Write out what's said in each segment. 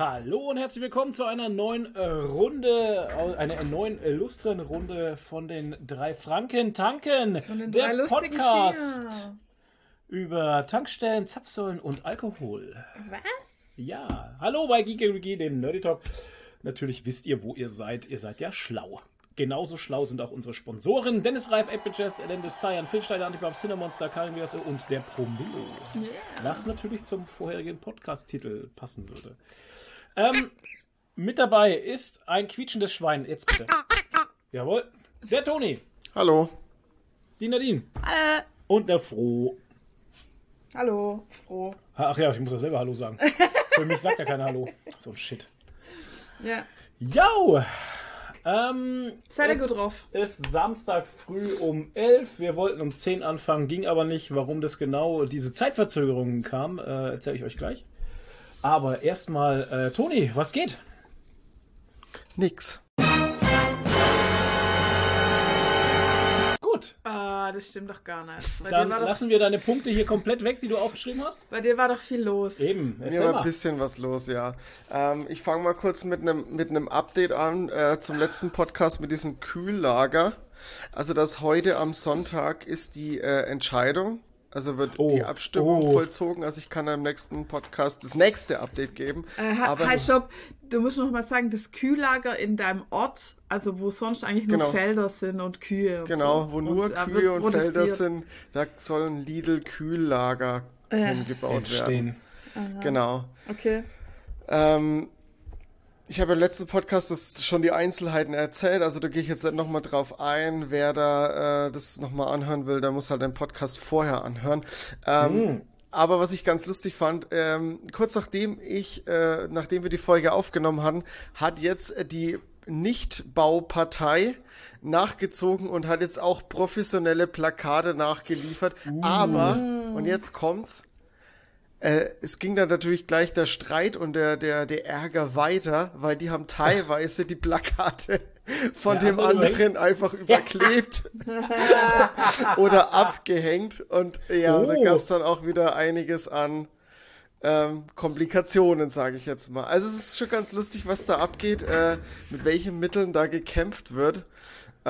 Hallo und herzlich willkommen zu einer neuen äh, Runde, äh, einer neuen illustren Runde von den drei Franken Tanken. Den der drei Podcast über Tankstellen, Zapfsäulen und Alkohol. Was? Ja, hallo bei Geeky dem Nerdy Talk. Natürlich wisst ihr, wo ihr seid. Ihr seid ja schlau. Genauso schlau sind auch unsere Sponsoren. Dennis Reif, Apple Elendis Zayan, Phil Steiner, Antipop, Cinemonster, Karin Vias und der Promillo. Was natürlich zum vorherigen Podcast-Titel passen würde. Ähm, mit dabei ist ein quietschendes Schwein. Jetzt bitte. Jawohl. Der Toni. Hallo. Die Nadine. Äh, Und der Froh. hallo, froh. Ach ja, ich muss das selber Hallo sagen. Für mich sagt er keiner Hallo. So ein Shit. Ja. Jau! Ähm, Seid ihr es gut drauf? ist Samstag früh um 11. Wir wollten um 10 anfangen, ging aber nicht. Warum das genau diese Zeitverzögerungen kam, äh, erzähle ich euch gleich. Aber erstmal, äh, Toni, was geht? Nix. Gut. Ah, das stimmt doch gar nicht. Bei, Dann doch, lassen wir deine Punkte hier komplett weg, die du aufgeschrieben hast. bei dir war doch viel los. Eben, Mir war ein bisschen was los, ja. Ähm, ich fange mal kurz mit einem mit einem Update an äh, zum letzten Podcast mit diesem Kühllager. Also das heute am Sonntag ist die äh, Entscheidung. Also wird Oh, die Abstimmung oh. vollzogen. Also ich kann im nächsten Podcast das nächste Update geben. Äh, Aber halt, stopp. Du musst noch mal sagen, das Kühllager in deinem Ort, also wo sonst eigentlich nur Genau. Felder sind und Kühe. Und genau, so. wo nur da Kühe wird und Felder sind, da soll ein Lidl-Kühllager Äh. hingebaut werden. Entstehen. Genau. Okay. Ähm, ich habe im letzten Podcast das schon die Einzelheiten erzählt, also da gehe ich jetzt nochmal drauf ein. Wer da äh, das nochmal anhören will, der muss halt den Podcast vorher anhören. Ähm, Hm. Aber was ich ganz lustig fand, ähm, kurz nachdem ich, äh, nachdem wir die Folge aufgenommen hatten, hat jetzt die Nicht-Baupartei nachgezogen und hat jetzt auch professionelle Plakate nachgeliefert. Aber, und jetzt kommt's, äh, es ging dann natürlich gleich der Streit und der, der, der Ärger weiter, weil die haben teilweise die Plakate von Der dem andere anderen einfach überklebt oder abgehängt. Und ja, da Oh. gab es dann auch wieder einiges an ähm, Komplikationen, sage ich jetzt mal. Also es ist schon ganz lustig, was da abgeht, äh, mit welchen Mitteln da gekämpft wird.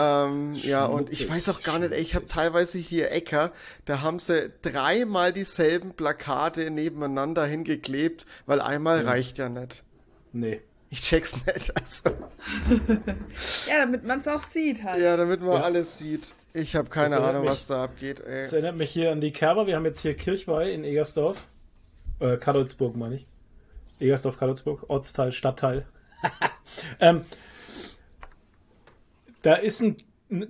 Ähm, ja, und ich weiß auch gar nicht, ey, ich habe teilweise hier Äcker, da haben sie dreimal dieselben Plakate nebeneinander hingeklebt, weil einmal reicht ja nicht. Nee. Ich check's nicht, also. Ja, damit man es auch sieht halt. Ja, damit man Ja. alles sieht. Ich habe keine Das Ahnung, mich- was da abgeht, ey. Das erinnert mich hier an die Kerber. Wir haben jetzt hier Kirchweih in Egersdorf. Äh, Kadolsburg meine ich. Egersdorf, Kadolsburg, Ortsteil, Stadtteil. ähm, da ist ein,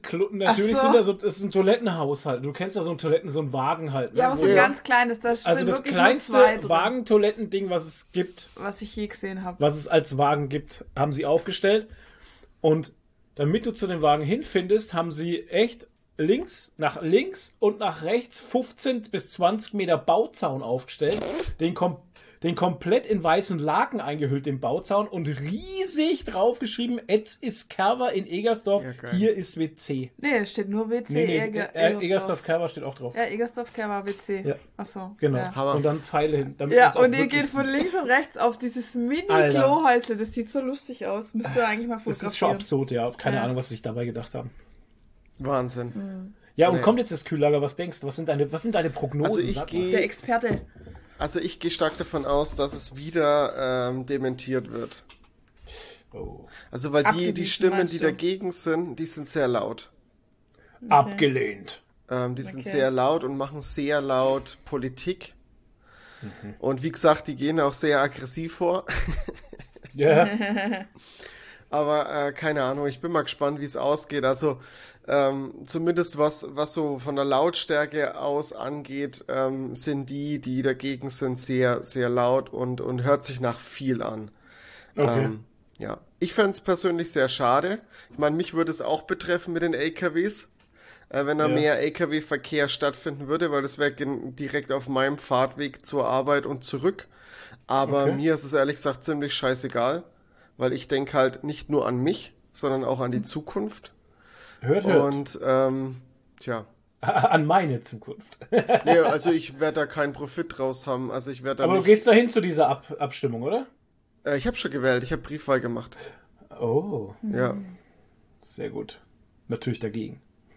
Klo natürlich so. sind da so, das ist ein Toilettenhaus halt. Du kennst ja so ein Toiletten, so ein Wagen halt. Ne? Ja, aber so ein Ja. ganz kleines, das also das kleinste Wagentoilettending, was es gibt, was ich je gesehen habe. was es als Wagen gibt, haben sie aufgestellt. Und damit du zu dem Wagen hinfindest, haben sie echt links, nach links und nach rechts 15 bis 20 Meter Bauzaun aufgestellt. Den, kom den komplett in weißen Laken eingehüllt, den Bauzaun, und riesig draufgeschrieben, jetzt ist Kerber in Egersdorf, Ja, hier ist WC. Nee, es steht nur WC Nee, nee, Eger, äh, Egersdorf Kerber steht auch drauf. Ja, Egersdorf Kerber WC. Ja. Achso. Genau. Ja. Und dann Pfeile hin. damit Ja, und ihr geht von links und rechts auf dieses. Mini-Klohäusle. Das sieht so lustig aus. Müsst ihr eigentlich mal Das fotografieren. ist schon absurd, ja. Keine Ja. Ahnung, was sie sich dabei gedacht haben. Wahnsinn. Ja, und Nee. kommt jetzt das Kühllager, was denkst du? Was sind deine, was sind deine Prognosen? Also ich Sag mal. gehe- Der Experte. Also ich gehe stark davon aus, dass es wieder ähm, dementiert wird. Oh. Also weil die, die Stimmen, die dagegen sind, die sind sehr laut. Abgelehnt. Ähm, die sind Okay. sehr laut und machen sehr laut Politik. Mhm. Und wie gesagt, die gehen auch sehr aggressiv vor. Ja. Aber äh, keine Ahnung, ich bin mal gespannt, wie es ausgeht. Also ähm, zumindest was, was so von der Lautstärke aus angeht, ähm, sind die, die dagegen sind, sehr, sehr laut und, und hört sich nach viel an. Okay. Ähm, ja, ich fände es persönlich sehr schade. Ich meine, mich würde es auch betreffen mit den LKWs, äh, wenn da Ja. mehr LKW-Verkehr stattfinden würde, weil das wäre direkt auf meinem Fahrtweg zur Arbeit und zurück. Aber Okay. mir ist es ehrlich gesagt ziemlich scheißegal, weil ich denke halt nicht nur an mich, sondern auch an die Zukunft. Hört, hört. Und ähm, tja, An meine Zukunft. nee, also ich werde da keinen Profit draus haben. Also ich werde da Aber du nicht. gehst dahin zu dieser Ab Abstimmung, oder? Äh, ich habe schon gewählt, ich habe Briefwahl gemacht. Oh, Ja. sehr gut. Natürlich dagegen.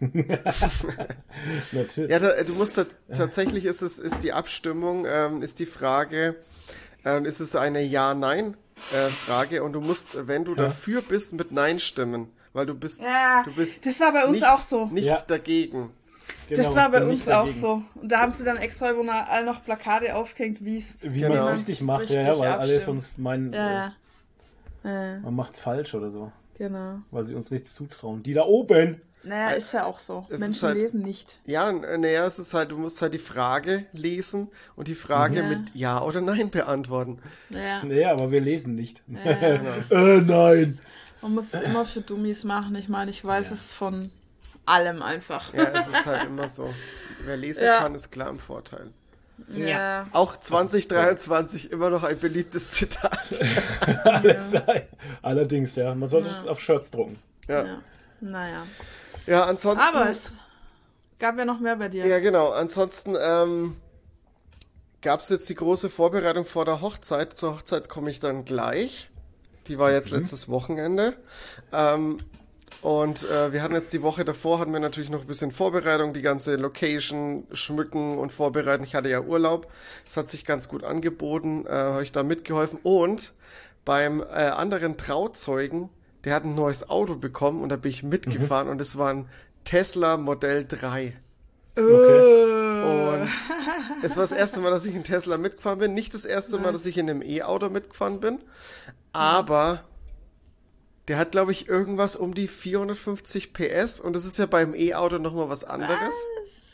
Natürlich. Ja, da, du musst da, tatsächlich ist es, ist die Abstimmung, ähm, ist die Frage, ähm, ist es eine Ja-Nein-Frage und du musst, wenn du dafür bist, mit Nein stimmen, weil du bist, Ja, du bist das war bei uns nicht, auch so. nicht Ja. dagegen. Genau, das war bei uns auch so. Und da haben sie dann extra überall noch Plakate aufgehängt, wie es Wie Genau. man es richtig es macht, ja, ja, richtig weil alle abstimmt. sonst meinen, Ja, äh, man macht's falsch oder so, genau. weil sie uns nichts zutrauen. Die da oben. Naja, ist ja auch so. Es Menschen halt- lesen nicht. Ja, naja, es ist halt, du musst halt die Frage lesen und die Frage Ja. mit Ja oder Nein beantworten. Ja, Ja, aber wir lesen nicht. ja, das, äh, nein. Man muss es immer für Dummies machen. Ich meine, ich weiß es von allem einfach. Ja, es ist halt immer so. Wer lesen Ja. kann, ist klar im Vorteil. Ja. Auch 2023 immer noch ein beliebtes Zitat. Alles Allerdings, ja. Man sollte Ja. es auf Shirts drucken. Ja, ja. Naja. ja ansonsten. Aber es gab ja noch mehr bei dir. Ja, genau. Ansonsten ähm, gab es jetzt die große Vorbereitung vor der Hochzeit. Zur Hochzeit komme ich dann gleich. Die war jetzt letztes Wochenende. Ähm, und äh, wir hatten jetzt die Woche davor, hatten wir natürlich noch ein bisschen Vorbereitung, die ganze Location schmücken und vorbereiten. Ich hatte ja Urlaub. Das hat sich ganz gut angeboten, äh, habe ich da mitgeholfen. Und beim äh, anderen Trauzeugen, der hat ein neues Auto bekommen und da bin ich mitgefahren und es war ein Tesla Modell 3. Äh, Und es war das erste Mal, dass ich in Tesla mitgefahren bin. Nicht das erste Mal, dass ich in einem E-Auto mitgefahren bin. Aber der hat, glaube ich, irgendwas um die 450 PS. Und das ist ja beim E-Auto nochmal was anderes.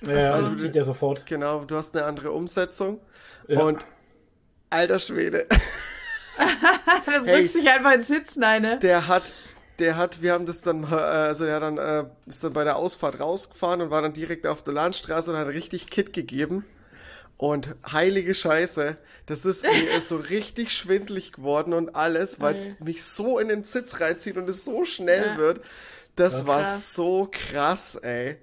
Ja, Also das zieht ja sofort. Genau, du hast eine andere Umsetzung. Ja. Und alter Schwede, da Hey. drückst dich einfach ins Sitzen, eine. der hat, der hat, wir haben das dann, äh, also er hat dann, äh, ist dann bei der Ausfahrt rausgefahren und war dann direkt auf der Landstraße und hat richtig Kit gegeben. Und heilige Scheiße, das ist mir ist so richtig schwindlig geworden und alles, weil es mich so in den Sitz reinzieht und es so schnell Ja. wird. Das Das war krass. so krass, ey.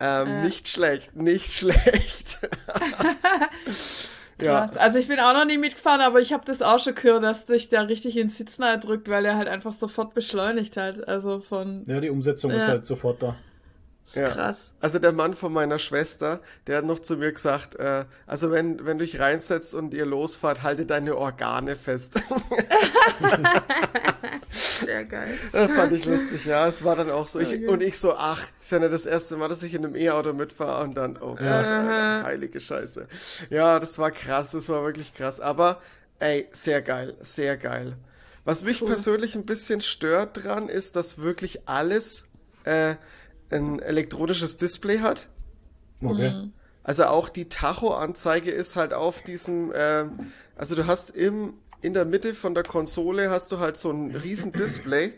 Ähm, Ja. Nicht schlecht, nicht schlecht. ja. Also ich bin auch noch nie mitgefahren, aber ich habe das auch schon gehört, dass dich da richtig ins Sitzen halt drückt, weil er halt einfach sofort beschleunigt hat. Also von Ja, die Umsetzung ist Ja. halt sofort da. Ja. krass. Also der Mann von meiner Schwester, der hat noch zu mir gesagt, äh, also wenn, wenn du dich reinsetzt und ihr losfahrt, halte deine Organe fest. Sehr geil. das fand ich lustig, ja. Es war dann auch so. Ich, Okay. Und ich so, ach, ist ja nicht das erste Mal, dass ich in einem E-Auto mitfahre und dann, oh Gott, Alter, heilige Scheiße. Ja, das war krass, das war wirklich krass. Aber, ey, sehr geil, sehr geil. Was mich Cool. persönlich ein bisschen stört dran, ist, dass wirklich alles äh, ein elektronisches Display hat. Okay. Mhm. Also auch die Tacho-Anzeige ist halt auf diesem, ähm, also du hast im, in der Mitte von der Konsole hast du halt so ein riesen Display,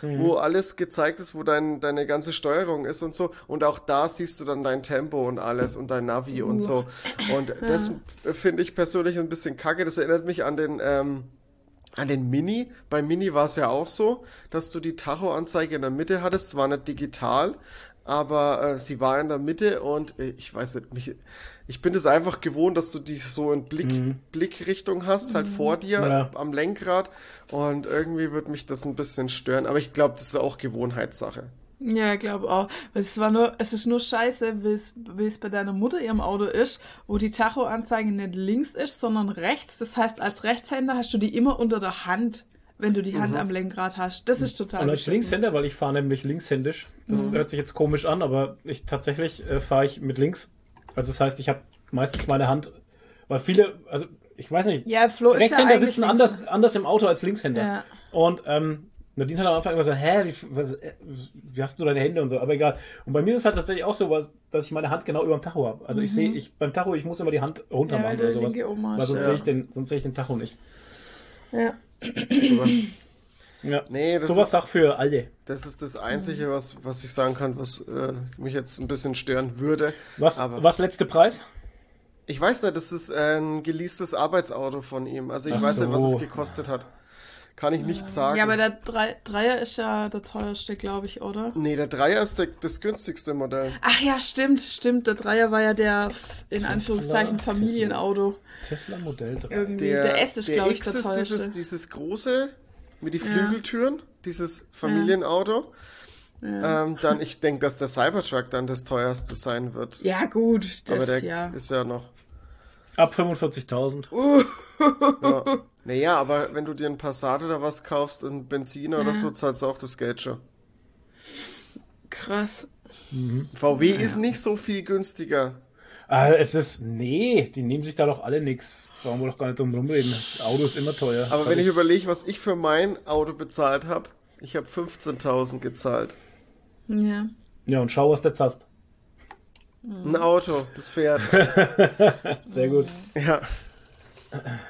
wo alles gezeigt ist, wo dein, deine ganze Steuerung ist und so. Und auch da siehst du dann dein Tempo und alles und dein Navi und so. Und das finde ich persönlich ein bisschen kacke. Das erinnert mich an den, ähm, an den Mini. Bei Mini war es ja auch so, dass du die Tacho-Anzeige in der Mitte hattest, zwar nicht digital, aber äh, sie war in der Mitte und äh, ich weiß nicht, mich, ich bin es einfach gewohnt, dass du die so in Blick, Blickrichtung hast, halt vor dir Ja. am Lenkrad und irgendwie wird mich das ein bisschen stören, aber ich glaube, das ist auch Gewohnheitssache. Ja, ich glaube auch. Es war nur, es ist nur scheiße, wie es, bei deiner Mutter ihrem Auto ist, wo die Tacho-Anzeige nicht links ist, sondern rechts. Das heißt, als Rechtshänder hast du die immer unter der Hand, wenn du die Hand am Lenkrad hast. Das ist total Und als. Linkshänder, weil ich fahre nämlich linkshändisch. Das hört sich jetzt komisch an, aber ich tatsächlich äh, fahre ich mit links. Also das heißt, ich habe meistens meine Hand, weil viele, also ich weiß nicht, Ja, Flo Rechtshänder sitzen links- anders, anders im Auto als Linkshänder. Ja. Und ähm, Nadine hat am Anfang immer gesagt, hä, wie, was, äh, wie hast du deine Hände und so, aber egal. Und bei mir ist es halt tatsächlich auch so, was, dass ich meine Hand genau über dem Tacho habe. Also ich sehe, ich beim Tacho, ich muss immer die Hand runter Mhm. Ja, machen oder sowas. Weil sonst Ja. sehe ich den, sonst sehe ich den Tacho nicht. Ja. Super. Ja. Nee, das Sowas ist, auch für alle. das ist das Einzige, was, was ich sagen kann, was äh, mich jetzt ein bisschen stören würde. Was, Aber- was letzte Preis? Ich weiß nicht, das ist ein geleastes Arbeitsauto von ihm. Also ich Ach weiß nicht, was so. es gekostet hat. Kann ich nicht sagen. Ja, aber der Drei Dreier ist ja der teuerste, glaube ich, oder? nee, der Dreier ist der, das günstigste Modell. Ach ja, stimmt, stimmt. Der Dreier war ja der in Tesla, Anführungszeichen Familienauto. Tesla Modell 3. Irgendwie. Der, Der, S ist, der glaube ich, X der ist teuerste. dieses, dieses große mit die Ja. Flügeltüren, dieses Familienauto. ja. Ähm, dann, ich denke, dass der Cybertruck dann das teuerste sein wird. ja, gut. Das, aber der ja. ist ja noch. Ab 45.000. Uh, Ja. naja, aber wenn du dir ein Passat oder was kaufst, ein Benzin oder Ja. so, zahlst du auch das Geld schon. krass. VW ist nicht so viel günstiger. Ah, es ist. Nee, die nehmen sich da doch alle nix. Brauchen wir doch gar nicht drum rumreden. Auto ist immer teuer. Aber wenn ich überlege, was ich für mein Auto bezahlt habe, ich habe 15.000 gezahlt. Ja. Ja, und schau, was du jetzt hast. Ein Auto, das fährt. Sehr gut. ja.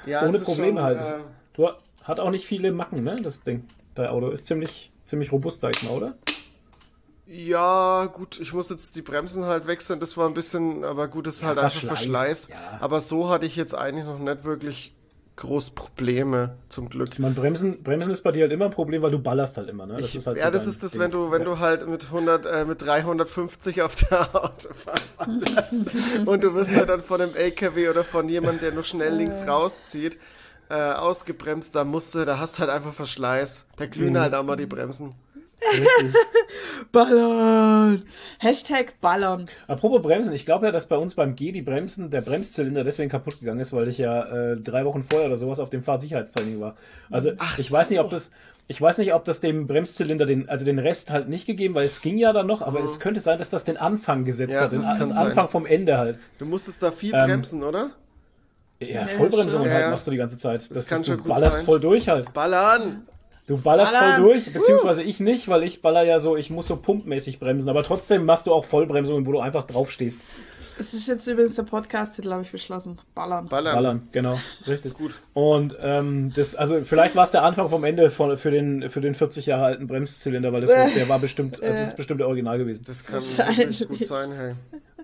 ja Ohne Probleme schon, halt. äh, Du hat auch nicht viele Macken, ne? Das Ding. Dein Auto ist ziemlich, ziemlich robust, sag ich mal, oder? Ja, gut, ich muss jetzt die Bremsen halt wechseln, das war ein bisschen, aber gut, das ist Ja, halt einfach Verschleiß, Verschleiß. ja. Aber so hatte ich jetzt eigentlich noch nicht wirklich groß Probleme, zum Glück. Ich meine, Bremsen, Bremsen ist bei dir halt immer ein Problem, weil du ballerst halt immer, ne? Ich, halt ja, so das ist das, Ding. wenn du, wenn du halt mit 100, äh, mit 350 auf der Autobahn ballerst und du wirst halt dann von einem LKW oder von jemandem, der nur schnell links rauszieht, äh, ausgebremst, da musst du, da hast du halt einfach Verschleiß. Da glühen Mhm. halt auch mal die Bremsen. Ballern. Hashtag Ballern. Apropos Bremsen, ich glaube ja, dass bei uns beim G die Bremsen, der Bremszylinder deswegen kaputt gegangen ist, weil ich ja äh, drei Wochen vorher oder sowas auf dem Fahrsicherheitstraining war. Also Ach ich weiß nicht, ob so. das. Ich weiß nicht, ob das dem Bremszylinder den, also den Rest halt nicht gegeben, weil es ging ja dann noch, aber es könnte sein, dass das den Anfang gesetzt Ja, hat, den, das kann das sein. Anfang vom Ende halt. Du musstest da viel Ähm, bremsen, oder? Ja, Ja, Vollbremsung schon. halt Ja, machst du die ganze Zeit. Das, kann ist, schon du gut ballerst sein. voll durch halt. Ballern! Du ballerst Ballern. voll durch, beziehungsweise ich nicht, weil ich baller ja so, ich muss so pumpmäßig bremsen, aber trotzdem machst du auch Vollbremsungen, wo du einfach drauf stehst. Das ist jetzt übrigens der Podcast-Titel, habe ich beschlossen. Ballern. Ballern. Ballern, genau, richtig. Gut. Und ähm, das, also vielleicht war es der Anfang vom Ende von, für, den, für den 40 Jahre alten Bremszylinder, weil das, Äh. der war bestimmt, also das Äh. ist bestimmt der Original gewesen. Das kann wirklich gut sein, hey.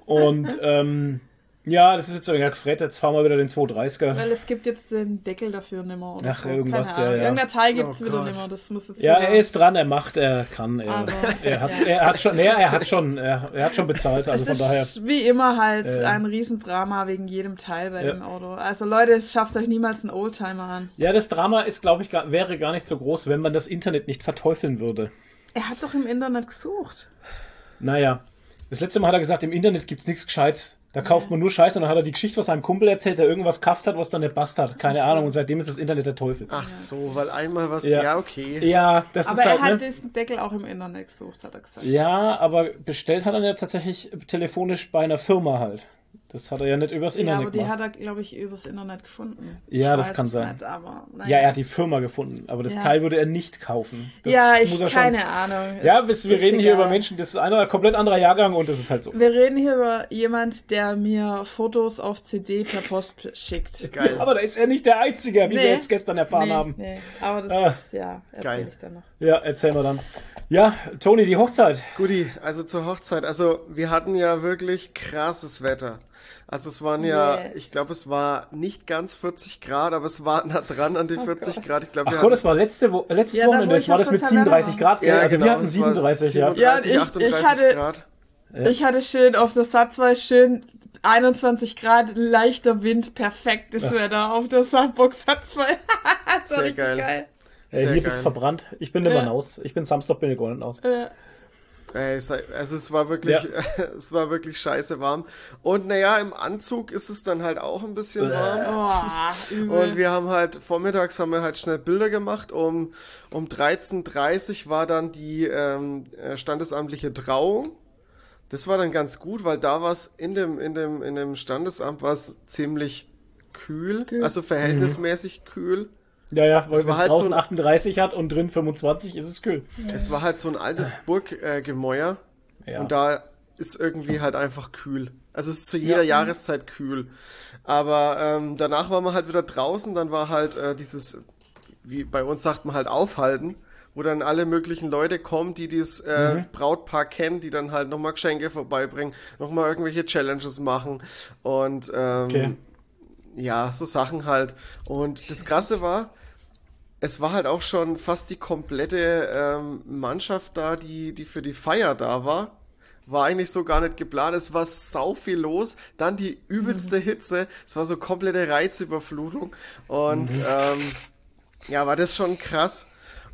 Und ähm, ja, das ist jetzt so, ja, Fred, jetzt fahren wir wieder den 230er. Weil es gibt jetzt den Deckel dafür nimmer oder Ach, so. irgendwas, Keine Ahnung. ja, ja. Irgendein Teil gibt es Oh wieder nimmer. Das muss jetzt Ja, wieder... er ist dran, er macht, er kann, er, Aber, er, hat, ja. er hat schon, nee, er hat schon, er, er hat schon bezahlt, also es von daher. ist wie immer halt Äh. ein Riesendrama wegen jedem Teil bei Ja. dem Auto. Also Leute, es schafft euch niemals einen Oldtimer an. Ja, das Drama ist, glaube ich, gar, wäre gar nicht so groß, wenn man das Internet nicht verteufeln würde. Er hat doch im Internet gesucht. Naja, das letzte Mal hat er gesagt, im Internet gibt's nichts Gescheites. Da kauft man nur Scheiße und dann hat er die Geschichte von seinem Kumpel erzählt, der irgendwas kafft hat, was dann nicht passt hat. Keine. Ahnung. Und seitdem ist das Internet der Teufel. Ach so, weil einmal was. Ja. Ja, okay. Ja, das Aber ist er halt, hat ne? diesen Deckel auch im Internet gesucht, hat er gesagt. Ja, aber bestellt hat er ja tatsächlich telefonisch bei einer Firma halt. Das hat er ja nicht übers Ja, Internet aber die gemacht. hat er, glaube ich, übers Internet gefunden. Ja, Ich das weiß kann es sein. Nicht, aber, naja. Ja, er hat die Firma gefunden, aber das Ja. Teil würde er nicht kaufen. Das ja, ich schon- keine Ahnung. Ja, Es wir, wir ist reden hier egal. über Menschen, das ist ein komplett anderer Jahrgang und das ist halt so. Wir reden hier über jemand, der mir Fotos auf CD per Post schickt. Geil. Aber da ist er nicht der Einzige, wie wir Nee. jetzt gestern erfahren nee, haben. Nee, aber das Ah. ist, ja, Geil. erzähle ich dann noch. Ja, erzähl mal dann. Ja, Toni, die Hochzeit. Guti, also zur Hochzeit. Also wir hatten ja wirklich krasses Wetter. Also es waren ja, Yes. ich glaube, es war nicht ganz 40 Grad, aber es war nah dran an die 40 Grad. Ich glaube, Ach wir Gott, hatten, das war letzte Wo letztes Ja, Wochenende, das ich war das mit Taverne 37 war. Grad. ja, also genau, wir hatten es war 37, ja. 37, Ja, ich- 38 ich hatte- Grad. Ja. Ich hatte schön auf der Satzweise schön 21 Grad, leichter Wind, perfektes Wetter auf der Sandbox das war Sehr richtig geil. geil. Äh, Sehr hier bist geil. verbrannt. Ich bin nimmer Ja. aus. Ich bin Samstag, bin ich gar nicht aus. Äh, Ey, also es war wirklich, es war wirklich scheiße warm. Und naja, im Anzug ist es dann halt auch ein bisschen warm. oh. Und wir haben halt, vormittags haben wir halt schnell Bilder gemacht. Um, um 13.30 war dann die ähm, äh, standesamtliche Trauung. Das war dann ganz gut, weil da war es in dem, in dem, in dem Standesamt war es ziemlich kühl, Kühl. also verhältnismäßig kühl. Ja, ja, weil Es wenn war es halt so draußen ein- 38 hat und drin 25, ist es kühl. Es war halt so ein altes Burggemäuer äh, Gemäuer. Ja. und da ist irgendwie halt einfach kühl. Also es ist zu jeder Jahreszeit kühl. Aber ähm, danach waren wir halt wieder draußen, dann war halt äh, dieses, wie bei uns sagt man halt aufhalten, wo dann alle möglichen Leute kommen, die dieses äh, Mhm. Brautpaar kennen, die dann halt nochmal Geschenke vorbeibringen, nochmal irgendwelche Challenges machen und ähm, Okay. Ja, so Sachen halt. Und das Krasse war, es war halt auch schon fast die komplette ähm, Mannschaft da, die, die für die Feier da war. War eigentlich so gar nicht geplant. Es war sau viel los. Dann die übelste Hitze. Es war so komplette Reizüberflutung. Und ähm, ja, war das schon krass.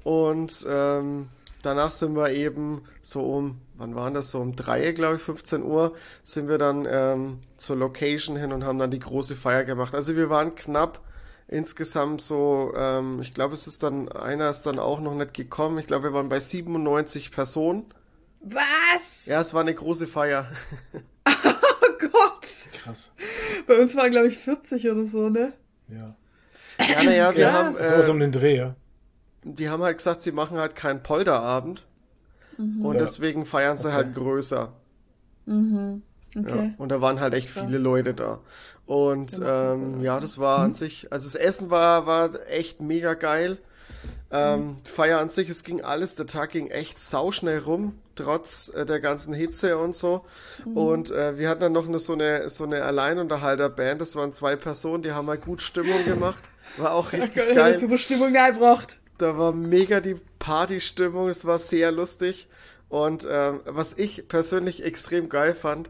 Und ähm, danach sind wir eben so um, wann waren das? So um drei, glaube ich, 15 Uhr, sind wir dann ähm, zur Location hin und haben dann die große Feier gemacht. Also wir waren knapp insgesamt so, ähm, ich glaube, es ist dann, einer ist dann auch noch nicht gekommen. Ich glaube, wir waren bei 97 Personen. Was? Ja, es war eine große Feier. Oh Gott. Krass. Bei uns waren, glaube ich, 40 oder so, ne? Ja. Ja, naja, wir haben, Das war so äh, um den Dreh, ja. Die haben halt gesagt, sie machen halt keinen Polterabend. Und Ja. deswegen feiern sie Okay. halt größer. Mhm. Ja, Okay. und da waren halt echt Krass. viele Leute da. Und Ja, ähm, ja, das war an sich, also das Essen war, war echt mega geil. Ähm, Feier an sich, es ging alles, der Tag ging echt sauschnell rum, trotz äh, der ganzen Hitze und so. Und äh, wir hatten dann noch eine, so eine, so eine Alleinunterhalter-Band, das waren zwei Personen, die haben halt gut Stimmung gemacht. War auch richtig Gott, geil. Super Stimmung reingebracht. Da war mega die Partystimmung, es war sehr lustig. Und ähm, was ich persönlich extrem geil fand,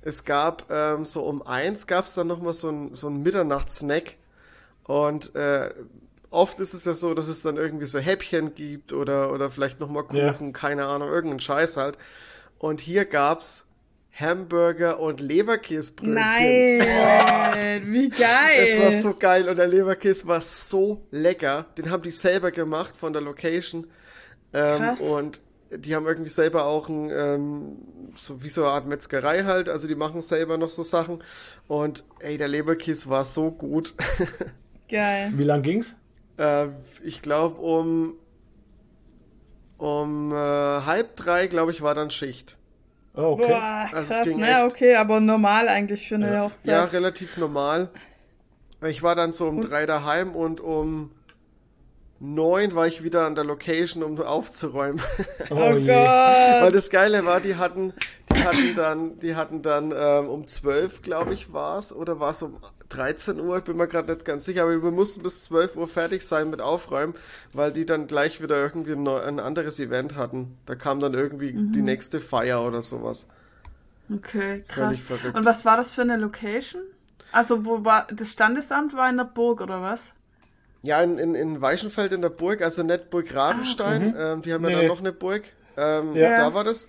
es gab ähm, so um eins gab es dann nochmal so ein, so ein Mitternachtssnack. Und äh, oft ist es ja so, dass es dann irgendwie so Häppchen gibt oder, oder vielleicht nochmal. Kuchen, keine Ahnung, irgendeinen Scheiß halt. Und hier gab's Hamburger und Leberkäsebrötchen. Nein, wie geil. Es war so geil und der Leberkäse war so lecker. Den haben die selber gemacht von der Location. Ähm, Krass. und die haben irgendwie selber auch ein, ähm, so wie so eine Art Metzgerei halt. Also die machen selber noch so Sachen. Und ey, der Leberkäse war so gut. Geil. Wie lang ging's? äh, ich glaube um um äh, halb drei, glaube ich, war dann Schicht. Oh, okay. Boah, Also krass, ging ne? echt. Okay, aber normal eigentlich für eine Ja. Hochzeit. Ja, relativ normal. Ich war dann so um Und- drei daheim und um neun war ich wieder an der Location, um aufzuräumen. oh. Weil Gott. das Geile war, die hatten, die hatten dann, die hatten dann ähm, um zwölf, glaube ich, war es, oder war es um 13 Uhr, ich bin mir gerade nicht ganz sicher, aber wir mussten bis 12 Uhr fertig sein mit Aufräumen, weil die dann gleich wieder irgendwie ein, neu- ein anderes Event hatten. Da kam dann irgendwie Mhm. die nächste Feier oder sowas. Okay, krass. verrückt. Und was war das für eine Location? Also, wo war das Standesamt war in der Burg oder was? Ja, in, in, in Weichenfeld in der Burg, also nicht Burg Rabenstein, ähm, die haben ja Nee. dann noch eine Burg. Ähm, Ja. Da war das.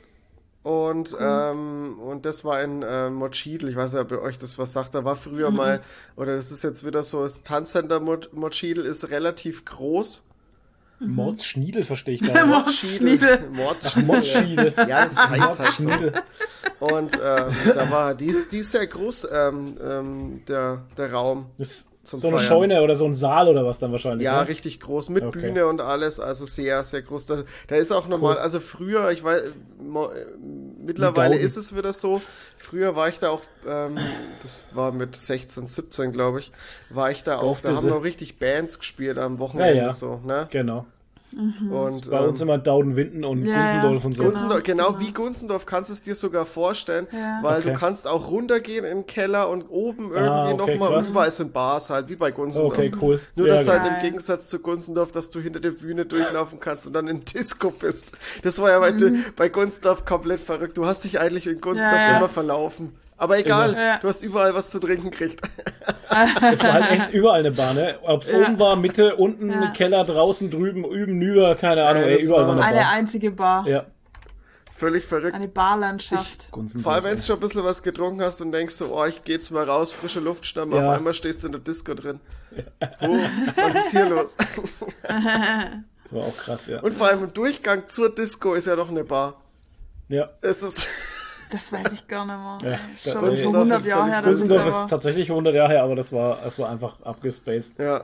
Und, ähm, und das war in äh, Motschiedl, ich weiß nicht, ob ihr euch das was sagt, da war früher mal, oder das ist jetzt wieder so, das Tanzcenter Mot Motschiedl ist relativ groß. Mordsschniedel verstehe ich gar nicht. Mordsschniedel. Mordsschniedel. Mordsschniedel. Ja, das heißt halt so. Und ähm, da war, die ist, die ist sehr groß, ähm, ähm, der, der Raum. Das ist Zum so eine Feiern. Scheune oder so ein Saal oder was dann wahrscheinlich. Ja, ne? richtig groß, mit Okay. Bühne und alles, also sehr, sehr groß. Da, da ist auch normal, Cool. also früher, ich weiß, äh, mittlerweile ist es wieder so. Früher war ich da auch, ähm, das war mit 16, 17, glaube ich, war ich da auch, da haben noch richtig Bands gespielt am Wochenende Ja, ja. so, ne? Genau. Und Bei uns ähm, immer Dauden-Winden und Ja, Gunzendorf und so. Genau. Gunzendorf, genau, genau. wie Gunzendorf kannst du es dir sogar vorstellen, Ja. weil Okay. du kannst auch runtergehen in den Keller und oben irgendwie Ah, okay, nochmal, überall sind Bars halt, wie bei Gunzendorf. Okay, cool. Nur, Ja, dass halt geil. im Gegensatz zu Gunzendorf, dass du hinter der Bühne durchlaufen kannst und dann in Disco bist. Das war ja bei, bei Gunzendorf komplett verrückt. Du hast dich eigentlich in Gunzendorf Mhm. Ja, ja. immer verlaufen. Aber egal. Ja. du hast überall was zu trinken gekriegt. Es war halt echt überall eine Bar, ne? Ob es Ja. oben war, Mitte, unten, Ja. Keller, draußen, drüben, üben, über, keine Ahnung, Ja, ey, das überall war- war eine Eine Bar. einzige Bar. Ja. Völlig verrückt. Eine Barlandschaft. Gunzendorf, Vor allem, wenn du schon ein bisschen was getrunken hast und denkst so, oh, ich geh jetzt mal raus, frische Luft schnappen, Ja. auf einmal stehst du in der Disco drin. Oh, was ist hier los? Das war auch krass, ja. Und vor allem im Durchgang zur Disco ist ja noch eine Bar. ja. Es ist, Das weiß ich gar nicht mehr. Ja, da- Schon so Gunzendorf 100 ist Jahre her. da ist tatsächlich 100 Jahre her, aber das war, das war einfach abgespaced. ja.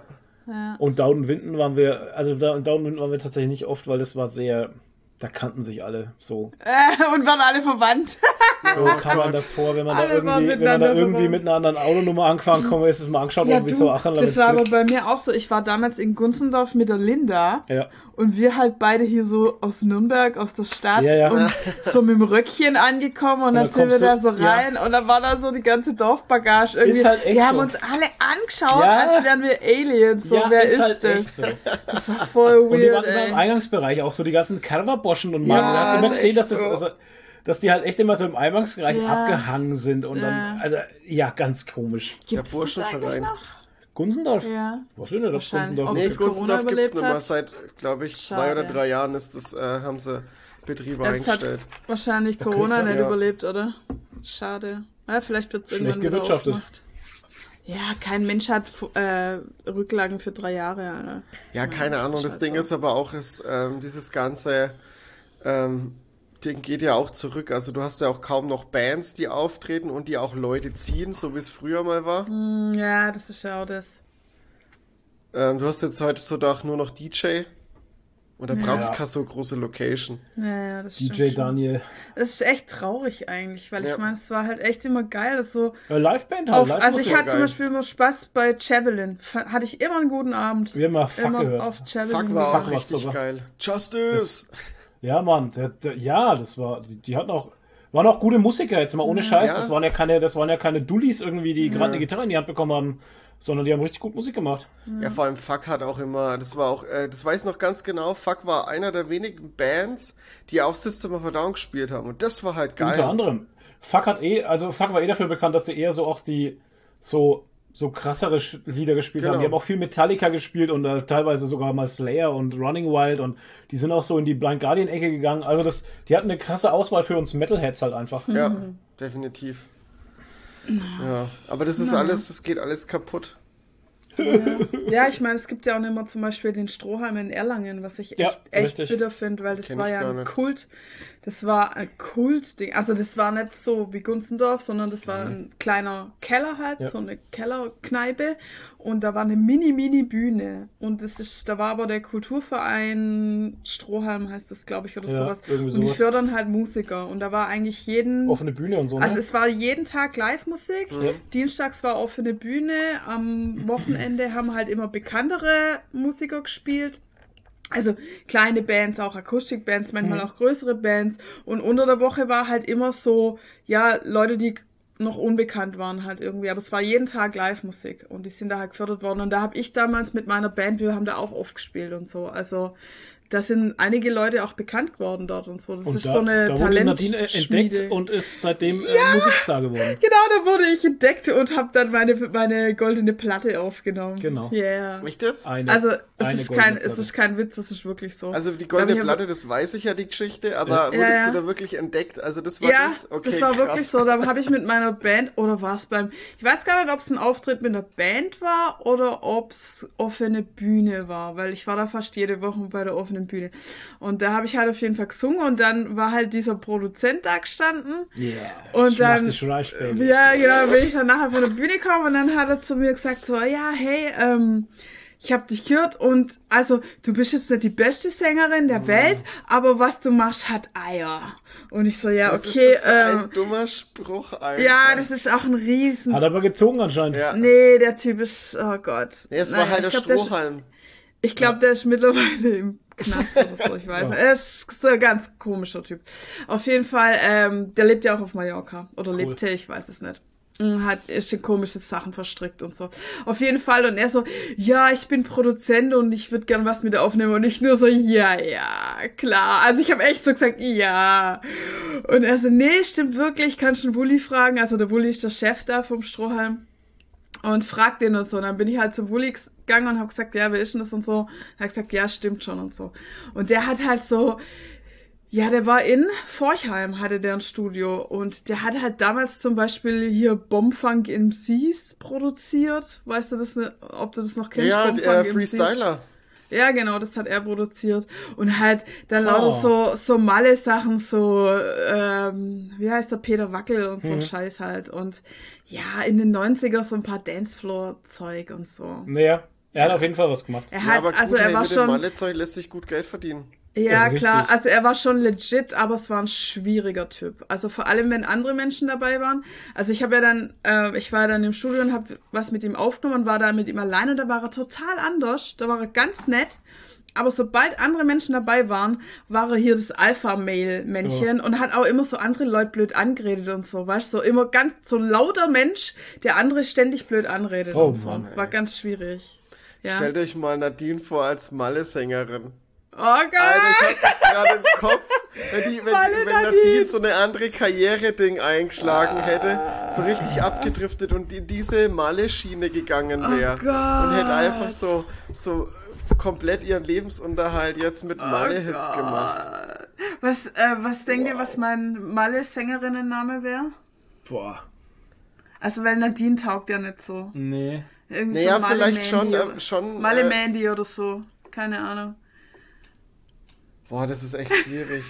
Ja. Und Dauden-Winden waren wir, also da, Dauden-Winden waren wir tatsächlich nicht oft, weil das war sehr, da kannten sich alle so. Äh, und waren alle verwandt. So kam man das vor, wenn man da Alle waren irgendwie, wenn man da irgendwie verwandt. mit einer anderen Autonummer angefahren kommt, ist es mal angeschaut worden, wie so Ach, das war aber bei mir auch so. Ich war damals in Gunzendorf mit der Linda Ja, Und wir halt beide hier so aus Nürnberg, aus der Stadt Ja, ja. und so mit dem Röckchen angekommen und Und dann dann sind wir da so rein und dann war da so die ganze Dorfbagage irgendwie. Ist halt echt wir haben so. uns alle angeschaut, Ja. als wären wir Aliens. So, wer ist, halt das? echt so. Das war voll Und die waren weird, immer im ey. Eingangsbereich, auch so die ganzen Carverboschen und Ja, Mann. du hast immer ist gesehen, dass das, so. also, dass die halt echt immer so im Eingangsbereich Ja. abgehangen sind und Ja. dann, also, ja, ganz komisch. Gibt's Der das Burschenverein. Gunzendorf? Ja. Was ist denn das. Gunzendorf? Nee, Corona gibt es nicht mehr. hat? Seit, glaube ich, zwei Schade. oder drei Jahren ist das, äh, haben sie Betriebe Jetzt hat eingestellt. wahrscheinlich Corona krass. nicht Ja. überlebt, oder? Schade. Ja, vielleicht wird es irgendwann wieder gewirtschaftet. aufgemacht. Ja, kein Mensch hat äh, Rücklagen für drei Jahre. Alter. Ja, keine Ahnung. Das Ding ist aber auch, ist, ähm, dieses ganze ähm, Ding geht ja auch zurück. Also du hast ja auch kaum noch Bands, die auftreten und die auch Leute ziehen, so wie es früher mal war. Hm, Ja, das ist ja auch das. Ähm, du hast jetzt heutzutage auch nur noch DJ. Und da Ja. brauchst du keine so große Location. Ja, ja, das stimmt DJ schon. Daniel. Das ist echt traurig eigentlich, weil Ja. ich meine, es war halt echt immer geil, dass so Äh, Liveband halt, auf, Live also ich hatte zum geil. Beispiel immer Spaß bei Javelin. Hatte ich immer einen guten Abend. Wir haben mal Fuck immer gehört. auf Javelin. Fuck war auch richtig geil. Justice! Ja, Mann, der, der, ja, das war, die, die hatten auch, waren auch gute Musiker, jetzt mal ohne Scheiß. Ja. Das waren ja keine, das waren ja keine Dullis irgendwie, die gerade Ja. eine Gitarre in die Hand bekommen haben, sondern die haben richtig gut Musik gemacht. Ja, vor allem Fuck hat auch immer, das war auch, äh, das weiß ich noch ganz genau, Fuck war einer der wenigen Bands, die auch System of a Down gespielt haben. Und das war halt geil. Unter anderem. Fuck hat eh, also Fuck war eh dafür bekannt, dass sie eher so auch die so so krassere Lieder gespielt Genau. haben. Die haben auch viel Metallica gespielt und äh, teilweise sogar mal Slayer und Running Wild und die sind auch so in die Blind Guardian Ecke gegangen. Also das, die hatten eine krasse Auswahl für uns Metalheads halt einfach. Ja, Mhm. definitiv. Ja, aber das ist alles, das geht alles kaputt. Ja, ich meine, es gibt ja auch immer zum Beispiel den Strohhalm in Erlangen, was ich Ja, echt, echt bitter finde, weil das Kenn war ja ein. Kult. Das war ein Kultding. Also das war nicht so wie Gunzendorf, sondern das war ein kleiner Keller halt, Ja. so eine Kellerkneipe. Und da war eine mini, mini Bühne. Und das ist, da war aber der Kulturverein Strohhalm heißt das, glaube ich, oder Ja, sowas. irgendwie Und die sowas. fördern halt Musiker. Und da war eigentlich jeden. Offene Bühne und so, ne? Also es war jeden Tag Live-Musik. Ja. Dienstags war offene Bühne. Am Wochenende haben halt immer bekanntere Musiker gespielt. Also kleine Bands, auch Akustikbands, manchmal Mhm. auch größere Bands. Und unter der Woche war halt immer so, ja, Leute, die noch unbekannt waren halt irgendwie. Aber es war jeden Tag Live-Musik und die sind da halt gefördert worden. Und da habe ich damals mit meiner Band, wir haben da auch oft gespielt und so. Also da sind einige Leute auch bekannt geworden dort und so. Das und ist da, so eine da wurde Nadine Talentschmiede. entdeckt und ist seitdem äh, Musikstar geworden. Genau, da wurde ich entdeckt und habe dann meine, meine goldene Platte aufgenommen. Genau. Yeah. Echt jetzt? Eine, Also es eine ist, kein, es ist kein Witz, es ist wirklich so. Also die goldene hab Platte, das weiß ich ja die Geschichte, aber Ja. wurdest Ja, ja. du da wirklich entdeckt? Also das war ja, das? Okay, das war krass. wirklich so. Da habe ich mit meiner Band, oder war es beim, ich weiß gar nicht, ob es ein Auftritt mit einer Band war oder ob es offene Bühne war, weil ich war da fast jede Woche bei der offenen Bühne. Und da habe ich halt auf jeden Fall gesungen und dann war halt dieser Produzent da gestanden. Yeah. Und ich mach dann- reich, Baby. Ja, genau, bin ich dann nachher von der Bühne gekommen und dann hat er zu mir gesagt so, ja, hey, ähm, ich habe dich gehört und also du bist jetzt nicht die beste Sängerin der Welt, aber was du machst, hat Eier. Und ich so, ja, Was okay, ist das für ähm, ein dummer Spruch, Alter? ja, das ist auch ein Riesen. Hat aber gezogen anscheinend. Ja. Nee, der Typ ist, oh Gott. Nee, es war halt der ist- Strohhalm. ich glaube, der ist mittlerweile im Knast oder so, ich weiß. Ja. Er ist so ein ganz komischer Typ. Auf jeden Fall, ähm, der lebt ja auch auf Mallorca. Oder Cool. lebte, ich weiß es nicht. Hat ist in komische Sachen verstrickt und so. Auf jeden Fall. Und er so, ja, ich bin Produzent und ich würde gern was mit dir aufnehmen. Und ich nur so, ja, ja, klar. Also ich habe echt so gesagt, ja. Und er so, nee, stimmt wirklich, kannst du den Bulli fragen. Also der Bulli ist der Chef da vom Strohhalm und fragt den und so. Und dann bin ich halt zum Bulli gegangen und habe gesagt, ja, wer ist denn das und so. Und er hat gesagt, ja, stimmt schon und so. Und der hat halt so, ja, der war in Forchheim, hatte der ein Studio. Und der hat halt damals zum Beispiel hier Bombfunk MCs produziert. Weißt du das, ne, ob du das noch kennst? Ja, Bombfunk der MCs? Ja, genau, das hat er produziert. Und halt dann Oh. lauter so, so Malle-Sachen, so, ähm, wie heißt der, Peter Wackel und so Mhm. Scheiß halt. Und ja, in den 90er so ein paar Dancefloor-Zeug und so. Naja, er hat auf jeden Fall was gemacht. Er Ja, hat, aber gut, also er hey, war mit schon, Malle-Zeug lässt sich gut Geld verdienen. Ja Richtig. klar, also er war schon legit, aber es war ein schwieriger Typ. Also vor allem, wenn andere Menschen dabei waren. Also ich habe ja dann, äh, ich war ja dann im Studio und habe was mit ihm aufgenommen und war da mit ihm allein und da war er total anders. Da war er ganz nett. aber sobald andere Menschen dabei waren, war er hier das Alpha-Mail-Männchen und hat auch immer so andere Leute blöd angeredet und so, weißt du, so immer ganz so lauter Mensch, der andere ständig blöd anredet Oh und so. Mann, war ganz schwierig. Ja. Stellt euch mal Nadine vor als Malle-Sängerin. Oh Gott! Alter, ich hab das gerade im Kopf. Wenn, die, wenn, Malle wenn Nadine. So eine andere Karriere-Ding eingeschlagen hätte, so richtig abgedriftet und in diese Malle-Schiene gegangen wäre. Oh und hätte einfach so, so komplett ihren Lebensunterhalt jetzt mit Malle-Hits Oh Gott. gemacht. Was, äh, was denkt ihr, was mein Malle-Sängerinnen-Name wäre? Boah. Also, weil Nadine taugt ja nicht so. Nee. Irgendwie Naja, so Malle vielleicht schon, Mandy äh, schon. Malle äh, Mandy oder so. Keine Ahnung. Boah, das ist echt schwierig.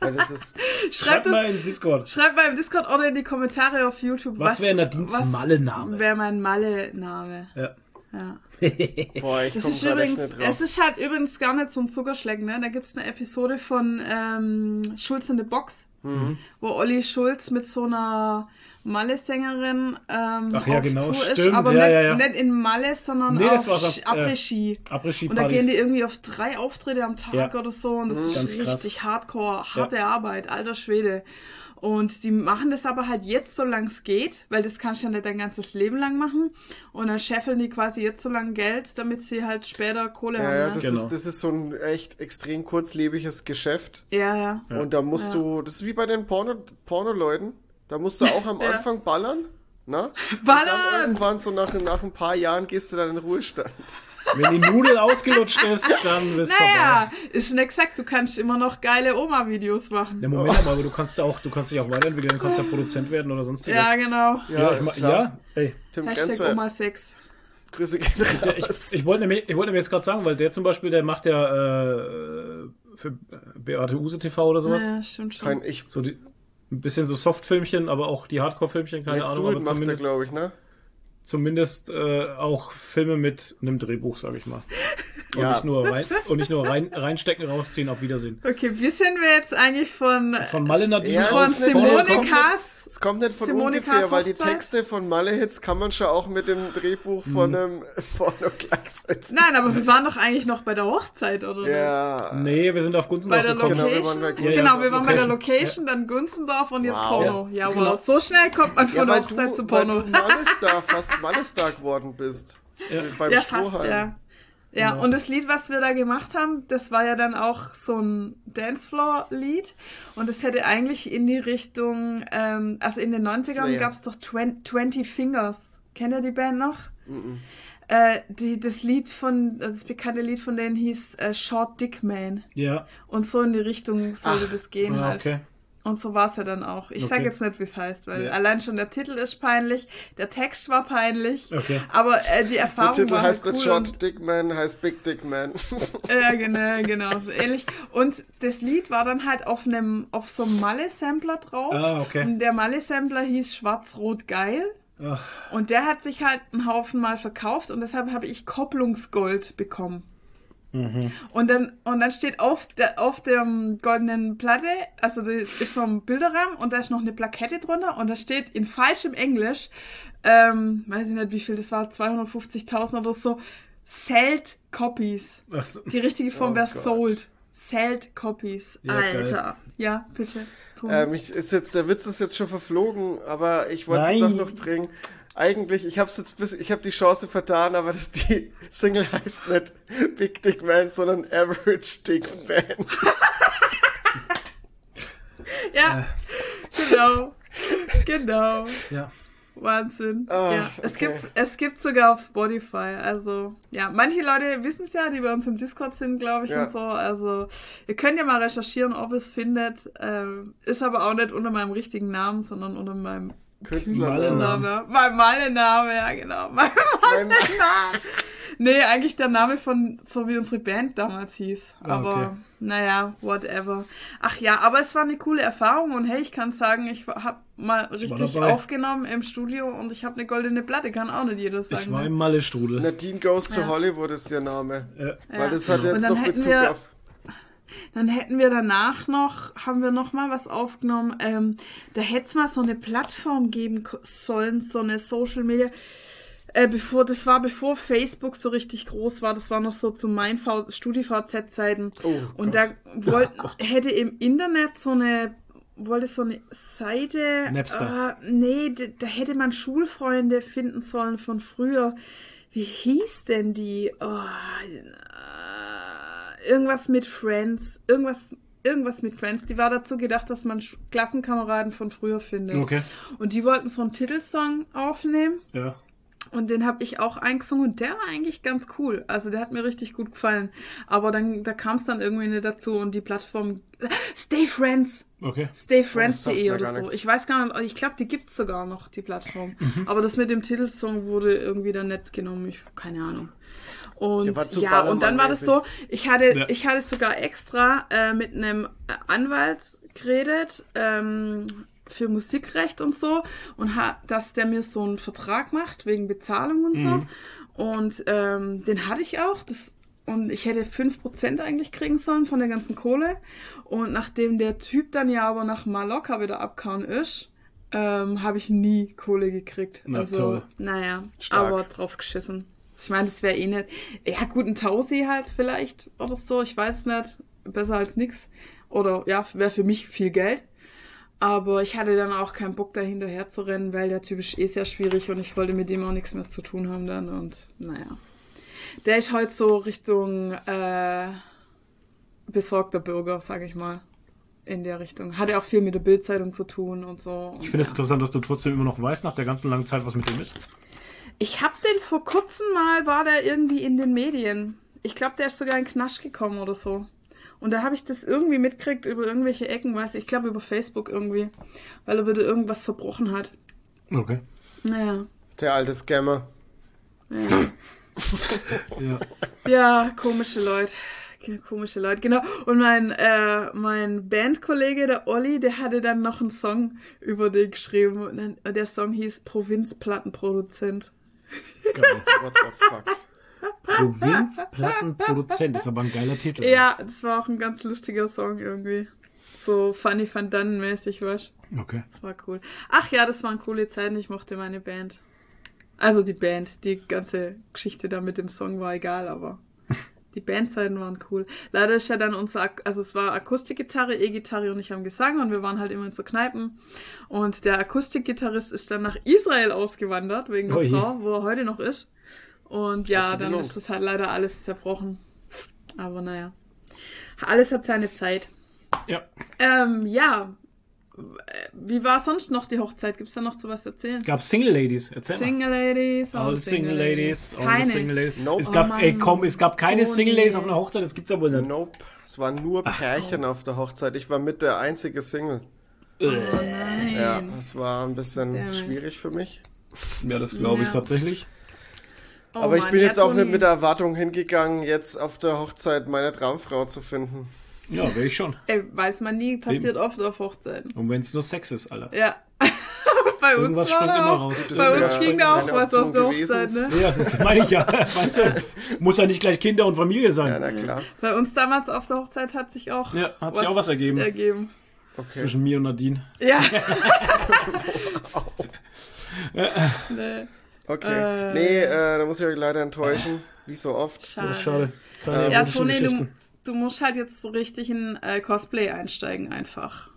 weil das ist. Schreibt Schreibt mal es, in Discord. schreibt mal im Discord oder in die Kommentare auf YouTube. Was wäre Nadines was Malle-Name? Wäre mein Malle-Name. Ja. Ja. Boah, ich Das komme ist gerade übrigens, nicht drauf. es ist halt übrigens gar nicht so ein Zuckerschleck, ne? Da gibt's eine Episode von ähm, Schulz in the Box, Mhm. wo Olli Schulz mit so einer Malle-Sängerin ähm, Ach ja, auf genau, Tour ist, stimmt, aber ja, nicht, ja, ja. nicht in Malle, sondern Nee, auf auf, Sch- äh, Après-Ski. Und da gehen die irgendwie auf drei Auftritte am Tag Ja. oder so und das ist Ganz krass. richtig hardcore, harte Arbeit, alter Schwede. Und die machen das aber halt jetzt, solange es geht, weil das kannst du ja nicht dein ganzes Leben lang machen. Und dann scheffeln die quasi jetzt so lange Geld, damit sie halt später Kohle Ja, haben. ja, ne? das, Genau. ist, das ist so ein echt extrem kurzlebiges Geschäft. ja, ja. Und da musst Ja. du, das ist wie bei den Porno, Porno-Leuten, da musst du auch am Ja. Anfang ballern, ne? Und dann Ballern! irgendwann so nach, nach ein paar Jahren gehst du dann in den Ruhestand. Wenn die Nudel ausgelutscht ist, dann bist du Naja, vorbei. ist nicht gesagt, du kannst immer noch geile Oma-Videos machen. Ja, Moment, aber du kannst ja auch, du kannst dich auch weiterentwickeln, du kannst ja Produzent werden oder sonstiges. Ja, genau. ja, klar. ja, ey. Tim Hashtag Oma 6. Grüße gehen Der, ich, raus. ich wollte nämlich, ich wollte nämlich jetzt gerade sagen, weil der zum Beispiel, der macht ja äh, für Beate Use TV oder sowas. Ja, stimmt schon. Kein, ich, So die, ein bisschen so Softfilmchen, aber auch die Hardcore-Filmchen, keine Let's Ahnung, aber er, zumindest, glaube ich, ne? zumindest äh, auch Filme mit einem Drehbuch, sag ich mal. Und Ja. nicht nur, rein, und nicht nur rein, reinstecken, rausziehen, auf Wiedersehen. Okay, wie sind wir jetzt eigentlich von, Von Malle Nadine Ja, von Simone es kommt Kass? Es kommt nicht von Simonekas ungefähr, weil die? Texte von Malle-Hits kann man schon auch mit dem Drehbuch von einem Porno gleichsetzen. Nein, aber wir waren doch eigentlich noch bei der Hochzeit, oder? Ja. Nee, wir sind auf Gunsten Bei der gekommen. Genau, wir waren bei Genau, Gunzendorf. wir waren bei der Location. Dann Gunzendorf und jetzt Wow. Porno. Ja, wow. Genau. So schnell kommt man Ja, von weil Hochzeit du, zu weil Porno. du Malle-Star, fast Malle-Star geworden bist. Ja. Beim Ja, fast, Strohhalm. ja. Ja, Genau. und das Lied, was wir da gemacht haben, das war ja dann auch so ein Dancefloor-Lied. Und das hätte eigentlich in die Richtung, ähm, also in den 90ern Slayer. gab es doch 20, 20 Fingers. Kennt ihr die Band noch? Mhm. Äh, die, das Lied von, also das bekannte Lied von denen hieß äh, Short Dick Man. Ja, Und so in die Richtung sollte Ach, das gehen ah, halt. okay. Und so war es ja dann auch. Ich sage Okay. jetzt nicht, wie es heißt, weil Ja. allein schon der Titel ist peinlich, der Text war peinlich, Okay. aber äh, die Der Erfahrung Titel war heißt halt nicht cool Short und, Dick Man, heißt Big Dick Man. Ja, genau, genau, so ähnlich. Und das Lied war dann halt auf einem, auf so einem Malle-Sampler drauf. Ah, okay. Und der Malle-Sampler hieß Schwarz-Rot Geil. Ach, Und der hat sich halt einen Haufen mal verkauft und deshalb habe ich Kopplungsgold bekommen. Mhm. Und dann, und dann steht auf der, auf der goldenen Platte, also das ist so ein Bilderrahmen und da ist noch eine Plakette drunter und da steht in falschem Englisch, ähm, weiß ich nicht wie viel das war, 250.000 oder so, Sold Copies. So. Die richtige Form Oh wäre. Sold. Sold Copies. Ja, Alter. Ja, bitte. Ähm, ich, ist jetzt, der Witz ist jetzt schon verflogen, aber ich wollte es doch noch bringen. Eigentlich, ich habe jetzt bis, ich habe die Chance vertan, aber das, die Single heißt nicht Big Dick Man, sondern Average Dick Man. ja, genau. Genau. Ja. Wahnsinn. Ah, ja, es okay. gibt's, es gibt's sogar auf Spotify. Also, ja, manche Leute wissen es ja, die bei uns im Discord sind, glaube ich, Ja. und so. Also, ihr könnt ja mal recherchieren, ob es findet. Ähm, ist aber auch nicht unter meinem richtigen Namen, sondern unter meinem Künstlername. Mein Malename, ja, genau. Mein Malename. nee, eigentlich der Name von, so wie unsere Band damals hieß. Ah, Aber, okay. naja, whatever. Ach ja, aber es war eine coole Erfahrung und hey, ich kann sagen, ich habe mal richtig aufgenommen im Studio und ich habe eine goldene Platte, kann auch nicht jeder sagen. Ich war ne? im Malle-Strudel. Nadine Goes to Ja. Hollywood ist ihr Name. Ja. Weil das hat Und jetzt noch Bezug wir- auf. Dann hätten wir danach noch, haben wir noch mal was aufgenommen. Ähm, da hätte es mal so eine Plattform geben sollen, so eine Social Media. Äh, bevor, das war bevor Facebook so richtig groß war. Das war noch so zu meinen StudiVZ-Zeiten. Oh Und Gott. da wollt, hätte im Internet so eine, wollte so eine Seite. Napster. Äh, nee, da, da hätte man Schulfreunde finden sollen von früher. Wie hieß denn die? Oh, äh, irgendwas mit Friends. Irgendwas. Irgendwas mit Friends. Die war dazu gedacht, dass man Klassenkameraden von früher findet. Okay. Und die wollten so einen Titelsong aufnehmen. Ja. Und den habe ich auch eingesungen und der war eigentlich ganz cool. Also der hat mir richtig gut gefallen. Aber dann, da kam es dann irgendwie nicht dazu und die Plattform Stay Friends, Okay. Oh, stayfriends.de mir oder gar so. nichts. Ich weiß gar nicht, ich glaube, die gibt's sogar noch, die Plattform. Mhm. Aber das mit dem Titelsong wurde irgendwie dann nicht genommen. Ich keine Ahnung. Und ja, und dann war das so, ich hatte, Ja. ich hatte sogar extra äh, mit einem Anwalt geredet ähm, für Musikrecht und so und ha, dass der mir so einen Vertrag macht wegen Bezahlung und Mhm. so. Und ähm, den hatte ich auch. Das, und ich hätte 5% eigentlich kriegen sollen von der ganzen Kohle. Und nachdem der Typ dann ja aber nach Mallorca wieder abgehauen ist, ähm, habe ich nie Kohle gekriegt. Na also, toll. naja, Stark. aber drauf geschissen. Ich meine, das wäre eh nicht. Ja, gut, ein Tausi halt vielleicht oder so. Ich weiß es nicht. Besser als nix. Oder ja, wäre für mich viel Geld. Aber ich hatte dann auch keinen Bock, da hinterher zu rennen, weil der Typ ist eh sehr schwierig und ich wollte mit dem auch nichts mehr zu tun haben dann. Und naja. Der ist heute so Richtung äh, besorgter Bürger, sag ich mal. In der Richtung. Hat ja auch viel mit der Bildzeitung zu tun und so. Ich finde es interessant, dass du trotzdem immer noch weißt, nach der ganzen langen Zeit, was mit dem ist. Ich hab den vor kurzem mal, war der irgendwie in den Medien. Ich glaube, der ist sogar in Knasch gekommen oder so. Und da habe ich das irgendwie mitgekriegt über irgendwelche Ecken, weiß ich, ich glaube über Facebook irgendwie, weil er wieder irgendwas verbrochen hat. Okay. Naja. Der alte Scammer. Ja, Ja. ja komische Leute. Komische Leute, genau. Und mein, äh, mein Bandkollege, der Olli, der hatte dann noch einen Song über den geschrieben. Und der Song hieß Provinzplattenproduzent. Geil. What the fuck? Provinzplattenproduzent ist aber ein geiler Titel. Ja, das war auch ein ganz lustiger Song irgendwie. So Funny Van Dunnen mäßig, was? Okay. Das war cool. Ach ja, das waren coole Zeiten. Ich mochte meine Band. Also die Band. Die ganze Geschichte da mit dem Song war egal, aber die Bandzeiten waren cool. Leider ist ja dann unser, also es war Akustikgitarre, E-Gitarre und ich haben Gesang und wir waren halt immer in so Kneipen. Und der Akustikgitarrist ist dann nach Israel ausgewandert, wegen der Oh. Frau, wo er heute noch ist. Und ja, dann ist das halt leider alles zerbrochen. Aber naja. Alles hat seine Zeit. Ja. Ähm, ja. Wie war sonst noch die Hochzeit? Gibt es da noch zu was erzählen? Gab Single Ladies. Erzähl mal. Single Ladies, All the Single Ladies. All Keine. Single Ladies. Nope. Es gab, Oh Mann, ey, komm, es gab keine Toni. Single Ladies auf einer Hochzeit, das gibt's ja wohl nicht. Nope. Es waren nur Pärchen auf der Hochzeit. Ich war mit der einzige Single. Oh nein. Ja, es war ein bisschen Damn it. schwierig für mich. Ja, das glaube ich Ja. tatsächlich. Oh Aber ich Mann, bin ja, jetzt auch nicht mit der Erwartung hingegangen, jetzt auf der Hochzeit meine Traumfrau zu finden. Ja, wäre ich schon. Ey, weiß man nie, passiert oft auf Hochzeiten. Und wenn es nur Sex ist, Alter. Ja. Bei uns Irgendwas war springt immer auch. raus. Das Bei uns ging da auch was auf der Hochzeit, ne? Ja, das meine ich ja. Weißt du, muss ja nicht gleich Kinder und Familie sein. Ja, na klar. Bei uns damals auf der Hochzeit hat sich auch Ja, hat sich auch was ergeben. ergeben. Okay. Zwischen mir und Nadine. Ja. nee, Okay. Äh. nee, äh, da muss ich euch leider enttäuschen. Wie so oft. schade. Das ist schade. Keine Ja, Toni, du. Du musst halt jetzt so richtig in äh, Cosplay einsteigen einfach.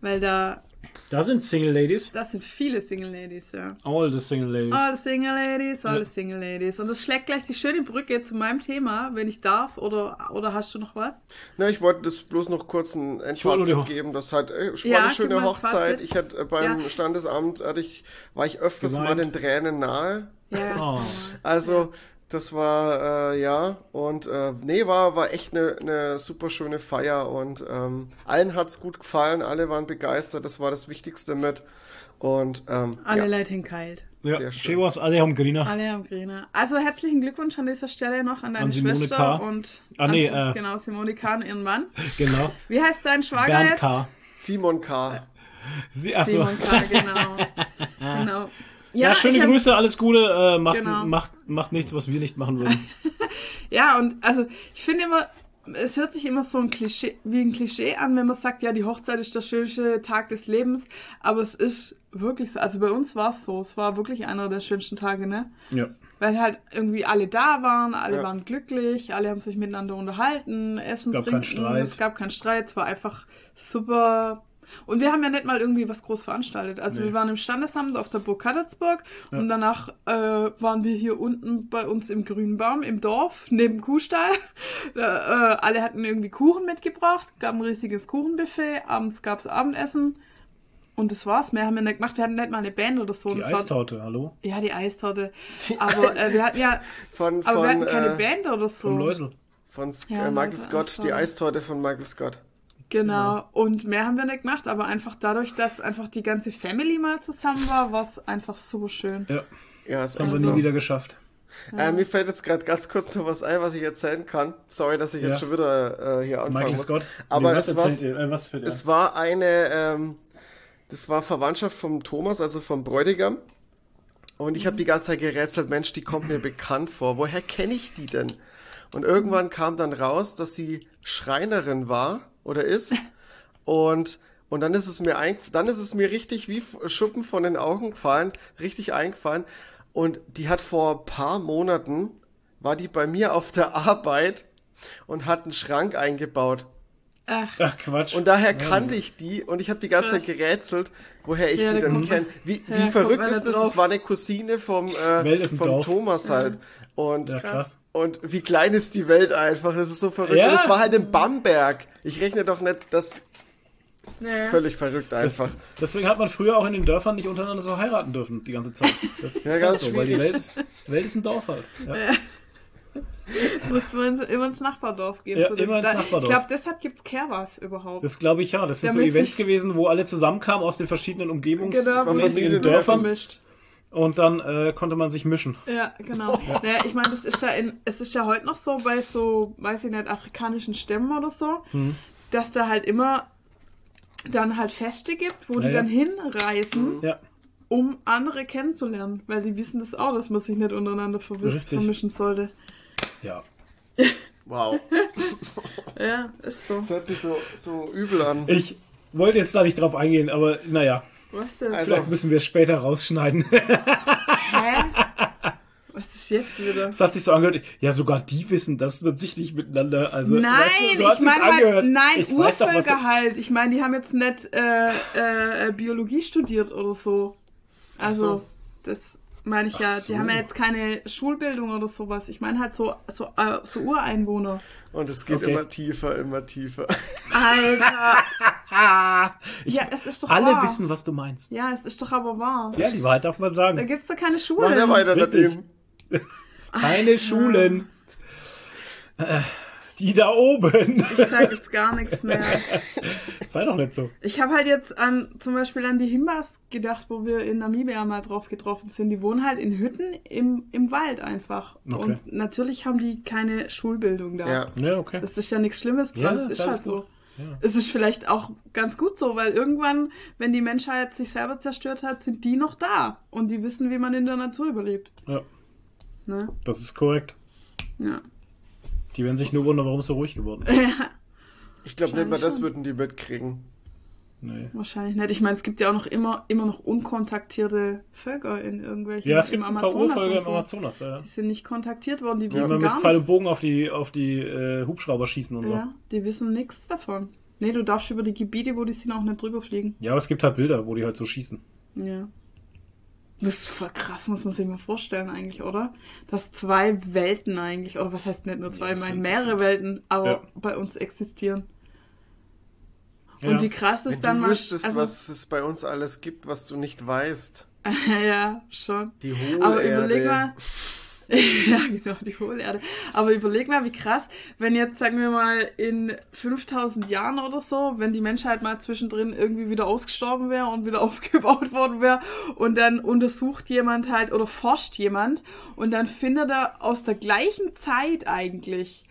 Weil da, Da sind Single Ladies. das sind viele Single Ladies, ja. All the Single Ladies. All the Single Ladies, all Ja. the Single Ladies. Und das schlägt gleich die schöne Brücke zu meinem Thema, wenn ich darf. Oder, oder hast du noch was? Na, ich wollte das bloß noch kurz ein Endfazit Entschuldigung. geben. Das hat äh, war Ja, eine schöne Hochzeit. Fazit. Ich hatte äh, beim Ja. Standesamt hatte ich, war ich öfters Geweint. mal den Tränen nahe. Ja, ja. Oh. Also, das war, äh, ja, und äh, nee, war, war echt eine ne super schöne Feier und ähm, allen hat's gut gefallen, alle waren begeistert, das war das Wichtigste mit. Und ähm, Alle ja, Leute hinkeilt. Ja, Sehr schön. schön was, alle haben Griner. Alle am Griner. Also herzlichen Glückwunsch an dieser Stelle noch an deine An Schwester K. und Ah, nee, an, äh, genau, Simone K. und ihren Mann. Genau. Wie heißt dein Schwager Bernd jetzt? K. Simon K. Sie. Simon K. Genau. genau. Ja, schöne ich hab- Grüße, alles Gute. Äh, macht, Genau. macht, macht nichts, was wir nicht machen würden. Ja, und also ich finde immer, es hört sich immer so ein Klischee, wie ein Klischee an, wenn man sagt, ja, die Hochzeit ist der schönste Tag des Lebens, aber es ist wirklich so. Also bei uns war es so, es war wirklich einer der schönsten Tage, ne? Ja. Weil halt irgendwie alle da waren, alle Ja. waren glücklich, alle haben sich miteinander unterhalten, Essen, Es gab keinen Trinken, Streit. es gab keinen Streit, es war einfach super. Und wir haben ja nicht mal irgendwie was groß veranstaltet. Also Nee. wir waren im Standesamt auf der Burg Kattersburg Ja. und danach äh, waren wir hier unten bei uns im Grünen Baum im Dorf neben Kuhstall. äh, äh, alle hatten irgendwie Kuchen mitgebracht, gab ein riesiges Kuchenbuffet, abends gab es Abendessen und das war's. Mehr haben wir nicht gemacht. Wir hatten nicht mal eine Band oder so. und Die es war, Eistorte, hallo? ja, die Eistorte. Aber äh, wir hatten ja Von, aber wir von, hatten keine äh, Band oder so. Vom Läusel. von Sk Ja, äh, Michael Scott, die Eistorte. Eistorte von Michael Scott. Genau. Und mehr haben wir nicht gemacht, aber einfach dadurch, dass einfach die ganze Family mal zusammen war, war es einfach super schön. Ja, Ja, ist haben wir so. nie wieder geschafft. Äh, mir fällt jetzt gerade ganz kurz noch was ein, was ich erzählen kann. Sorry, dass ich jetzt Ja. schon wieder äh, hier anfangen Michael muss. Scott. Aber Nee, was es? Äh, was es war eine, ähm, das war Verwandtschaft vom Thomas, also vom Bräutigam. Und ich habe die ganze Zeit gerätselt, Mensch, die kommt mir bekannt vor. Woher kenne ich die denn? Und irgendwann kam dann raus, dass sie Schreinerin war oder ist. Und, und dann ist es mir ein, dann ist es mir richtig wie Schuppen von den Augen gefallen, richtig eingefallen. Und die hat vor ein paar Monaten, war die bei mir auf der Arbeit und hat einen Schrank eingebaut. Ach, Ach, Quatsch. Und daher Ja. kannte ich die und ich habe die ganze Zeit gerätselt, woher ich Ja, die denn kenne. Wie, ja, wie kommt verrückt ist da das? drauf. Es war eine Cousine vom, äh, vom. Thomas halt. Und, ja, krass. und wie klein ist die Welt einfach? Das ist so verrückt. Ja. Und es war halt in Bamberg. Ich rechne doch nicht, das nee. völlig verrückt Das, einfach. deswegen hat man früher auch in den Dörfern nicht untereinander so heiraten dürfen, die ganze Zeit. Das Ja, ist ganz halt so, weil die schwierig. Welt ist, Welt ist ein Dorf halt. Ja. Muss man immer ins Nachbardorf gehen. Ja, immer ins da- Nachbardorf. Ich glaube, deshalb gibt's Kerbas überhaupt. Das glaube ich ja. Das sind so Damit Events sich- gewesen, wo alle zusammenkamen aus den verschiedenen genau, wo man sich Familien- Dörfern vermischt. Und dann äh, konnte man sich mischen. Ja, genau. Naja, ich meine, das ist ja in, es ist ja heute noch so bei so, weiß ich nicht, afrikanischen Stämmen oder so, Hm. dass da halt immer dann halt Feste gibt, wo Ja, die ja. dann hinreisen, Ja, um andere kennenzulernen. Weil die wissen das auch, dass man sich nicht untereinander verwisch- Richtig. vermischen sollte. ja. Wow. Ja, ist so. Das hört sich so, so übel an. Ich wollte jetzt da nicht drauf eingehen, aber naja, Was denn? Also- vielleicht müssen wir es später rausschneiden. Hä? Was ist jetzt wieder? Es hat sich so angehört, ja, sogar die wissen, das wird sich nicht miteinander. Also, Nein, weißt du, so hat ich meine halt, angehört. nein, ich weiß doch, was Urvölker halt. Ich meine, die haben jetzt nicht äh, äh, Biologie studiert oder so. Also, so. das meine ich ja. Ach so. Die haben ja jetzt keine Schulbildung oder sowas. Ich meine halt so, so, äh, so Ureinwohner. Und es geht Okay. immer tiefer, immer tiefer. Alter. Ich, ja, es ist doch alle wahr. wissen, was du meinst. Ja, es ist doch aber wahr. Ja, die Wahrheit darf man Da sagen. gibt's doch keine Schulen. Mach ja weiter Richtig. nachdem. Keine Schulen. Äh, Die da oben. Ich sag jetzt gar nichts mehr. Sei doch nicht so. Ich habe halt jetzt an zum Beispiel an die Himbas gedacht, wo wir in Namibia mal drauf getroffen sind. Die wohnen halt in Hütten im, im Wald einfach. Okay. Und natürlich haben die keine Schulbildung da. Ja. Ja, okay. Das ist ja nichts Schlimmes dran, Ja, das ist ist halt so. gut. Ja. Es ist vielleicht auch ganz gut so, weil irgendwann, wenn die Menschheit sich selber zerstört hat, sind die noch da. Und die wissen, wie man in der Natur überlebt. Ja, Ne? das ist korrekt. Ja. Die werden sich nur wundern, warum es so ruhig geworden ist. Ich glaube nicht mal das schon. würden die mitkriegen. Nee. Wahrscheinlich nicht. Ich meine, es gibt ja auch noch immer, immer noch unkontaktierte Völker in irgendwelchen Ja, es gibt im ein paar Amazonas Urvölker und im so. Amazonas, ja. ja. Die sind nicht kontaktiert worden, die Die wissen immer mit gar Pfeil und nichts. Bogen auf die, auf die äh, Hubschrauber schießen und so. Ja, die wissen nichts davon. Nee, du darfst über die Gebiete, wo die sind, auch nicht drüber fliegen. Ja, aber es gibt halt Bilder, wo die halt so schießen. Ja. Das ist voll krass, muss man sich mal vorstellen eigentlich, oder? Dass zwei Welten eigentlich, oder was heißt nicht nur zwei, Ja, ich meine mehrere Welten, aber Ja. bei uns existieren. Ja. Und wie krass das Wenn dann du mal... wüsstest, also- was es bei uns alles gibt, was du nicht weißt. ja, schon. Die Aber überleg Hohlerde. mal. ja, genau, die Hohlerde. Aber überleg mal, wie krass, wenn jetzt, sagen wir mal, in 5000 Jahren oder so, wenn die Menschheit mal zwischendrin irgendwie wieder ausgestorben wäre und wieder aufgebaut worden wäre und dann untersucht jemand halt oder forscht jemand und dann findet er aus der gleichen Zeit eigentlich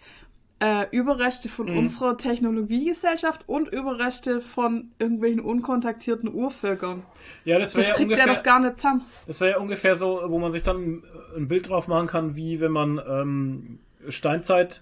äh, Überreste von Mhm. unserer Technologiegesellschaft und Überreste von irgendwelchen unkontaktierten Urvölkern. Ja, das wäre ja, kriegt ungefähr, doch gar nicht zusammen. das wär ja ungefähr so, wo man sich dann ein Bild drauf machen kann, wie wenn man ähm, Steinzeit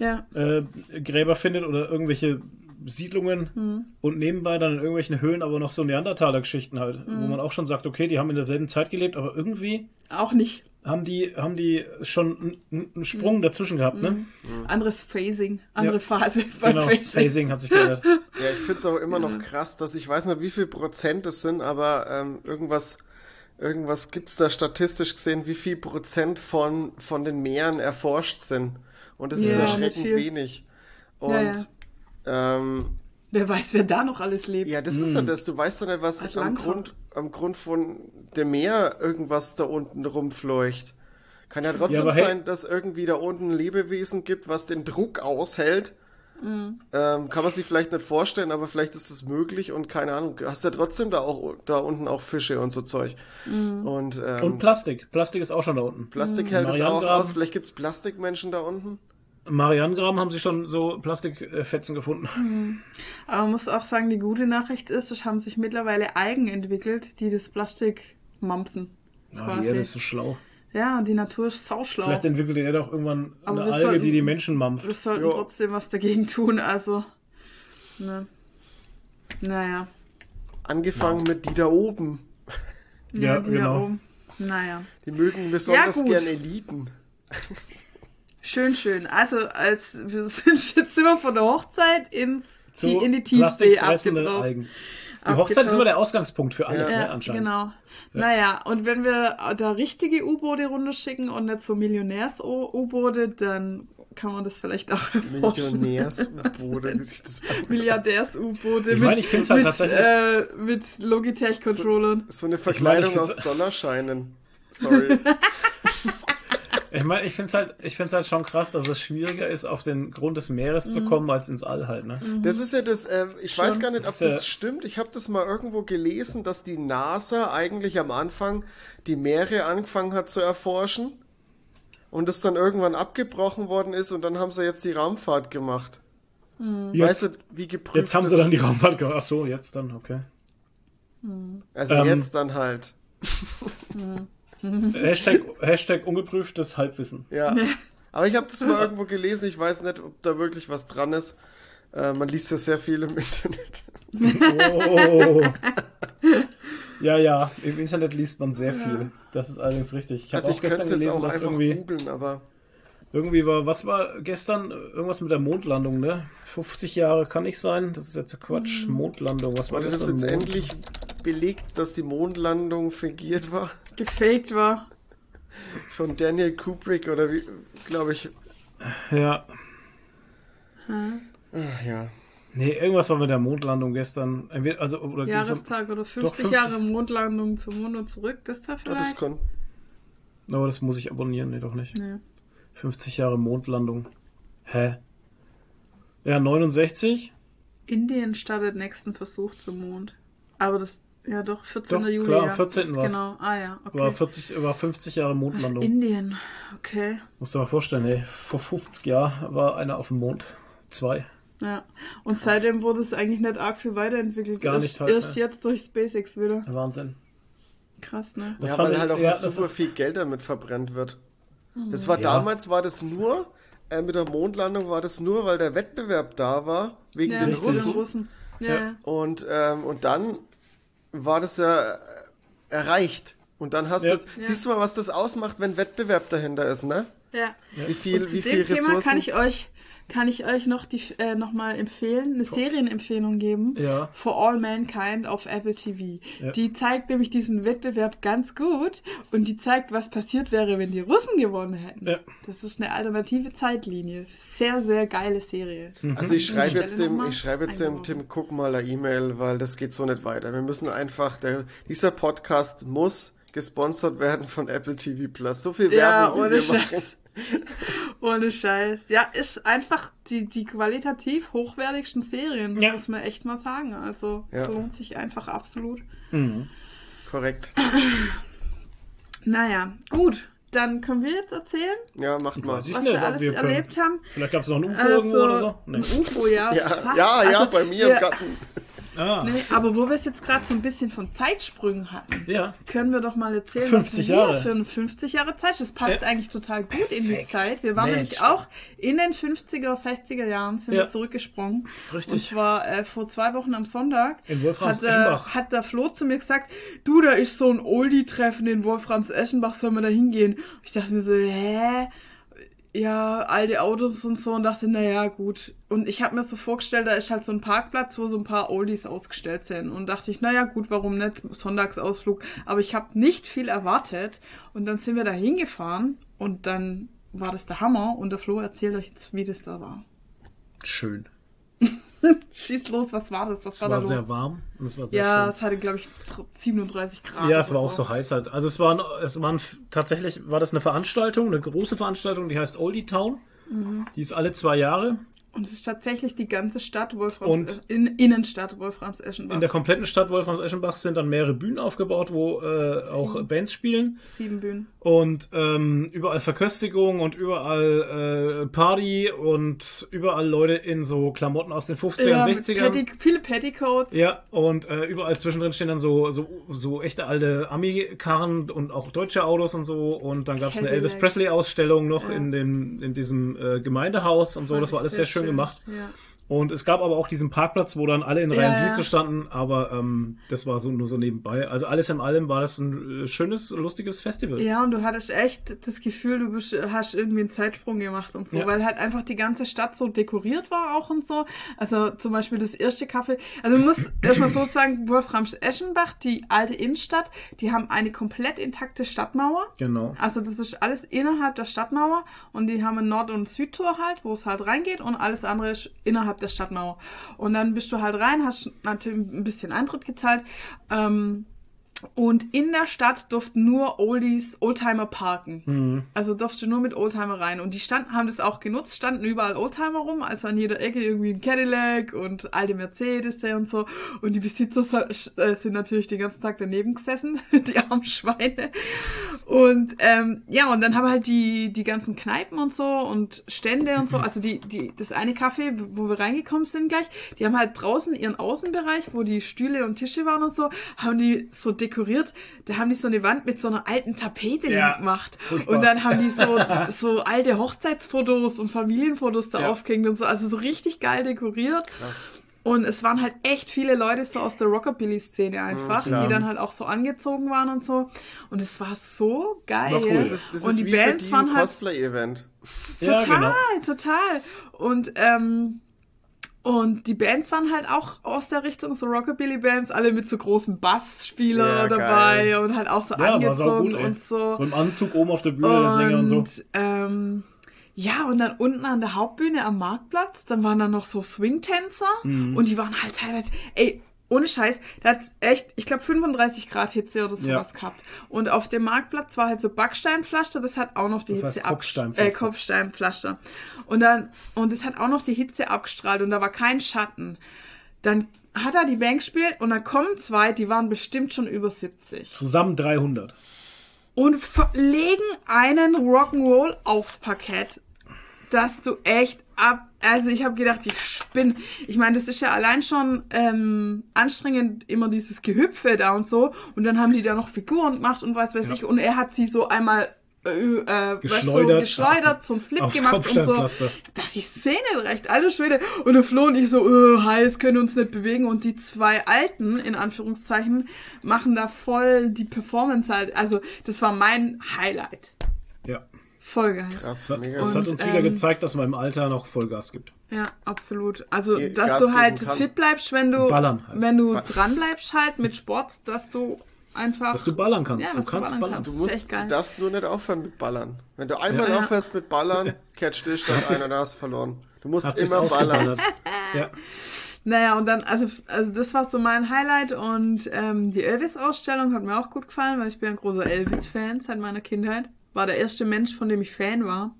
Ja. äh, Gräber findet oder irgendwelche Siedlungen Hm. und nebenbei dann in irgendwelchen Höhlen aber noch so Neandertaler-Geschichten halt, wo Hm. man auch schon sagt, okay, die haben in derselben Zeit gelebt, aber irgendwie Auch nicht. Haben die, haben die schon einen, Sprung Hm. dazwischen gehabt, ne? Anderes Phasing, andere Ja. Phase beim Genau, Phasing. Phasing hat sich geändert. Ja, ich finde es auch immer noch krass, dass ich weiß nicht, wie viel Prozent es sind, aber ähm, irgendwas, irgendwas gibt's da statistisch gesehen, wie viel Prozent von, von den Meeren erforscht sind. Und das ist Ja, erschreckend nicht viel. wenig. Und Ja, Ähm, Wer weiß, wer da noch alles lebt. ja, das ist ja das. Du weißt ja nicht, was am Atlanta. Grund, am Grund von dem Meer irgendwas da unten rumfleucht. Kann ja trotzdem hey- sein, dass irgendwie da unten ein Lebewesen gibt, was den Druck aushält. Mhm. Ähm, kann man sich vielleicht nicht vorstellen, aber vielleicht ist es möglich und keine Ahnung. Hast ja trotzdem da auch da unten auch Fische und so Zeug. Mhm. Und, ähm, Und Plastik. Plastik ist auch schon da unten. Plastik hält es auch aus. Vielleicht gibt es Plastikmenschen da unten. Marianengraben haben sie schon so Plastikfetzen gefunden. Aber man muss auch sagen, die gute Nachricht ist, es haben sich mittlerweile Algen entwickelt, die das Plastik mampfen. Ja, Quasi. die Erde ist so schlau. Ja, die Natur ist sauschlau. Vielleicht entwickelt die Erde auch irgendwann Aber eine Alge, sollten- die die Menschen mampft. Wir sollten Ja. trotzdem was dagegen tun, also. Ne. Naja. Angefangen mit die da oben. Ja, die genau. Da oben. Naja. Die mögen besonders gut. gern Eliten. Schön, schön. Also, als wir sind jetzt sind wir von der Hochzeit ins, Zu in die Tiefsee abgetaucht. Die Hochzeit ist immer der Ausgangspunkt für alles, Ja. ne, Ja, anscheinend. genau. Naja, und wenn wir da richtige U-Boote runterschicken und nicht so Millionärs-U-Boote, dann kann man das vielleicht auch erforschen. Millionärs-U-Boote, wie sich das. Milliardärs-U-Boote Ich mit, meine, ich find's halt mit, äh, mit Logitech-Controllern. So eine Verkleidung find's- aus Dollarscheinen. Sorry. Ich meine, ich finde es halt, ich find's halt schon krass, dass es schwieriger ist, auf den Grund des Meeres Mhm. zu kommen, als ins All halt. Ne? Das ist ja das, äh, ich weiß Schon. gar nicht, ob Das das stimmt. Ich habe das mal irgendwo gelesen, dass die NASA eigentlich am Anfang die Meere angefangen hat zu erforschen und das dann irgendwann abgebrochen worden ist und dann haben sie jetzt die Raumfahrt gemacht. Weißt du, wie geprüft Jetzt haben das sie dann die? Raumfahrt gemacht. Ach so, jetzt dann, okay. Also Ähm, jetzt dann halt. Hashtag, Hashtag ungeprüftes Halbwissen. Ja. Aber ich habe das mal irgendwo gelesen. Ich weiß nicht, ob da wirklich was dran ist. Äh, man liest ja sehr viel im Internet. Oh. ja, ja, im Internet liest man sehr viel. Das ist allerdings richtig. Ich habe Also auch gestern es jetzt gelesen, auch dass irgendwie, googeln, aber irgendwie war, was war gestern? Irgendwas mit der Mondlandung, ne? 50 Jahre kann nicht sein. Das ist jetzt Quatsch. Mondlandung, was war das gestern? jetzt Mond- endlich belegt, dass die Mondlandung fingiert war? Gefaked war. Von Daniel Kubrick oder wie, glaube ich. Ja. Ach, ja. Nee, irgendwas war mit der Mondlandung gestern. Also, oder Jahrestag oder 50, 50. Jahre Mondlandung zum Mond und zurück. Das da Ja, vielleicht? das kann. Aber das muss ich abonnieren, nee, doch nicht. nee. 50 Jahre Mondlandung. Hä? Ja, 69? Indien startet nächsten Versuch zum Mond. Aber das, ja doch, 14. Doch, Juli. klar, ja. 14. Das ist war's. Genau, ah ja, okay. War, 40, war 50 Jahre Mondlandung. Indien, okay. Musst du dir mal vorstellen, ey, vor 50 Jahren war einer auf dem Mond. Zwei. Ja. Und seitdem wurde es eigentlich nicht arg viel weiterentwickelt. Gar erst, nicht halt, Erst ne? jetzt durch SpaceX wieder. Wahnsinn. Krass, ne? Das ja, weil ich- halt auch ja, super ist- viel Geld damit verbrennt wird. Das war Ja. damals, war das nur, äh, mit der Mondlandung war das nur, weil der Wettbewerb da war, wegen Ja, den Richtig. den Russen. Russen. Ja. Und, ähm, und dann war das ja äh, erreicht. Und dann hast Ja. du jetzt, Ja. siehst du mal, was das ausmacht, wenn Wettbewerb dahinter ist, ne? ja. Wie viel, Und zu wie dem viel Thema Ressourcen. kann ich euch, kann ich euch noch, die, äh, noch mal empfehlen, eine Serienempfehlung geben. Ja. For All Mankind auf Apple TV. Ja. Die zeigt nämlich diesen Wettbewerb ganz gut und die zeigt, was passiert wäre, wenn die Russen gewonnen hätten. Ja. Das ist eine alternative Zeitlinie. Sehr, sehr geile Serie. Also ich schreibe jetzt dem, ich schreibe jetzt dem. Tim Cook mal eine E-Mail, weil das geht so nicht weiter. Wir müssen einfach, der, dieser Podcast muss gesponsert werden von Apple TV Plus. So viel Ja, Werbung, wie ohne wir Scheiß. machen. Ohne Scheiß. Ja, ist einfach die, die qualitativ hochwertigsten Serien, Ja. muss man echt mal sagen. Also es Ja. lohnt sich einfach absolut. Mhm. Korrekt. Naja, gut. Dann können wir jetzt erzählen, Ja, macht mal. Was nicht, wir alles wir erlebt haben. Vielleicht gab es noch ein UFO Also, irgendwo oder so. Nee. Ein UFO, ja. Ja, ja, ja, Also, bei mir wir, im Garten. Ah, Nee, aber wo wir es jetzt gerade so ein bisschen von Zeitsprüngen hatten, ja. können wir doch mal erzählen, 50 was wir Jahre. hier für eine 50 Jahre Zeit. Das passt Ja. eigentlich total gut in die Perfekt. Zeit. Wir waren Mensch. nämlich auch in den 50er, 60er Jahren sind Ja. wir zurückgesprungen. Richtig. Und zwar äh, vor zwei Wochen am Sonntag In Wolframs hat, äh, hat der Flo zu mir gesagt, du, da ist so ein Oldie-Treffen in Wolframs Eschenbach, sollen wir da hingehen? Ich dachte mir so, hä? Ja, alte Autos und so und dachte, naja, gut. Und ich habe mir so vorgestellt, da ist halt so ein Parkplatz, wo so ein paar Oldies ausgestellt sind. Und dachte ich, naja, gut, warum nicht? Sonntagsausflug. Aber ich habe nicht viel erwartet. Und dann sind wir da hingefahren und dann war das der Hammer. Und der Flo erzählt euch jetzt, wie das da war. Schön. Schieß los, was war das? Was Es war, war da sehr los? warm und es war sehr Ja, schön. es hatte, glaube ich, 37 Grad. Ja, es war auch so heiß halt. Also es waren, es waren tatsächlich war das eine Veranstaltung, eine große Veranstaltung, die heißt Oldie Town. Mhm. Die ist alle zwei Jahre. Und es ist tatsächlich die ganze Stadt Wolframs, in, Innenstadt Wolframs Eschenbach. In der kompletten Stadt Wolframs-Eschenbach sind dann mehrere Bühnen aufgebaut, wo äh, auch. Bands spielen. Sieben Bühnen. Und ähm, überall Verköstigung und überall äh, Party und überall Leute in so Klamotten aus den 50ern, Ja, mit 60ern. Petti viele Petticoats. Ja, und äh, überall zwischendrin stehen dann so, so, so echte alte Ami-Karren und auch deutsche Autos und so. Und dann gab es eine. Elvis Presley-Ausstellung noch Ja. in, dem, in diesem äh, Gemeindehaus und so. Fand Das war alles sehr schön, gemacht. Ja. Und es gab aber auch diesen Parkplatz, wo dann alle in Reihen ja. Glied standen, aber ähm, das war so nur so nebenbei. Also alles in allem war das ein äh, schönes, lustiges Festival. ja, und du hattest echt das Gefühl, du bist, hast irgendwie einen Zeitsprung gemacht und so, Ja. weil halt einfach die ganze Stadt so dekoriert war auch und so. Also zum Beispiel das erste Café. Also man muss erstmal so sagen, Wolframs Eschenbach, die alte Innenstadt, die haben eine komplett intakte Stadtmauer. Genau. Also das ist alles innerhalb der Stadtmauer und die haben ein Nord- und Südtor halt, wo es halt reingeht und alles andere ist innerhalb der Stadtmauer. Und dann bist du halt rein, hast natürlich ein bisschen Eintritt gezahlt. Ähm, und in der Stadt durften nur Oldies, Oldtimer parken. Mhm. Also durfst du nur mit Oldtimer rein. Und die standen, haben das auch genutzt, standen überall Oldtimer rum, also an jeder Ecke irgendwie ein Cadillac und alte Mercedes und so. Und die Besitzer äh, sind natürlich den ganzen Tag daneben gesessen, die armen Schweine. Und ähm, ja, und dann haben halt die, die ganzen Kneipen und so und Stände und so, also die, die, das eine Café, wo wir reingekommen sind gleich, die haben halt draußen ihren Außenbereich, wo die Stühle und Tische waren und so, haben die so dekoriert. Da haben die so eine Wand mit so einer alten Tapete Ja, gemacht. furchtbar. Und dann haben die so, so alte Hochzeitsfotos und Familienfotos da Ja. aufgehängt und so. Also so richtig geil dekoriert. Krass. Und es waren halt echt viele Leute so aus der Rockabilly-Szene einfach, klar. die dann halt auch so angezogen waren und so. Und es war so geil. War cool. Das ist, das und ist die wie Bands für die waren ein halt Cosplay-Event. Ja, total, genau. total. Und ähm, und die Bands waren halt auch aus der Richtung, so Rockabilly-Bands, alle mit so großen Bassspieler Ja, dabei geil. und halt auch so Ja, angezogen gut, und so. So im Anzug oben auf der Bühne, der Sänger und so. ähm, ja, und dann unten an der Hauptbühne am Marktplatz, dann waren da noch so Swing-Tänzer Mhm. und die waren halt teilweise, ey, ohne Scheiß, da hat's echt, ich glaube 35 Grad Hitze oder sowas gehabt. Und auf dem Marktplatz war halt so Backsteinpflaster, das hat auch noch die Das Hitze ab- Kopfsteinpflaster. Äh, Kopfsteinpflaster. Und dann, und es hat auch noch die Hitze abgestrahlt und da war kein Schatten. Dann hat er die Bank gespielt und dann kommen zwei, die waren bestimmt schon über 70 Zusammen 300. und legen einen Rock'n'Roll aufs Parkett, dass du echt ab. Also ich habe gedacht, ich spinne. Ich meine, das ist ja allein schon ähm, anstrengend, immer dieses Gehüpfe da und so. Und dann haben die da noch Figuren gemacht und was weiß Ja. ich. Und er hat sie so einmal äh, äh, weißt du, Geschleudert. geschleudert zum Flip gemacht und so. Das sehe nicht recht, alter Schwede. Und der Flo und ich so, äh, heiß, können uns nicht bewegen. Und die zwei Alten, in Anführungszeichen, machen da voll die Performance halt. Also, das war mein Highlight. Voll geil. Krass, Das hat, mega. das Und, hat uns wieder ähm, gezeigt, dass man im Alter noch Vollgas gibt. Ja, absolut. Also, Ge- dass Gas du halt kann. fit bleibst, wenn du, halt. wenn du Ba- dran bleibst halt mit Sport, dass du einfach. Dass du ballern kannst. Ja, du kannst ballern ballern. kannst. Du, musst, du darfst nur nicht aufhören mit Ballern. Wenn du einmal Ja. Aufhörst mit Ballern, kehrt Stillstand Hat sich's- ein und dann hast du verloren. Du musst immer ballern. ja. Naja, und dann, also, also das war so mein Highlight und ähm, die Elvis-Ausstellung hat mir auch gut gefallen, weil ich bin ein großer Elvis-Fan seit meiner Kindheit. War der erste Mensch, von dem ich Fan war.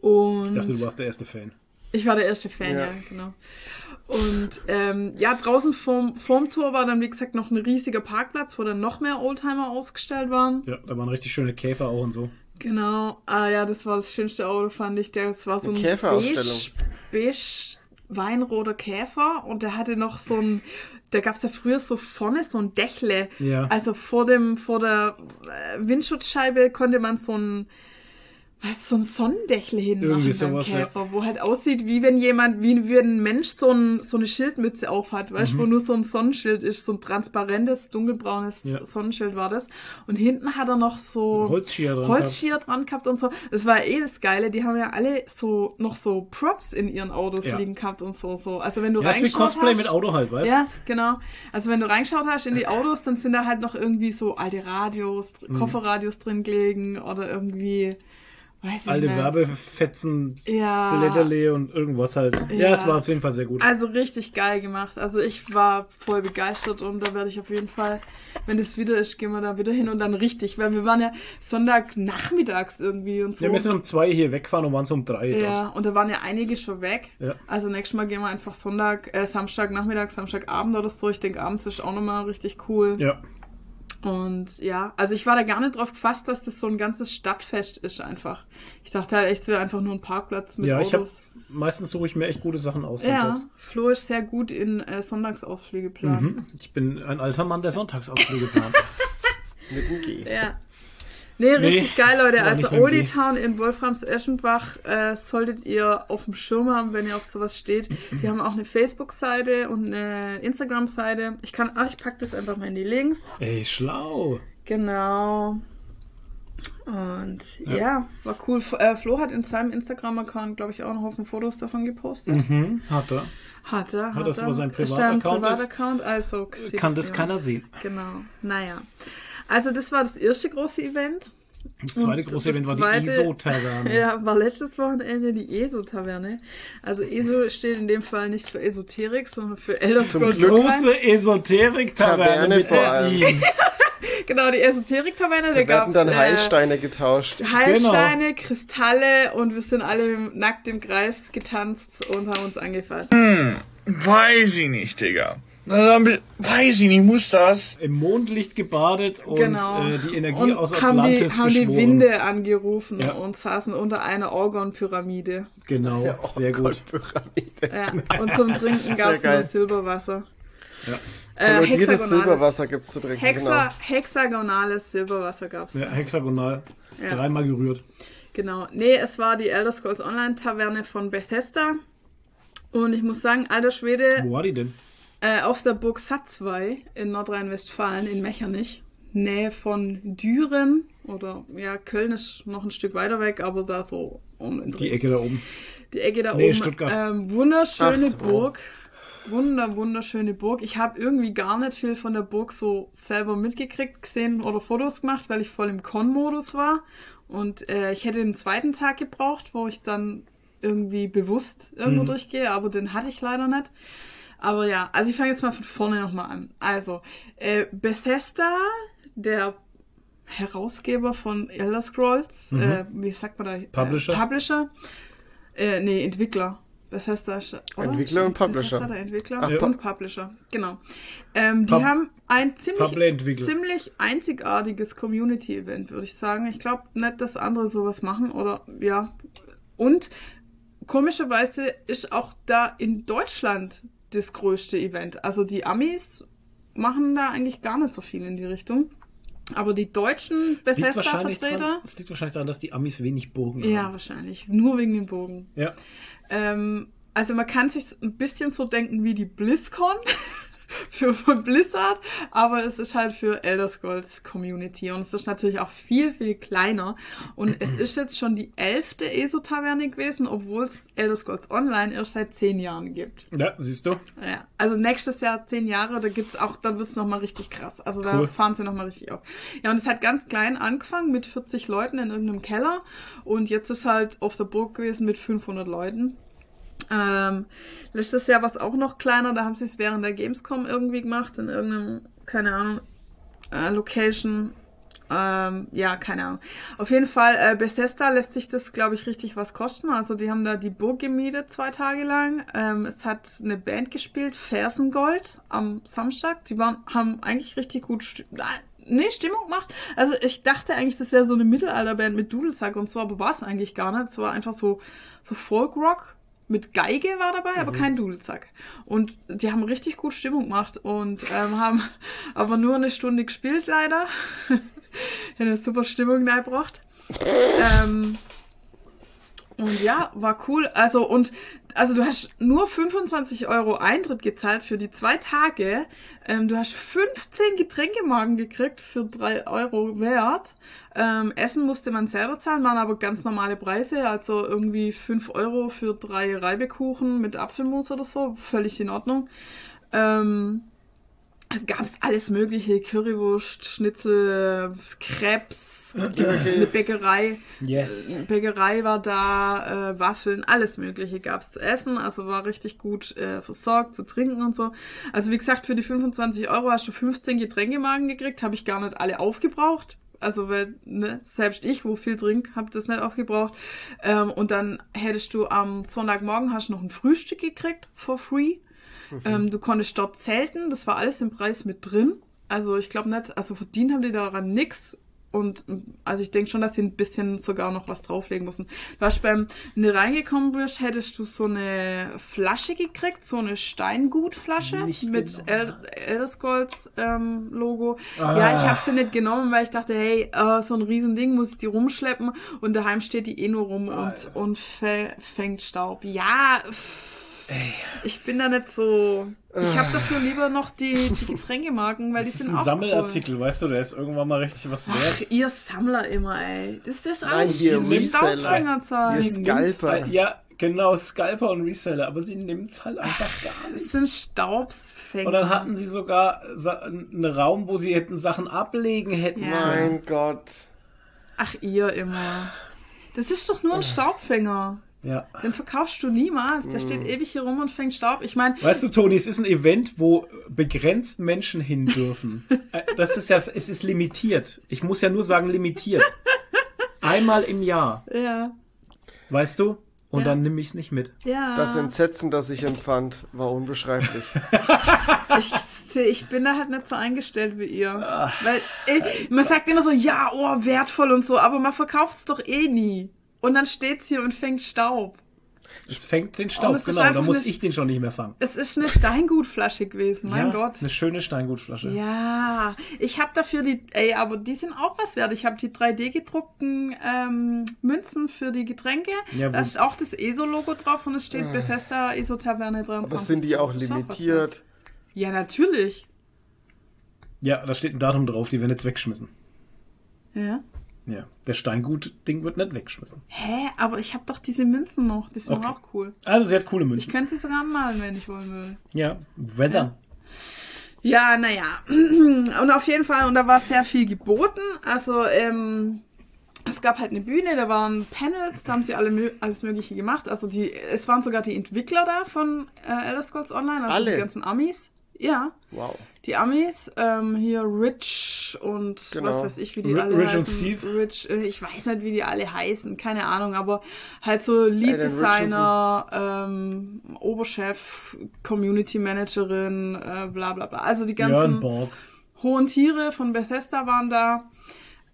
Und Ich dachte, du warst der erste Fan. ich war der erste Fan, Ja. ja, genau. Und ähm, ja, draußen vorm, vorm Tor war dann, wie gesagt, noch ein riesiger Parkplatz, wo dann noch mehr Oldtimer ausgestellt waren. Ja, da waren richtig schöne Käfer auch und so. Genau. Ah ja, das war das schönste Auto, fand ich. Das war so Eine ein Käferausstellung. beige, beige weinroter Käfer und der hatte noch so ein, da gab es ja früher so vorne so ein Dächle. Ja. Also vor dem, vor der äh, Windschutzscheibe konnte man so ein, was, so ein Sonnendächle hinmachen Irgendwie beim sowas, ja. Käfer, wo halt aussieht, wie wenn jemand, wie, wie ein Mensch so, ein, so eine Schildmütze aufhat, weißt du, wo nur so ein Sonnenschild ist, so ein transparentes, dunkelbraunes Mhm. Ja. Sonnenschild war das. Und hinten hat er noch so Holzschier dran. Holzschier dran gehabt und so. Das war eh das Geile. Die haben ja alle so noch so Props in ihren Autos Ja. liegen gehabt und so. so. Also wenn du Ja, ist wie reingeschaut Cosplay hast, mit Auto halt, weißt Ja, genau. Also wenn du reingeschaut hast in die Autos, dann sind da halt noch irgendwie so alte Radios, Mhm. Kofferradios drin gelegen oder irgendwie, weiß nicht. Werbefetzen, Ja. Blätterle und irgendwas halt. Ja. Ja. es war auf jeden Fall sehr gut. Also richtig geil gemacht. Also ich war voll begeistert und da werde ich auf jeden Fall, wenn es wieder ist, gehen wir da wieder hin und dann richtig, weil wir waren ja Sonntagnachmittags irgendwie und so. Ja, wir sind um zwei hier weggefahren und waren so um drei. da. Ja, und da waren ja einige schon weg. Ja. Also nächstes Mal gehen wir einfach Sonntag, äh, Samstag, Nachmittag, Samstagabend oder so. Ich denke, abends ist auch nochmal richtig cool. Ja. Und ja, also ich war da gar nicht drauf gefasst, dass das so ein ganzes Stadtfest ist einfach. Ich dachte halt echt, es wäre einfach nur ein Parkplatz mit Ja, ich habe Autos. meistens suche ich mir echt gute Sachen aus. ja, sonntags. Flo ist sehr gut in äh, Sonntagsausflüge planen. Mhm. Ich bin ein alter Mann, der Sonntagsausflüge plant. Mit dem G. Ja. Nee, richtig geil, Leute. Also Oldie. Town in Wolframs-Eschenbach äh, solltet ihr auf dem Schirm haben, wenn ihr auf sowas steht. Die haben auch eine Facebook-Seite und eine Instagram-Seite. Ich kann, ach, ich pack das einfach mal in die Links. Ey, schlau. Genau. Und ja, Ja. war cool. Äh, Flo hat in seinem Instagram-Account, glaube ich, auch einen Haufen Fotos davon gepostet. Mhm, hat er. Hat er. Hat, das er. über seinen Ist da ein Privataccount ist- Privataccount? Also Kann das ja. keiner sehen. Genau. Naja. Also das war das erste große Event. Das zweite Und große das Event war zweite- die ISO-Taverne. Ja, war letztes Wochenende die ESO-Taverne. Also ESO steht in dem Fall nicht für Esoterik, sondern für Elder Zum Scrolls Glück. Online. Große Esoterik-Taverne mit vor allem. Genau, die Esoterik-Taverne. Da Da werden dann äh, Heilsteine getauscht. Heilsteine, Kristalle und wir sind alle nackt im Kreis getanzt und haben uns angefasst. Weiß ich nicht, Digga. Na, dann Weiß ich nicht, muss das? Im Mondlicht gebadet und Genau. äh, die Energie und aus haben die, Atlantis haben die. Winde angerufen Ja. und saßen unter einer Orgon-Pyramide. Genau, Ja, sehr gut. Ja. Und zum Trinken gab es nur Silberwasser. Ja. Äh, hexagonales- Silberwasser gibt's zu trinken, Hexa genau. Hexagonales Silberwasser gab's. Ja, hexagonal. Ja. Dreimal gerührt. Genau. Nee, es war die Elder Scrolls Online Taverne von Bethesda. Und ich muss sagen, alter Schwede, Wo war die denn? Äh, auf der Burg Satzwey in Nordrhein-Westfalen, in Mechernich, Nähe von Düren. Oder ja, Köln ist noch ein Stück weiter weg, aber da so um Die. Ecke da oben. Die Ecke da Nee, oben. Stuttgart. Ähm, wunderschöne so. Burg. Wunder, wunderschöne Burg. Ich habe irgendwie gar nicht viel von der Burg so selber mitgekriegt, gesehen oder Fotos gemacht, weil ich voll im Con-Modus war. Und äh, ich hätte den zweiten Tag gebraucht, wo ich dann irgendwie bewusst irgendwo Mhm. durchgehe, aber den hatte ich leider nicht. Aber ja, also ich fange jetzt mal von vorne nochmal an. Also, äh, Bethesda, der Herausgeber von Elder Scrolls, äh, wie sagt man da? Mhm. Publisher? Äh, Publisher. Äh, nee, Entwickler. Bethesda ist, oder? Entwickler und Publisher. Bethesda, der Entwickler Ach, und Publisher, genau. Ähm, die Pub- haben ein ziemlich, ziemlich einzigartiges Community-Event, würde ich sagen. Ich glaube nicht, dass andere sowas machen oder ja. Und komischerweise ist auch da in Deutschland das größte Event. Also die Amis machen da eigentlich gar nicht so viel in die Richtung. Aber die deutschen Bethesda-Vertreter. es liegt wahrscheinlich daran, dass die Amis wenig Burgen Ja, haben. wahrscheinlich. Nur wegen den Bogen. Ja. Ähm, also man kann sich ein bisschen so denken wie die BlizzCon für, für Blizzard, aber es ist halt für Elder Scrolls Community und es ist natürlich auch viel, viel kleiner. Und es ist jetzt schon die elfte ESO-Taverne gewesen, obwohl es Elder Scrolls Online erst seit zehn Jahren gibt. ja, siehst du? Ja, also nächstes Jahr zehn Jahre, da gibt's auch, dann wird's noch mal richtig krass. Also da Cool. fahren sie noch mal richtig auf. Ja, und es hat ganz klein angefangen mit 40 Leuten in irgendeinem Keller und jetzt ist halt auf der Burg gewesen mit 500 Leuten. Ähm, letztes Jahr war es auch noch kleiner, da haben sie es während der Gamescom irgendwie gemacht, in irgendeinem, keine Ahnung, äh, Location. Ähm, ja, keine Ahnung. Auf jeden Fall, äh, Bethesda lässt sich das, glaube ich, richtig was kosten. Also die haben da die Burg gemietet zwei Tage lang. Ähm, es hat eine Band gespielt, Fersengold, am Samstag. Die waren, haben eigentlich richtig gut Sti- Ah, nee, Stimmung gemacht. Also ich dachte eigentlich, das wäre so eine Mittelalterband mit Dudelsack und so, aber war es eigentlich gar nicht. Es war einfach so, so Folkrock. Mit Geige war dabei, aber kein Dudelsack. Und die haben richtig gut Stimmung gemacht und ähm, haben aber nur eine Stunde gespielt, leider. eine super Stimmung reingebracht. ähm, und ja, war cool. Also, und also du hast nur 25 Euro Eintritt gezahlt für die zwei Tage. Ähm, du hast 15 Getränkemarken gekriegt für 3 Euro wert. Ähm, Essen musste man selber zahlen, waren aber ganz normale Preise. Also irgendwie 5 Euro für drei Reibekuchen mit Apfelmus oder so. Völlig in Ordnung. Ähm, gab es alles mögliche, Currywurst, Schnitzel, Krebs, eine. Bäckerei. Yes. Bäckerei war da, äh, Waffeln, alles Mögliche gab's zu essen. Also war richtig gut äh, versorgt, zu trinken und so. Also wie gesagt, für die 25 Euro hast du 15 Getränkemarken gekriegt. Habe ich gar nicht alle aufgebraucht. Also weil, ne, selbst ich, wo viel trink, habe das nicht aufgebraucht. Ähm, und dann hättest du am Sonntagmorgen hast du noch ein Frühstück gekriegt, for free. Ähm, du konntest dort zelten, das war alles im Preis mit drin. Also ich glaube nicht, also verdient haben die daran nix. Und also ich denke schon, dass sie ein bisschen sogar noch was drauflegen müssen. Du hast beim, wenn du reingekommen bist, hättest du so eine Flasche gekriegt, so eine Steingutflasche mit El Elder Scrolls ähm, Logo. Ja, ich habe sie nicht genommen, weil ich dachte, hey, äh, so ein Riesending muss ich die rumschleppen und daheim steht die eh nur rum und, und fä- fängt Staub. Ja, pff, ich bin da nicht so. Ich habe dafür lieber noch die, die Getränkemarken, weil Das die ist sind ein auch Sammelartikel, weißt du, der ist irgendwann mal richtig was Cool. Ach, wert. ihr Sammler immer, ey. Das ist Nein, alles hier diese Reseller. Sie Scalper. Ja, genau, Scalper und Reseller, aber sie nimmt's halt einfach gar nicht. Das sind Staubsfänger. Und dann hatten sie sogar einen Raum, wo sie hätten Sachen ablegen hätten. Ja. Mein Gott. Ach, ihr immer. Das ist doch nur ein Staubfänger. Ja. Den verkaufst du niemals. Der steht ewig hier rum und fängt Staub. Ich meine, Weißt du, Toni, es ist ein Event, wo begrenzt Menschen hin dürfen. Äh, Das ist ja, es ist limitiert. Ich muss ja nur sagen, limitiert. Einmal im Jahr, ja, weißt du? Und Ja. dann nimm ich's nicht mit. ja. Das Entsetzen, das ich empfand, war unbeschreiblich. ich, seh- ich bin da halt nicht so eingestellt wie ihr. Weil ey, man sagt immer so, ja, oh, wertvoll und so, aber man verkauft es doch eh nie. Und dann steht's hier und fängt Staub. Es fängt den Staub, es ist genau. Da muss eine- ich den schon nicht mehr fangen. Es ist eine Steingutflasche gewesen, mein ja, Gott. Eine schöne Steingutflasche. Ja, ich habe dafür die, ey, aber die sind auch was wert. Ich habe die 3D gedruckten ähm, Münzen für die Getränke. Ja, da ist auch das ESO-Logo drauf und es steht Bethesda ESO Taverne 23. Aber sind die auch limitiert? wert. Ja, natürlich. Ja, da steht ein Datum drauf, die werden jetzt weggeschmissen. Ja. Ja, der Steingut-Ding wird nicht weggeschmissen. Hä, aber ich habe doch diese Münzen noch. Die sind Okay. auch cool. Also sie hat coole Ich Münzen. könnte sie sogar malen, wenn ich wollen will. Ja, Weather. Ja, naja. Und auf jeden Fall, und da war sehr viel geboten. Also, ähm, es gab halt eine Bühne, da waren Panels, da haben sie alle alles Mögliche gemacht. Also die, es waren sogar die Entwickler da von äh, Elder Scrolls Online, also Alle? die ganzen Amis. Ja, Wow. die Amis, ähm, hier Rich und Genau. was weiß ich, wie die Ri- alle Rich und heißen. Steve? Rich, äh, ich weiß nicht, wie die alle heißen, keine Ahnung, aber halt so Lead Designer, ähm, Oberchef, Community Managerin, äh, bla bla bla. Also die ganzen hohen Tiere von Bethesda waren da.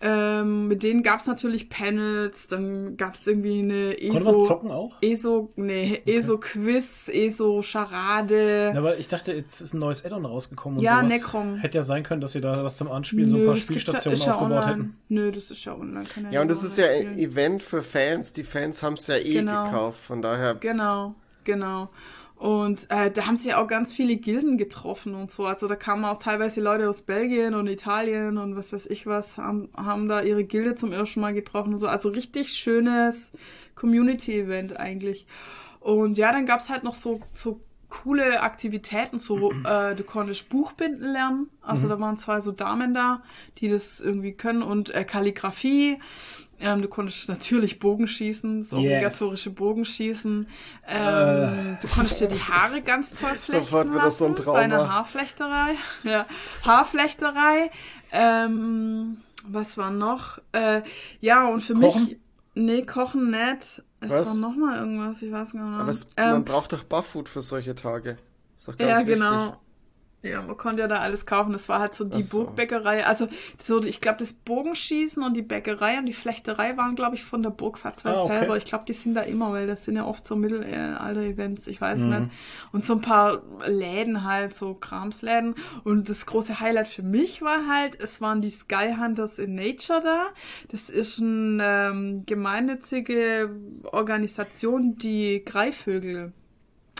Ähm, mit denen gab es natürlich Panels, dann gab es irgendwie eine Konnte man ESO, zocken auch? ESO, nee, ESO-Quiz, ESO-Charade. Ja, aber ich dachte, jetzt ist ein neues Addon rausgekommen und Ja, sowas. Necrom. Hätte ja sein können, dass sie da was zum Anspielen, so ein paar ja- Spielstationen ja aufgebaut online. hätten. Nö, das ist ja online. kann Ja, und das ist ja ein. Event für Fans. Die Fans haben es ja eh Genau. gekauft. Von daher, Genau, genau. Und äh, da haben sich auch ganz viele Gilden getroffen und so. Also da kamen auch teilweise Leute aus Belgien und Italien und was weiß ich was, haben, haben da ihre Gilde zum ersten Mal getroffen und so. Also richtig schönes Community-Event eigentlich. Und ja, dann gab's halt noch so, so coole Aktivitäten, so äh, du konntest Buchbinden lernen. Also da waren zwei so Damen da, die das irgendwie können und äh, Kalligrafie. Ähm, du konntest natürlich Bogenschießen, so Yes. obligatorische Bogenschießen. Ähm, Du konntest dir die Haare ganz toll flechten Sofort wird das so ein Trauma. Bei einer Haarflechterei. Ja, Haarflechterei. Ähm, was war noch? Äh, ja, und für Kochen? mich... Nee, kochen nicht. Es Was? war noch mal irgendwas, ich weiß gar nicht. aber es, Ähm, man braucht doch Barfood für solche Tage. Ist doch ja, ganz wichtig. genau. Ja, man konnte ja da alles kaufen. Das war halt so die so. Burgbäckerei. Also so, ich glaube, das Bogenschießen und die Bäckerei und die Flechterei waren, glaube ich, von der Burg Satzweiß Ah, okay. selber. Ich glaube, die sind da immer, weil das sind ja oft so Mittelalter-Events, ich weiß Mhm. nicht. Und so ein paar Läden halt, so Kramsläden. Und das große Highlight für mich war halt, es waren die Sky Hunters in Nature da. Das ist eine ähm, gemeinnützige Organisation, die Greifvögel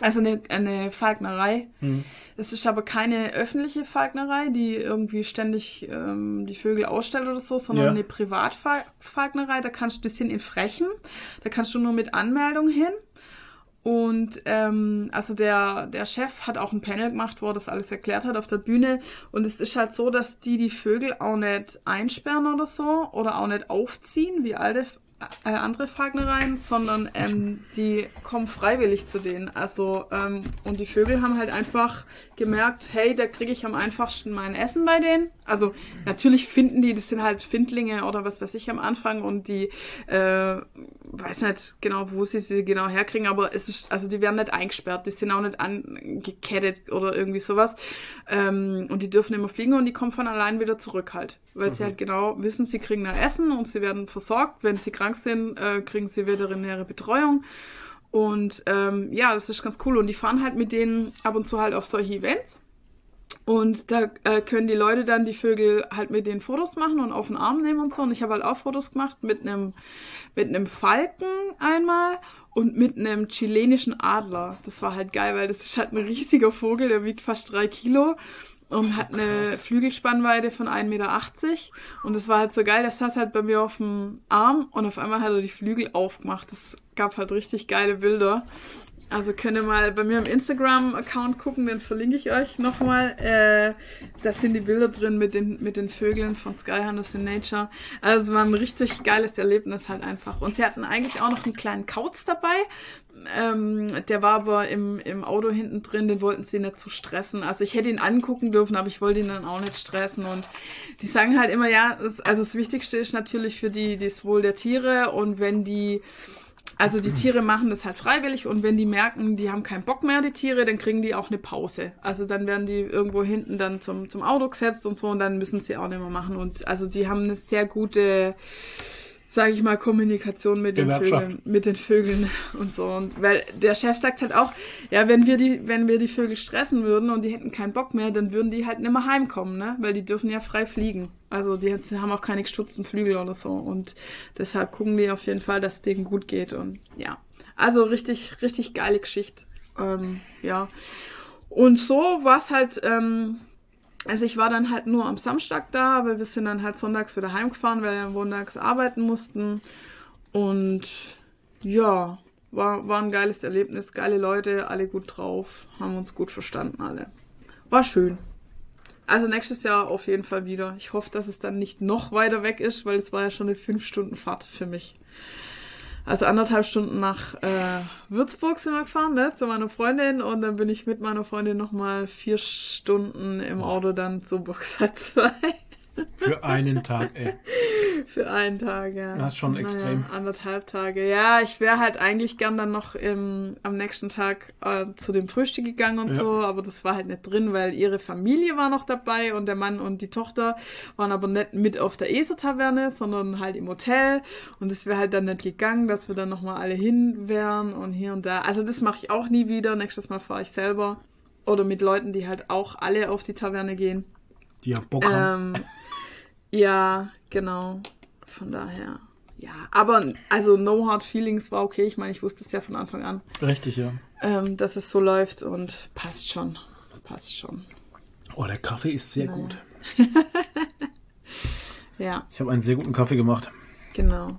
also eine, eine Falknerei. Mhm. Es ist aber keine öffentliche Falknerei, die irgendwie ständig ähm, die Vögel ausstellt oder so, sondern Ja. eine Privatfalknerei. Da kannst du, das sind in Frechen, da kannst du nur mit Anmeldung hin. Und ähm, also der, der Chef hat auch ein Panel gemacht, wo er das alles erklärt hat auf der Bühne. Und es ist halt so, dass die die Vögel auch nicht einsperren oder so oder auch nicht aufziehen, wie alte äh, andere Falknereien, sondern ähm, die kommen freiwillig zu denen. Also, ähm, und die Vögel haben halt einfach gemerkt, hey, da kriege ich am einfachsten mein Essen bei denen. Also natürlich finden die, das sind halt Findlinge oder was weiß ich am Anfang und die äh, weiß nicht genau, wo sie sie genau herkriegen, aber es ist, also die werden nicht eingesperrt, die sind auch nicht angekettet oder irgendwie sowas. Ähm, und die dürfen immer fliegen und die kommen von allein wieder zurück halt. Weil sie halt genau wissen, sie kriegen da Essen und sie werden versorgt. Wenn sie krank sind, äh, kriegen sie veterinäre Betreuung. Und ähm, ja, das ist ganz cool. Und die fahren halt mit denen ab und zu halt auf solche Events. Und da äh, können die Leute dann die Vögel halt mit den Fotos machen und auf den Arm nehmen und so. Und ich habe halt auch Fotos gemacht mit einem mit einem Falken einmal und mit einem chilenischen Adler. Das war halt geil, weil das ist halt ein riesiger Vogel, der wiegt fast drei Kilo und hat eine krass. Flügelspannweite von 1,80 Meter. Und das war halt so geil, der saß halt bei mir auf dem Arm und auf einmal hat er die Flügel aufgemacht. Das gab halt richtig geile Bilder. Also könnt ihr mal bei mir im Instagram-Account gucken, den verlinke ich euch nochmal. Äh, da sind die Bilder drin mit den, mit den Vögeln von Sky Hunters in Nature. Also es war ein richtig geiles Erlebnis halt einfach. Und sie hatten eigentlich auch noch einen kleinen Kauz dabei. Ähm, der war aber im, im Auto hinten drin, den wollten sie nicht zu stressen. Also ich hätte ihn angucken dürfen, aber ich wollte ihn dann auch nicht stressen. Und die sagen halt immer, ja, es, also das Wichtigste ist natürlich für die das Wohl der Tiere. Und wenn die also die Tiere machen das halt freiwillig und wenn die merken, die haben keinen Bock mehr, die Tiere, dann kriegen die auch eine Pause. Also dann werden die irgendwo hinten dann zum, zum Auto gesetzt und so und dann müssen sie auch nicht mehr machen. Und also die haben eine sehr gute, sage ich mal, Kommunikation mit den. Vögeln, mit den Vögeln und so. Und weil der Chef sagt halt auch, ja, wenn wir die, wenn wir die Vögel stressen würden und die hätten keinen Bock mehr, dann würden die halt nicht mehr heimkommen, ne? Weil die dürfen ja frei fliegen. Also die haben auch keine gestutzten Flügel oder so. Und deshalb gucken die auf jeden Fall, dass es denen gut geht. Und ja. Also richtig, richtig geile Geschichte. Ähm, ja. Und so war es halt, ähm, also ich war dann halt nur am Samstag da, weil wir sind dann halt sonntags wieder heimgefahren, weil wir montags arbeiten mussten. Und ja, war, war ein geiles Erlebnis, geile Leute, alle gut drauf, haben uns gut verstanden alle. War schön. Also nächstes Jahr auf jeden Fall wieder. Ich hoffe, dass es dann nicht noch weiter weg ist, weil es war ja schon eine 5-Stunden-Fahrt für mich. Also anderthalb Stunden nach äh, Würzburg sind wir gefahren, ne, zu meiner Freundin. Und dann bin ich mit meiner Freundin nochmal vier Stunden im Auto dann zu Boxer 2 Für einen Tag, ey. für einen Tag, ja. Das ist schon extrem. Anderthalb Tage. Ja, ich wäre halt eigentlich gern dann noch im, am nächsten Tag äh, zu dem Frühstück gegangen und Ja. so, aber das war halt nicht drin, weil ihre Familie war noch dabei und der Mann und die Tochter waren aber nicht mit auf der ESA-Taverne, sondern halt im Hotel und es wäre halt dann nicht gegangen, dass wir dann nochmal alle hin wären und hier und da. Also das mache ich auch nie wieder. Nächstes Mal fahre ich selber oder mit Leuten, die halt auch alle auf die Taverne gehen. Die ja Bock haben. Ähm, ja, genau. Von daher. Ja, aber also No Hard Feelings war okay. Ich meine, ich wusste es ja von Anfang an, Richtig, ja. ähm, dass es so läuft und passt schon. Passt schon. Oh, der Kaffee ist sehr Naja. gut. Ja, Ich habe einen sehr guten Kaffee gemacht. genau.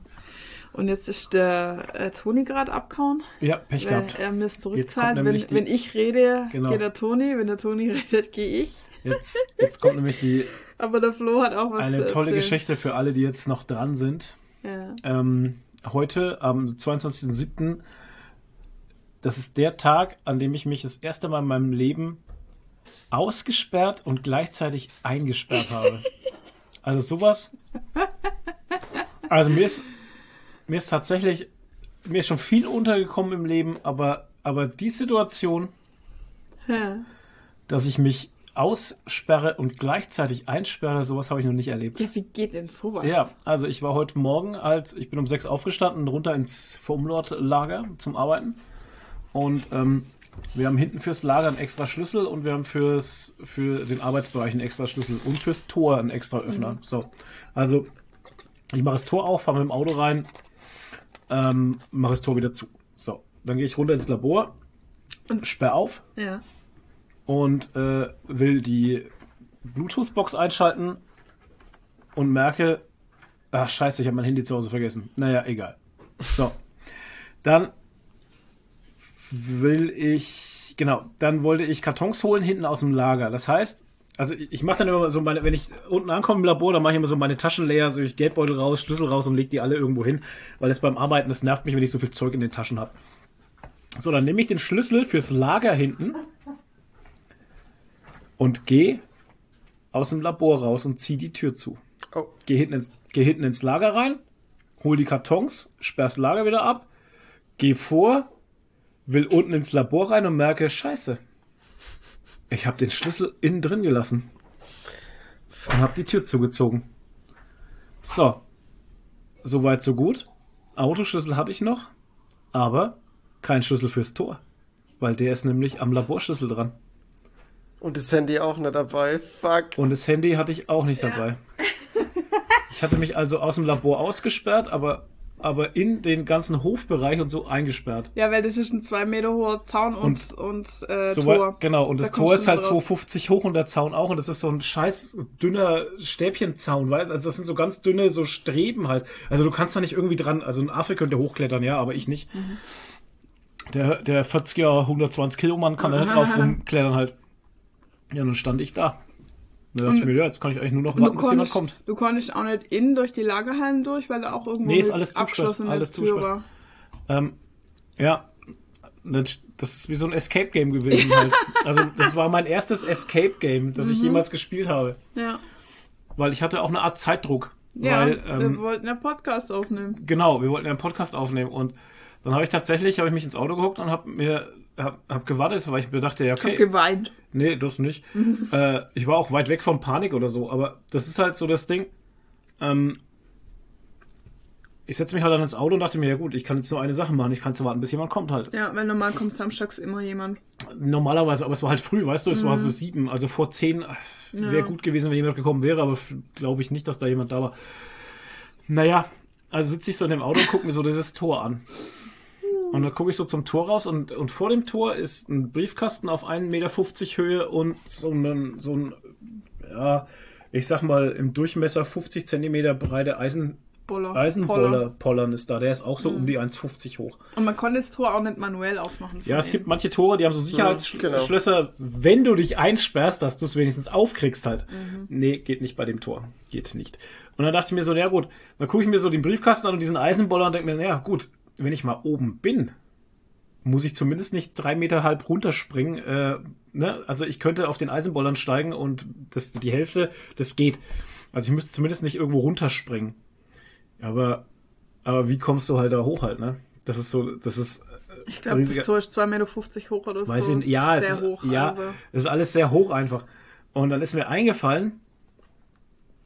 Und jetzt ist der äh, Toni gerade abkauen, Ja, Pech gehabt. er mir es zurückzahlt. Wenn, die- wenn ich rede, Genau. geht der Toni. Wenn der Toni redet, gehe ich. Jetzt, jetzt kommt nämlich die, Aber der Flo hat auch was eine tolle. Geschichte für alle, die jetzt noch dran sind. Ja. Ähm, heute, am 22.07., das ist der Tag, an dem ich mich das erste Mal in meinem Leben ausgesperrt und gleichzeitig eingesperrt habe. Also sowas. Also mir ist, mir ist tatsächlich, mir ist schon viel untergekommen im Leben, aber, aber die Situation, Ja. dass ich mich aussperre und gleichzeitig einsperre, sowas habe ich noch nicht erlebt. Ja, wie geht denn sowas? Ja, also ich war heute Morgen, als ich bin um sechs aufgestanden, runter ins Formlord-Lager zum Arbeiten. Und ähm, wir haben hinten fürs Lager einen extra Schlüssel und wir haben fürs, für den Arbeitsbereich einen extra Schlüssel und fürs Tor einen extra Öffner. So, also ich mache das Tor auf, fahre mit dem Auto rein, ähm, mache das Tor wieder zu. So, dann gehe ich runter ins Labor, Und- sperr auf Ja. Und äh, will die Bluetooth-Box einschalten und merke, ach scheiße, ich habe mein Handy zu Hause vergessen. Naja, egal. So, dann will ich, genau, dann wollte ich Kartons holen hinten aus dem Lager. Das heißt, also ich, mache dann immer so meine, wenn ich unten ankomme im Labor, dann mache ich immer so meine Taschen leer, so ich Geldbeutel raus, Schlüssel raus und leg die alle irgendwo hin, weil das beim Arbeiten, das nervt mich, wenn ich so viel Zeug in den Taschen habe. So, dann nehme ich den Schlüssel fürs Lager hinten und gehe aus dem Labor raus und ziehe die Tür zu. Oh, Geh hinten, ins, geh hinten ins Lager rein, hol die Kartons, sperr's Lager wieder ab, geh vor, will unten ins Labor rein und merke, scheiße, ich habe den Schlüssel innen drin gelassen und habe die Tür zugezogen. So, soweit so gut. Autoschlüssel hatte ich noch, aber kein Schlüssel fürs Tor, weil der ist nämlich am Laborschlüssel dran. Und das Handy auch nicht dabei. Fuck. Und das Handy hatte ich auch nicht dabei. Ich hatte mich also aus dem Labor ausgesperrt, aber, aber in den ganzen Hofbereich und so eingesperrt. Ja, weil das ist ein zwei Meter hoher Zaun und, und, äh, So Tor. weit- genau, und Da das Tor ist halt nicht raus. 250 hoch und der Zaun auch. Und das ist so ein scheiß dünner Stäbchenzaun, weißt Also das sind so ganz dünne so Streben halt. Also du kannst da nicht irgendwie dran, also ein Affe könnte hochklettern, ja, aber ich nicht. Mhm. Der, der 40er, 120 Kilo Mann kann da nicht drauf rumklettern halt. Ja, dann stand ich da. Da dachte ich mir, ja, jetzt kann ich eigentlich nur noch warten, bis jemand konntest, kommt. du konntest auch nicht innen durch die Lagerhallen durch, weil da auch irgendwo Nee, ist alles zugesperrt, abgeschlossene alles Tür war. Ähm, ja, das, ist wie so ein Escape Game gewesen halt. Also das war mein erstes Escape Game, das Mhm. ich jemals gespielt habe. Ja. Weil ich hatte auch eine Art Zeitdruck. Ja, weil, wir ähm, wollten ja Podcast aufnehmen. genau, wir wollten einen Podcast aufnehmen und dann habe ich tatsächlich, habe ich mich ins Auto geguckt und habe mir, hab, hab gewartet, weil ich mir dachte, ja, Ich hab okay, geweint. nee, das nicht. äh, ich war auch weit weg von Panik oder so, aber das ist halt so das Ding. Ähm, ich setze mich halt dann ins Auto und dachte mir, ja gut, ich kann jetzt nur eine Sache machen, ich kann jetzt warten, bis jemand kommt halt. Ja, weil normal kommt samstags immer jemand. Normalerweise, aber es war halt früh, weißt du, es war so sieben, also vor zehn wäre Ja. gut gewesen, wenn jemand gekommen wäre, aber glaube ich nicht, dass da jemand da war. Naja, also sitze ich so in dem Auto und gucke mir so dieses Tor an. Und dann gucke ich so zum Tor raus und, und vor dem Tor ist ein Briefkasten auf 1,50 Meter Höhe und so ein, so ein, ja, ich sag mal, im Durchmesser 50 Zentimeter breite Eisen, Boller. Eisenboller Poller. Pollern ist da. Der ist auch so um die 1,50 hoch. Und man konnte das Tor auch nicht manuell aufmachen. Ja, es gibt manche Tore, die haben so genau. Sicherheitsschlösser, wenn du dich einsperrst, dass du es wenigstens aufkriegst halt. Nee, geht nicht bei dem Tor. Geht nicht. Und dann dachte ich mir so, ja gut, dann gucke ich mir so den Briefkasten an und diesen Eisenboller und denke mir, ja gut, wenn ich mal oben bin, muss ich zumindest nicht drei Meter halb runterspringen. Äh, ne? Also ich könnte auf den Eisenbollern steigen und das, die Hälfte, das geht. Also ich müsste zumindest nicht irgendwo runterspringen. Aber, aber wie kommst du halt da hoch halt, ne? Das ist so, das ist Ich glaube, das Tor ist 2,50 Meter hoch oder Weiß so. ich. Ja, sehr es ist, hoch. ja, also. es ist alles sehr hoch einfach. Und dann ist mir eingefallen,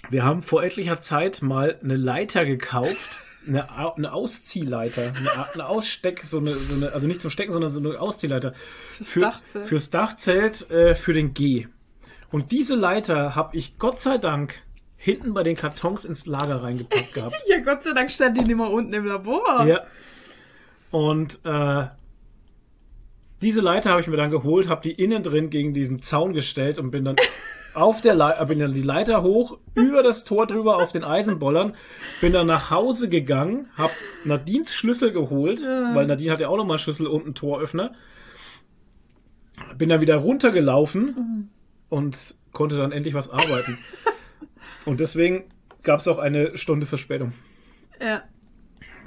wir haben vor etlicher Zeit mal eine Leiter gekauft, eine, eine Ausziehleiter, eine, eine Aussteck, so eine, so eine, also nicht zum Stecken, sondern so eine Ausziehleiter. Fürs Für, Dachzelt. Fürs Dachzelt, äh, für den G. Und diese Leiter habe ich Gott sei Dank hinten bei den Kartons ins Lager reingepackt gehabt. Ja, Gott sei Dank stand die nicht mehr unten im Labor. Ja. Und äh, diese Leiter habe ich mir dann geholt, habe die innen drin gegen diesen Zaun gestellt und bin dann auf der Le bin dann die Leiter hoch, über das Tor drüber auf den Eisenbollern, bin dann nach Hause gegangen, habe Nadines Schlüssel geholt, weil Nadine hat ja auch nochmal Schlüssel und einen Toröffner. Bin dann wieder runtergelaufen und konnte dann endlich was arbeiten. und deswegen gab es auch eine Stunde Verspätung. Ja.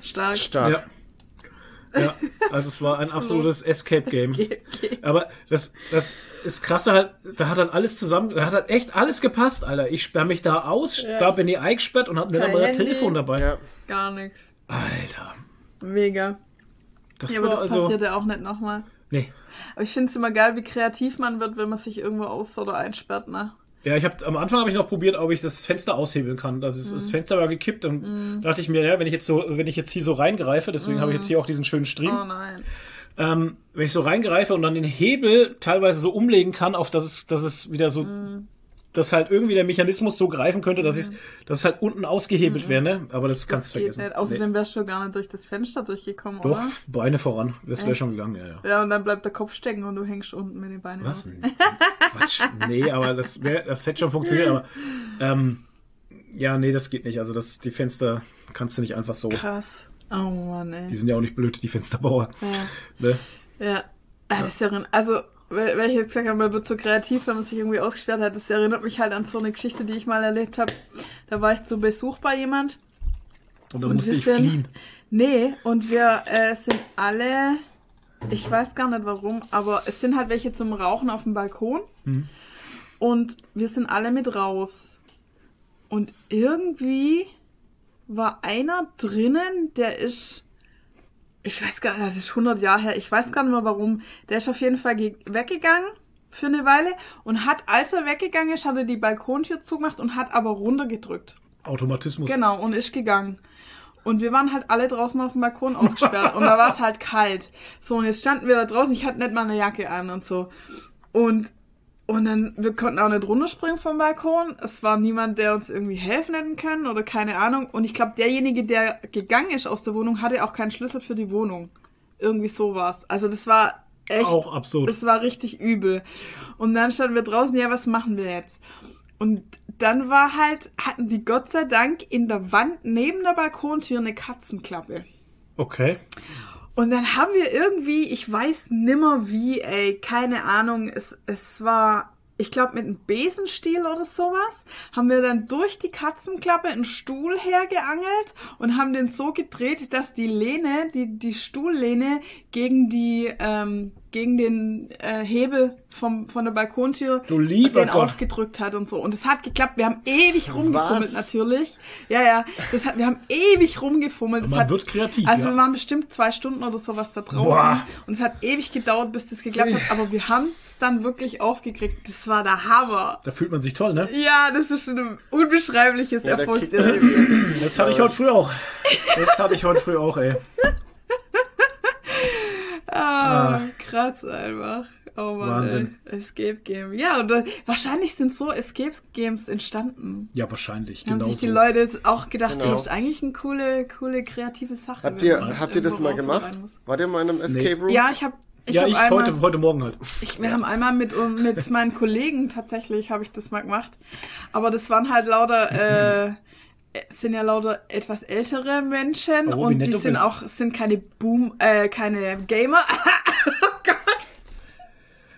Stark. Stark. Ja. Ja, also es war ein absolutes Escape Game. Aber das, das ist krasse halt, da hat dann alles zusammen, da hat halt echt alles gepasst, Alter. Ich sperre mich da aus, Ja. da bin ich eingesperrt und hab mir dann Kein mal ein. Telefon dabei. Ja. Gar nichts. Alter. Mega. Das ja, aber war das also. passiert ja auch nicht nochmal. Nee. Aber ich finde es immer geil, wie kreativ man wird, wenn man sich irgendwo aus- oder einsperrt, ne? Ja, ich habe am Anfang habe ich noch probiert, ob ich das Fenster aushebeln kann. Das, ist, Mhm. das Fenster war gekippt und dachte ich mir, ja, wenn ich jetzt so, wenn ich jetzt hier so reingreife, deswegen habe ich jetzt hier auch diesen schönen Stream. Oh nein. Ähm, wenn ich so reingreife und dann den Hebel teilweise so umlegen kann, auf dass es, dass es wieder so, dass halt irgendwie der Mechanismus so greifen könnte, dass, ich's, dass es halt unten ausgehebelt wäre, ne? Aber das, Das kannst du vergessen. nicht. Außerdem wärst du gar nicht durch das Fenster durchgekommen, nee. Doch, oder? Beine voran. Das wäre Echt? schon gegangen, ja, ja. Ja, und dann bleibt der Kopf stecken und du hängst unten mit den Beinen Was? Nee, Quatsch. Nee, aber das, wär, das hätte schon funktioniert, aber ähm, ja, nee, das geht nicht. Also das, die Fenster kannst du nicht einfach so. Krass. Oh Mann, ey. Die sind ja auch nicht blöd, die Fensterbauer. Ja. Ne? Ja, ah, das erinnert, also, weil weil ich jetzt gesagt habe, man wird so kreativ, wenn man sich irgendwie ausgesperrt hat, das erinnert mich halt an so eine Geschichte, die ich mal erlebt habe. Da war ich zu Besuch bei jemand. Und dann musste wir ich sind- fliehen. Nee, und wir äh, sind alle, ich weiß gar nicht warum, aber es sind halt welche zum Rauchen auf dem Balkon. Mhm. Und wir sind alle mit raus. Und irgendwie war einer drinnen, der ist, ich weiß gar nicht, das ist 100 Jahre her, ich weiß gar nicht mehr warum. Der ist auf jeden Fall ge- weggegangen für eine Weile und hat, als er weggegangen ist, hat er die Balkontür zugemacht und hat aber runtergedrückt. Automatismus. Genau, und ist gegangen. Und wir waren halt alle draußen auf dem Balkon ausgesperrt und da war es halt kalt. So, und jetzt standen wir da draußen, ich hatte nicht mal eine Jacke an und so. Und, und dann, wir konnten auch nicht runterspringen vom Balkon. Es war niemand, der uns irgendwie helfen hätten können oder keine Ahnung. Und ich glaube, derjenige, der gegangen ist aus der Wohnung, hatte auch keinen Schlüssel für die Wohnung. Irgendwie sowas. Also das war echt. Auch absurd. Es war richtig übel. Und dann standen wir draußen, ja, was machen wir jetzt? Und dann war halt, hatten die Gott sei Dank in der Wand neben der Balkontür eine Katzenklappe. Okay. Und dann haben wir irgendwie, ich weiß nimmer wie, ey, keine Ahnung, es, es war, ich glaube mit einem Besenstiel oder sowas, haben wir dann durch die Katzenklappe einen Stuhl hergeangelt und haben den so gedreht, dass die Lehne, die, die Stuhllehne gegen die, ähm, gegen den äh, Hebel vom, von der Balkontür Du lieber den Gott. aufgedrückt hat und so. Und es hat geklappt. Wir haben ewig rumgefummelt Was? natürlich. Ja, ja. Das hat, wir haben ewig rumgefummelt. Das Man hat, wird kreativ, Also ja. wir waren bestimmt zwei Stunden oder sowas da draußen. Boah. Und es hat ewig gedauert, bis das geklappt hat. Aber wir haben es dann wirklich aufgekriegt. Das war der Hammer. Da fühlt man sich toll, ne? Ja, das ist ein unbeschreibliches Ja, Erfolgserlebnis. Das hatte ich heute früh auch. Das hatte ich heute früh auch, ey. Ah, krass einfach. Oh Mann, Wahnsinn. Ey. Escape Game. Ja, und äh, wahrscheinlich sind so Escape Games entstanden. Ja, wahrscheinlich. Haben Genau sich die so. Leute jetzt auch gedacht, Genau. das ist eigentlich eine coole, coole kreative Sache. Habt ihr, habt ihr das mal gemacht? Wart ihr mal in einem Escape Room? Ja, ich habe ich ja, hab ich einmal, heute, heute Morgen halt. Ich, wir haben einmal mit, um, mit meinen Kollegen tatsächlich, habe ich das mal gemacht. Aber das waren halt lauter, äh, es sind ja lauter etwas ältere Menschen Oh, und die sind bist. auch, sind keine Boom, äh, keine Gamer. oh Gott,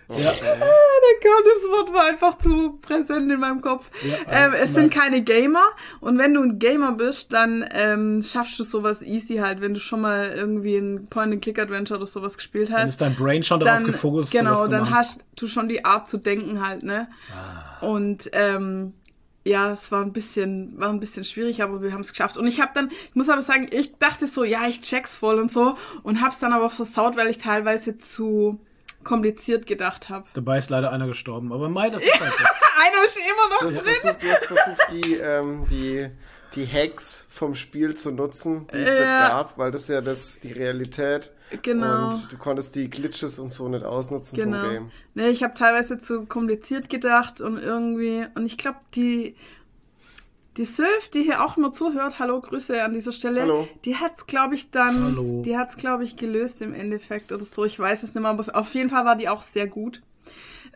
Ja, der Gotteswort war einfach zu präsent in meinem Kopf. Ja, ähm, es sind keine Gamer und wenn du ein Gamer bist, dann ähm, schaffst du sowas easy halt, wenn du schon mal irgendwie ein Point-and-Click-Adventure oder sowas gespielt hast dann ist dein Brain schon darauf gefokust, genau, dann hast du schon die Art zu denken halt, ne? Ah. Und ähm, ja, es war ein bisschen, war ein bisschen schwierig, aber wir haben es geschafft. Und ich habe dann, ich muss aber sagen, ich dachte so, ja, ich check's voll und so und hab's dann aber versaut, weil ich teilweise zu kompliziert gedacht habe. Dabei ist leider einer gestorben. Aber Mai, das ist halt so. Einer ist immer noch Du hast drin. versucht, du hast versucht die, ähm, die, die Hacks vom Spiel zu nutzen, die es nicht Ja. gab, weil das ist ja das, die Realität. Genau. Und du konntest die Glitches und so nicht ausnutzen Genau. vom Game. Nee, ich habe teilweise zu kompliziert gedacht und irgendwie. Und ich glaube, die. Die Sylph, die hier auch immer zuhört, hallo, Grüße an dieser Stelle, Hallo. die hat's, glaube ich, dann, Hallo. die hat's, glaube ich, gelöst im Endeffekt oder so. Ich weiß es nicht mehr, aber auf jeden Fall war die auch sehr gut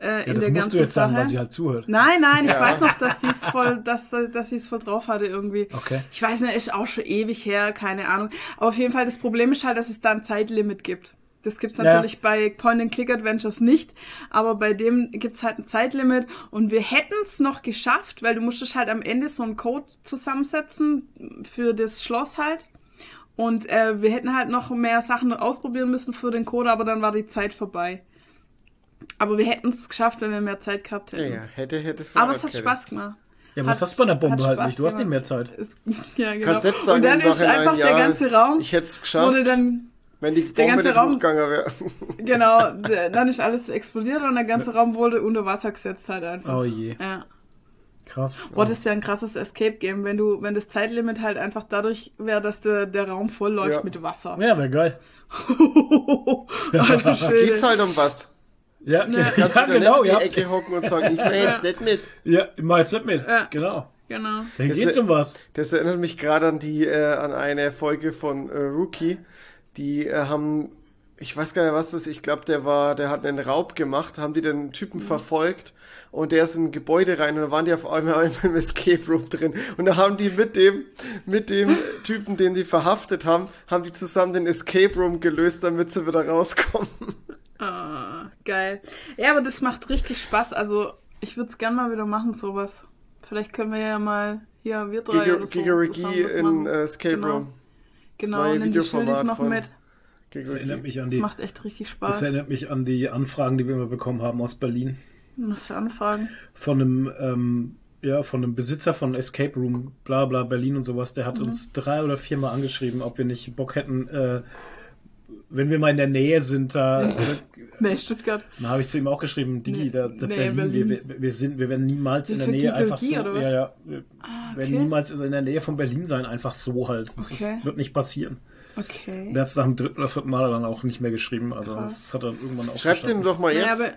äh, Ja, in das der musst ganzen du jetzt Sache. sagen, weil sie halt zuhört. Nein, nein, ich Ja. weiß noch, dass sie es voll, dass, dass sie es voll drauf hatte irgendwie. Okay. Ich weiß nicht, ist auch schon ewig her, keine Ahnung. Aber auf jeden Fall, das Problem ist halt, dass es da ein Zeitlimit gibt. Das gibt's Ja. natürlich bei Point-and-Click-Adventures nicht, aber bei dem gibt's halt ein Zeitlimit und wir hätten's noch geschafft, weil du musstest halt am Ende so einen Code zusammensetzen für das Schloss halt. Und äh, wir hätten halt noch mehr Sachen ausprobieren müssen für den Code, aber dann war die Zeit vorbei. Aber wir hätten's geschafft, wenn wir mehr Zeit gehabt Ja, hätten. ja, hätte, hätte Aber es hat. Spaß gemacht. Ja, aber das Hat- hast du bei einer Bombe halt nicht. Du hast nicht mehr Zeit. Es, ja, genau. Sagen, und dann ist einfach ja, der ganze Raum ich hätte es geschafft. wurde dann Wenn die Der Bombe ganze nicht Raum- wäre. Genau, der, dann ist alles explodiert und der ganze Raum wurde unter Wasser gesetzt halt einfach. Oh je. Ja. Krass. Boah, das wäre ein krasses Escape-Game, wenn du, wenn das Zeitlimit halt einfach dadurch wäre, dass der, der Raum voll läuft Ja. mit Wasser. Ja, wäre geil. Alter. Geht's halt um was. Ja, Ne. Kannst ja du genau, nicht in ja. die Ecke hocken und sagen, ich mach jetzt nicht mit. Ja, ich mach jetzt nicht mit. Ja. Genau. Genau. Dann Das geht's um was. Das erinnert mich gerade an die, äh, an eine Folge von äh, Rookie. Die äh, haben, ich weiß gar nicht, was das ist, ich glaube, der war, der hat einen Raub gemacht, haben die den Typen verfolgt und der ist in ein Gebäude rein und da waren die auf einmal in einem Escape Room drin. Und da haben die mit dem, mit dem Typen, den sie verhaftet haben, haben die zusammen den Escape Room gelöst, damit sie wieder rauskommen. Ah, geil. Ja, aber das macht richtig Spaß. Also, ich würde es gerne mal wieder machen, sowas. Vielleicht können wir ja mal hier, wir drei Giga, oder so. Gigarigi in machen. äh, Escape Genau. Room. Genau, neue nimm die Schildis Videoformat noch von- mit. Das erinnert mich an Das die, macht echt richtig das Spaß. erinnert mich an die Anfragen, die wir immer bekommen haben aus Berlin. Was für Anfragen? Von einem, ähm, ja, von einem Besitzer von Escape Room, bla bla, Berlin und sowas. Der hat Mhm. uns drei oder viermal angeschrieben, ob wir nicht Bock hätten, äh, wenn wir mal in der Nähe sind, da, Nee, Stuttgart. Dann habe ich zu ihm auch geschrieben, Digi, Nee, da, da nee, Berlin, Berlin. Wir, wir, sind, wir werden niemals in der Nähe einfach so. Oder was? Ja, ja, wir Ah, werden okay. niemals in der Nähe von Berlin sein, einfach so halt. Das Okay. ist, wird nicht passieren. Okay. Und er hat es nach dem dritten oder vierten Mal dann auch nicht mehr geschrieben. Also Krass. das hat er irgendwann auch Schreibt ihm doch mal Naja, jetzt. aber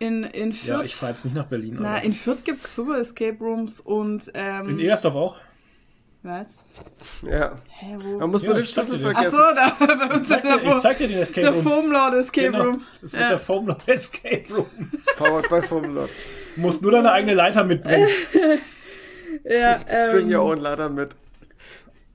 in, in Ja, Fürth, ich fahre jetzt nicht nach Berlin. na, aber in Fürth gibt es super Escape Rooms und, ähm, in Egersdorf auch. Was? Ja. Hä, wo? Da musst Ja, du den Schlüssel vergessen. so, da, Ich zeig dir, ich zeig dir den Escape der Room. Foamlord Escape Genau. Room. Das wird Ja. der Foamlord Escape Room. Powered by. Du musst nur deine eigene Leiter mitbringen. Ja, Bring your ähm, own ladder mit.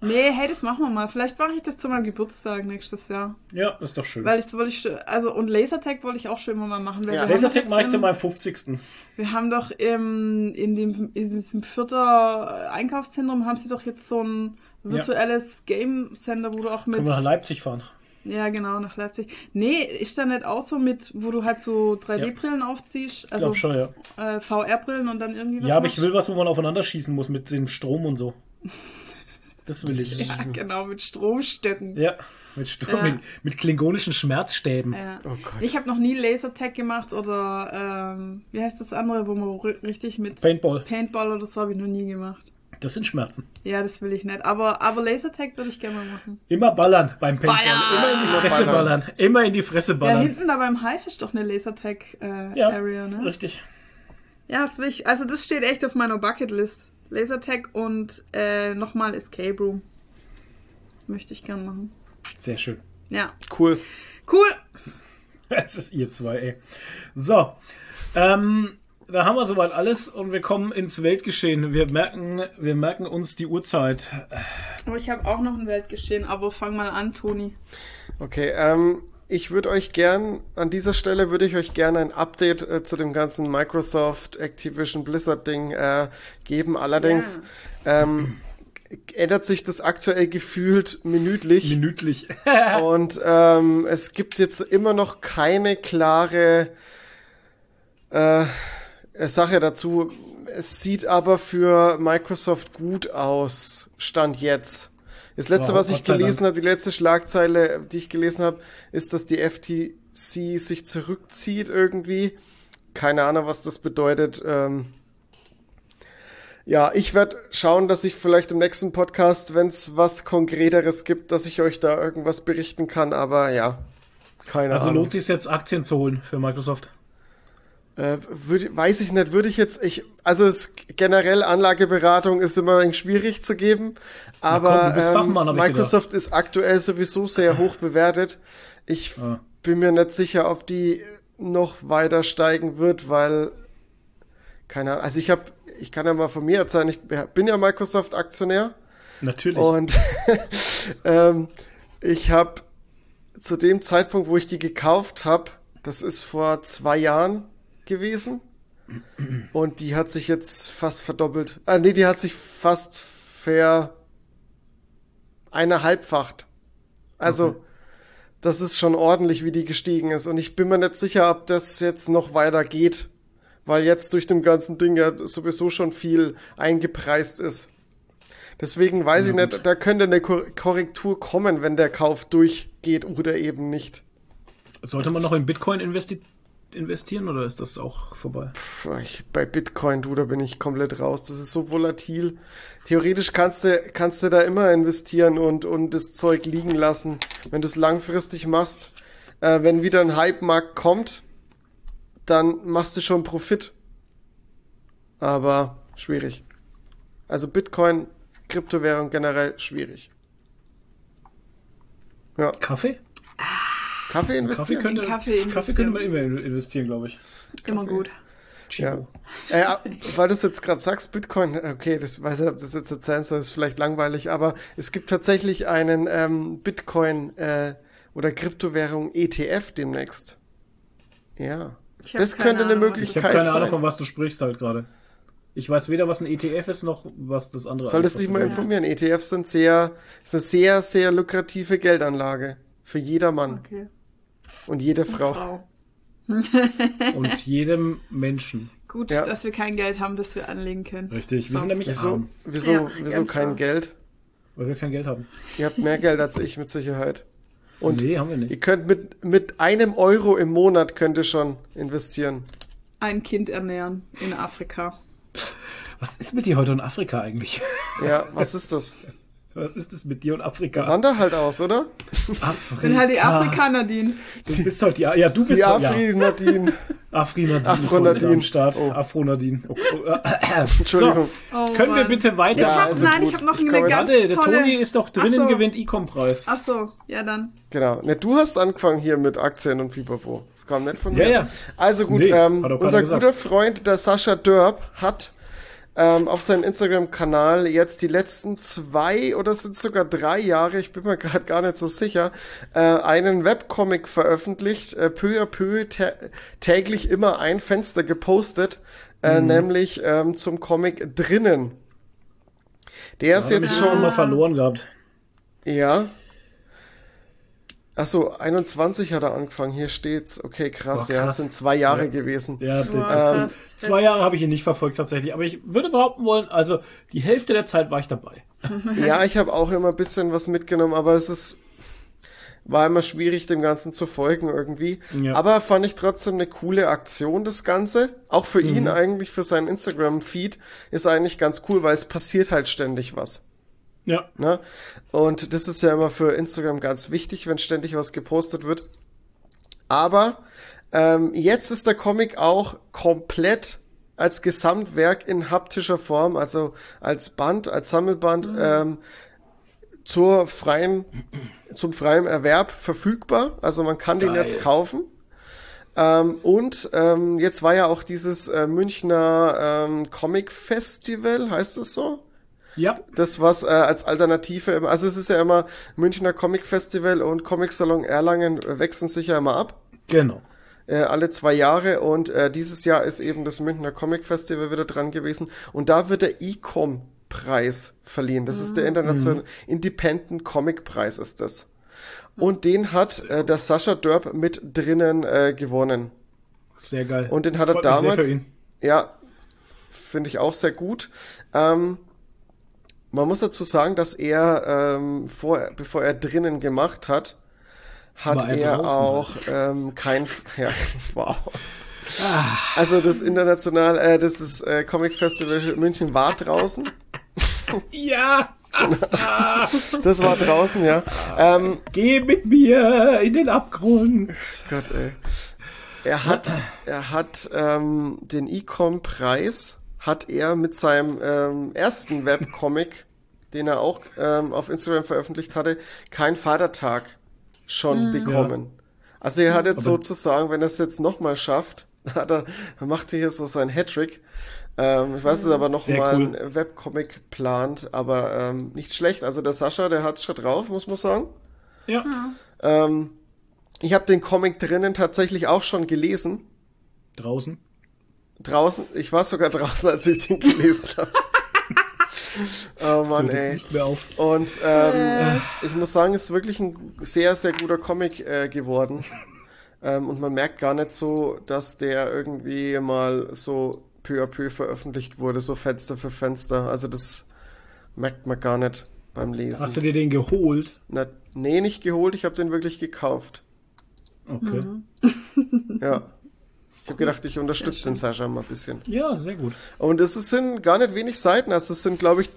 Nee, hey, das machen wir mal. Vielleicht mache ich das zu meinem Geburtstag nächstes Jahr. Ja, ist doch schön. Weil ich wollte ich, also und Lasertag wollte ich auch schon immer mal machen. Ja. Lasertag mache ich zu meinem 50. Wir haben doch im, in, dem, in diesem vierter Einkaufszentrum haben sie doch jetzt so ein virtuelles Game Center, wo du auch mit. Können wir nach Leipzig fahren. Ja, genau, nach Leipzig. Nee, ist da nicht auch so mit, wo du halt so 3D-Brillen aufziehst? Ich Also glaube schon, ja. äh, VR-Brillen und dann irgendwie was. Ja, aber ich machst? will was, wo man aufeinander schießen muss mit dem Strom und so. Das will ich. Ja, genau, mit Stromstöcken. Ja, mit, Strom, Ja. mit, mit klingonischen Schmerzstäben. Ja. Oh Gott. Ich habe noch nie Lasertag gemacht oder ähm, wie heißt das andere, wo man ri- richtig mit Paintball. Paintball oder so habe ich noch nie gemacht. Das sind Schmerzen. Ja, das will ich nicht. Aber, aber Lasertag würde ich gerne mal machen. Immer ballern beim Paintball. Ballern! Immer in die Fresse ballern. ballern. Immer in die Fresse Ja, ballern. hinten da beim Hive ist doch eine Lasertag-Area, Ja, ne? richtig. Ja, das will ich. Also, das steht echt auf meiner Bucketlist. Lasertag und äh, nochmal Escape Room. Möchte ich gern machen. Sehr schön. Ja. Cool. Cool. Es ist ihr zwei, ey. So. Ähm, da haben wir soweit alles und wir kommen ins Weltgeschehen. Wir merken, wir merken uns die Uhrzeit. Aber ich habe auch noch ein Weltgeschehen. Aber fang mal an, Toni. Okay, ähm, ich würde euch gern, an dieser Stelle würde ich euch gerne ein Update äh, zu dem ganzen Microsoft Activision Blizzard Ding äh, geben. Allerdings ähm, ändert sich das aktuell gefühlt minütlich. Minütlich. Und ähm, es gibt jetzt immer noch keine klare äh, Sache dazu. Es sieht aber für Microsoft gut aus, Stand jetzt. Das letzte, Wow, was ich gelesen habe, die letzte Schlagzeile, die ich gelesen habe, ist, dass die FTC sich zurückzieht irgendwie. Keine Ahnung, was das bedeutet. Ähm, ja, ich werde schauen, dass ich vielleicht im nächsten Podcast, wenn es was Konkreteres gibt, dass ich euch da irgendwas berichten kann. Aber ja, keine Also Ahnung. lohnt sich jetzt Aktien zu holen für Microsoft. Äh, würd, weiß ich nicht, würde ich jetzt, ich, also es, generell Anlageberatung ist immer ein schwierig zu geben, aber komm, ähm, Microsoft ist aktuell sowieso sehr hoch bewertet. Ich Ja. bin mir nicht sicher, ob die noch weiter steigen wird, weil, keine Ahnung, also ich habe, ich kann ja mal von mir erzählen, ich bin ja Microsoft-Aktionär. Natürlich. Und ähm, ich habe zu dem Zeitpunkt, wo ich die gekauft habe, das ist vor zwei Jahren gewesen. Und die hat sich jetzt fast verdoppelt. Ah, nee, die hat sich fast ver eine halbfacht. Also, Okay. das ist schon ordentlich, wie die gestiegen ist. Und ich bin mir nicht sicher, ob das jetzt noch weiter geht. Weil jetzt durch dem ganzen Ding ja sowieso schon viel eingepreist ist. Deswegen weiß Na ich nicht, da könnte eine Kor Korrektur kommen, wenn der Kauf durch geht oder eben nicht. Sollte man noch in Bitcoin investi investieren oder ist das auch vorbei? Pff, ich, bei Bitcoin, du, da bin ich komplett raus. Das ist so volatil. Theoretisch kannst du, kannst du da immer investieren und, und das Zeug liegen lassen, wenn du es langfristig machst. Äh, wenn wieder ein Hype-Markt kommt, dann machst du schon Profit. Aber schwierig. Also Bitcoin, Kryptowährung generell schwierig. Ja, Kaffee? Kaffee Kaffee investieren? könnte, In Kaffee Kaffee könnte man investieren. immer investieren, glaube ich. Immer gut. Ja. Äh, weil du es jetzt gerade sagst, Bitcoin, okay, das weiß ich, ob das jetzt erzählen soll, ist vielleicht langweilig, aber es gibt tatsächlich einen ähm, Bitcoin äh, oder Kryptowährung ETF demnächst. Ja. Das könnte eine Ahnung, was Ich Möglichkeit habe keine Ahnung, sein. von was du sprichst halt gerade. Ich weiß weder, was ein ETF ist, noch was das andere Solltest alles dich mal bedeutet. informieren. ETFs sind sehr, ist eine sehr, sehr lukrative Geldanlage. Für jedermann Okay. Und jede Frau. Frau. Und jedem Menschen. Gut, Ja. dass wir kein Geld haben, das wir anlegen können. Richtig. Wir So. sind nämlich Wieso, arm, wieso, Ja, wieso kein arm. Geld? weil wir kein Geld haben. Ihr habt mehr Geld als ich mit Sicherheit. Und nee, haben wir Ihr nicht. könnt mit, mit einem Euro im Monat könnt ihr schon investieren. Ein Kind ernähren in Afrika. Was ist mit dir heute in Afrika eigentlich? Ja, was ist das? Was ist das mit dir und Afrika? Wander halt aus, oder? Afrika. Bin halt die Afrikaner, die. Du bist halt die, ja, du bist Die halt, Afri ja. Nadine. Afri Nadine Afro ist heute Nadine. am Start. Oh. Afro Nadine. Oh, oh, äh, Entschuldigung. Oh, Können wir bitte weiter? Ja, also Nein, gut. ich habe noch Ich eine ganz Warte, der tolle... Toni ist doch drinnen, Ach so. gewinnt E-Com-Preis. Ach so, ja dann. Genau. Ne, du hast angefangen hier mit Aktien und Pipapo. Das kam nicht von mir. Ja, ja. Also gut, Nee, ähm, unser guter Freund, der Sascha Dörp, hat ähm, auf seinem Instagram-Kanal jetzt die letzten zwei oder sind sogar drei Jahre, ich bin mir gerade gar nicht so sicher, äh, einen Webcomic veröffentlicht, äh, peu à peu tä täglich immer ein Fenster gepostet, äh, Mhm. nämlich ähm, zum Comic drinnen. Der ist Hat er jetzt schon mal verloren gehabt. ja. Achso, 21 hat er angefangen, hier steht's. Okay, krass, Boah, ja, krass. das sind zwei Jahre Ja. gewesen. Ja, das, Ähm, zwei Jahre habe ich ihn nicht verfolgt tatsächlich, aber ich würde behaupten wollen, also die Hälfte der Zeit war ich dabei. Ja, ich habe auch immer ein bisschen was mitgenommen, aber es ist war immer schwierig, dem Ganzen zu folgen irgendwie. Ja. Aber fand ich trotzdem eine coole Aktion, das Ganze. Auch für Mhm. ihn eigentlich, für seinen Instagram-Feed, ist eigentlich ganz cool, weil es passiert halt ständig was. Ja, Ne? Und das ist ja immer für Instagram ganz wichtig, wenn ständig was gepostet wird. Aber ähm, jetzt ist der Comic auch komplett als Gesamtwerk in haptischer Form, also als Band, als Sammelband ähm, zur freien, zum freien Erwerb verfügbar. Also man kann den Geil. jetzt kaufen. Ähm, und ähm, jetzt war ja auch dieses äh, Münchner ähm, Comic Festival, heißt es so? Ja, das was äh, als Alternative immer, also es ist ja immer Münchner Comic Festival und Comic Salon Erlangen wechseln sich ja immer ab, genau. äh, alle zwei Jahre und äh, dieses Jahr ist eben das Münchner Comic Festival wieder dran gewesen und da wird der Ecom Preis verliehen. Das ist der internationale Independent Comic Preis ist das. Und den hat äh, der Sascha Dörp mit drinnen äh, gewonnen. Sehr geil. Und den hat er Freut sehr damals- für ihn. Ja, finde ich auch sehr gut. Ähm, man muss dazu sagen, dass er, ähm, vor, bevor er drinnen gemacht hat, hat er er auch ähm, kein, ja, wow. Ah. Also das international, äh, das ist äh, Comic Festival München war draußen. Ja, Das war draußen, ja. Ähm, geh mit mir in den Abgrund. Gott, ey. Er hat, er hat ähm, den Ecom-Preis hat er mit seinem ähm, ersten Webcomic, den er auch ähm, auf Instagram veröffentlicht hatte, kein Vatertag schon bekommen. Also er hat jetzt Aber- sozusagen, wenn er es jetzt nochmal schafft, hat er, er macht hier so seinen Hattrick. Ähm, ich weiß nicht, aber noch Sehr mal cool. einen Webcomic plant, aber ähm, nicht schlecht. Also der Sascha, der hat's schon drauf, muss man sagen. Ja, Ähm, ich habe den Comic drinnen tatsächlich auch schon gelesen. draußen. Draußen, ich war sogar draußen, als ich den gelesen habe. oh Mann, jetzt ey. nicht mehr auf. Und ähm, ich muss sagen, es ist wirklich ein sehr, sehr guter Comic äh, geworden. Ähm, und man merkt gar nicht so, dass der irgendwie mal so peu à peu veröffentlicht wurde, so Fenster für Fenster. Also das merkt man gar nicht beim Hast du Lesen. dir den geholt? Na, Nee, nicht geholt, ich habe den wirklich gekauft. Okay. Mhm. Ja. Ich habe gedacht, ich unterstütze den Sascha mal ein bisschen. Ja, sehr gut. Und es sind gar nicht wenig Seiten, also es sind, glaube ich,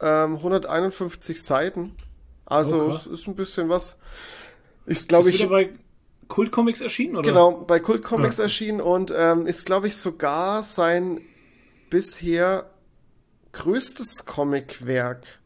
ähm, 151 Seiten. Also Oh, es ist ein bisschen was. Ist, glaube ich, wieder bei Kult Comics erschienen, oder? genau, bei Kult Comics Ja. erschienen und ähm, ist, glaube ich, sogar sein bisher größtes Comicwerk.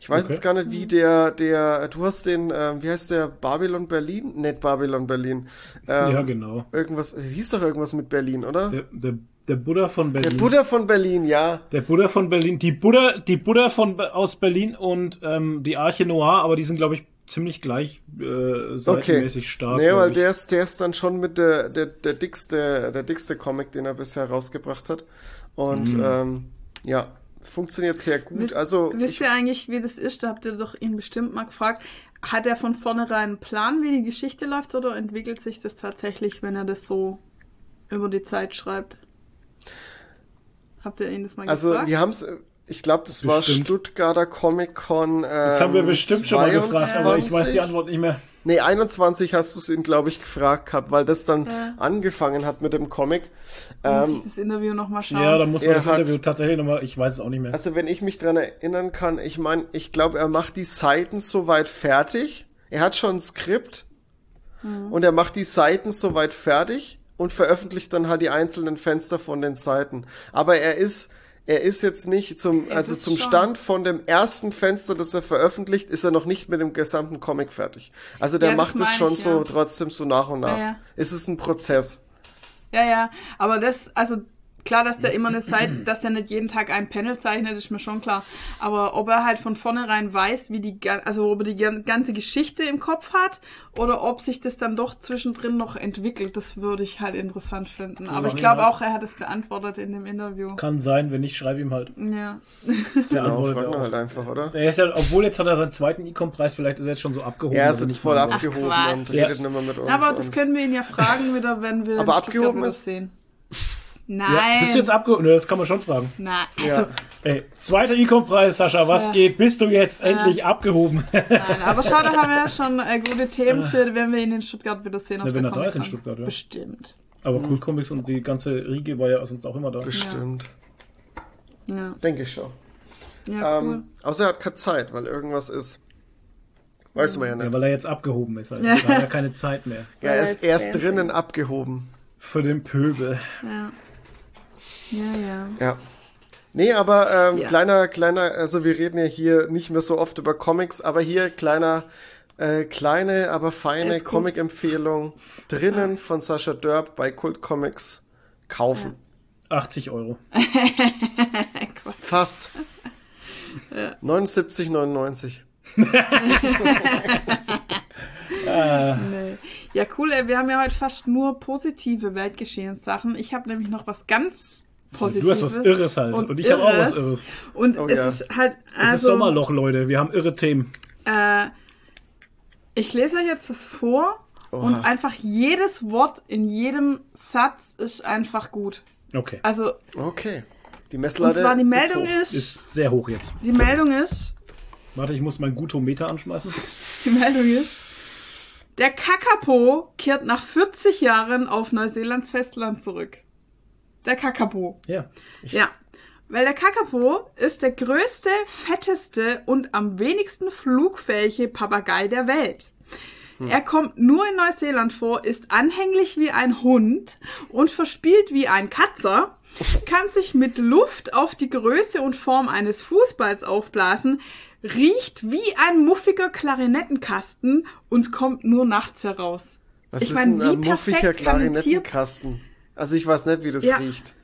Ich weiß Okay. jetzt gar nicht, wie der, der, du hast den, ähm, wie heißt der, Babylon Berlin? Nicht Babylon Berlin. Ähm, Ja, genau. Irgendwas, hieß doch irgendwas mit Berlin, oder? Der, der, der Buddha von Der Berlin. Buddha von Berlin, ja. Der Buddha von Berlin. Die Buddha, die Buddha von, aus Berlin und ähm, die Arche Noir, aber die sind, glaube ich, ziemlich gleich äh, seitenmäßig stark. Nee, weil ich. der ist, der ist dann schon mit der, der, der dickste, der dickste Comic, den er bisher rausgebracht hat. Und Mhm. ähm, ja, funktioniert sehr gut. Wisst- Also Wisst ihr eigentlich, wie das ist? Da habt ihr doch ihn bestimmt mal gefragt. Hat er von vornherein einen Plan, wie die Geschichte läuft, oder entwickelt sich das tatsächlich, wenn er das so über die Zeit schreibt? Habt ihr ihn das mal also gefragt? wir haben es, ich glaube, das war Bestimmt. Stuttgarter Comic Con. Ähm, Das haben wir bestimmt schon mal gefragt, aber ich weiß die 22. Antwort nicht mehr. Nee, 21 hast du es ihn, glaube ich, gefragt gehabt, weil das dann Ja. angefangen hat mit dem Comic. Muss Ähm, ich das Interview nochmal schauen? Ja, da muss man Er das hat- Interview tatsächlich nochmal, ich weiß es auch nicht mehr. Also wenn ich mich dran erinnern kann, ich meine, ich glaube, er macht die Seiten soweit fertig. Er hat schon ein Skript und er macht die Seiten soweit fertig und veröffentlicht dann halt die einzelnen Fenster von den Seiten. Aber er ist er ist jetzt nicht zum Er also zum schon. Stand von dem ersten Fenster, das er veröffentlicht, ist er noch nicht mit dem gesamten Comic fertig. Also der Ja, macht es schon ich, so ja. trotzdem so nach und nach. Ja, ja. Es ist ein Prozess. Ja, ja, aber das, also klar, dass der immer eine Seite, dass der nicht jeden Tag ein Panel zeichnet, ist mir schon klar. Aber ob er halt von vornherein weiß, wie die, also ob er die gan- ganze Geschichte im Kopf hat oder ob sich das dann doch zwischendrin noch entwickelt, das würde ich halt interessant finden. Aber ich Ja. glaube auch, er hat es beantwortet in dem Interview. Kann sein, wenn nicht, schreibe ihm halt. Ja. Der Genau, antwortet frag auch. mal halt einfach, oder? Er ist ja, obwohl jetzt hat er seinen zweiten E-Com-Preis, vielleicht ist er jetzt schon so abgehoben. Er ist er jetzt voll abgehoben und Ja. redet nicht mehr mit uns. Aber das können wir ihn ja fragen wieder, wenn wir Aber abgehoben ist- sehen. Ja, Nein. bist du jetzt abgehoben? Das kann man schon fragen. Na, Ja. also, Ey, zweiter E-Com-Preis, Sascha, was Ja. geht? Bist du jetzt endlich abgehoben? nein, aber schau, da haben wir ja schon äh, gute Themen für, wenn wir ihn in Stuttgart wieder sehen. Na, wenn er da ist in. Stuttgart, ja. Bestimmt. Aber Cool Comics und die ganze Riege war ja sonst auch immer da. Bestimmt. Ja, Denke ich schon. ja cool. Ähm, außer er hat keine Zeit, weil irgendwas ist. Weiß man ja Ja, nicht. weil er jetzt abgehoben ist. Halt. Da hat er keine Zeit mehr. Ja, er ist er erst drinnen abgehoben. Für den Pöbel. Ja. Ja, ja. Ja. Nee, aber ähm, Ja. kleiner, kleiner, also wir reden ja hier nicht mehr so oft über Comics, aber hier kleiner, äh, kleine, aber feine. Comic-Empfehlung drinnen von Sascha Dörb bei Kult Comics kaufen. 80 Euro. Fast. 79,99. Nee. Ja, cool, ey, wir haben ja heute fast nur positive Weltgeschehenssachen. Ich habe nämlich noch was ganz Positives. Du hast was Irres halt. Und, ich habe auch was Irres. Und Oh es ja. ist halt, Es ist also, Sommerloch, Leute. Wir haben irre Themen. äh, ich lese euch jetzt was vor und Oha. einfach jedes Wort in jedem Satz ist einfach gut. Okay. Also, Okay. Die und Messlatte zwar die ist Meldung hoch. ist, Ist sehr hoch jetzt. die Meldung ist, Warte, ich muss mein Gutometer anschmeißen. Die Meldung ist, der Kakapo kehrt nach 40 Jahren auf Neuseelands Festland zurück. Der Kakapo. Ja. Ja. Weil der Kakapo ist der größte, fetteste und am wenigsten flugfähige Papagei der Welt. Er kommt nur in Neuseeland vor, ist anhänglich wie ein Hund und verspielt wie ein Katzer, kann sich mit Luft auf die Größe und Form eines Fußballs aufblasen, riecht wie ein muffiger Klarinettenkasten und kommt nur nachts heraus. Was Ich ist mein, ein wie muffiger Klarinettenkasten? Also ich weiß nicht, wie das Ja. riecht.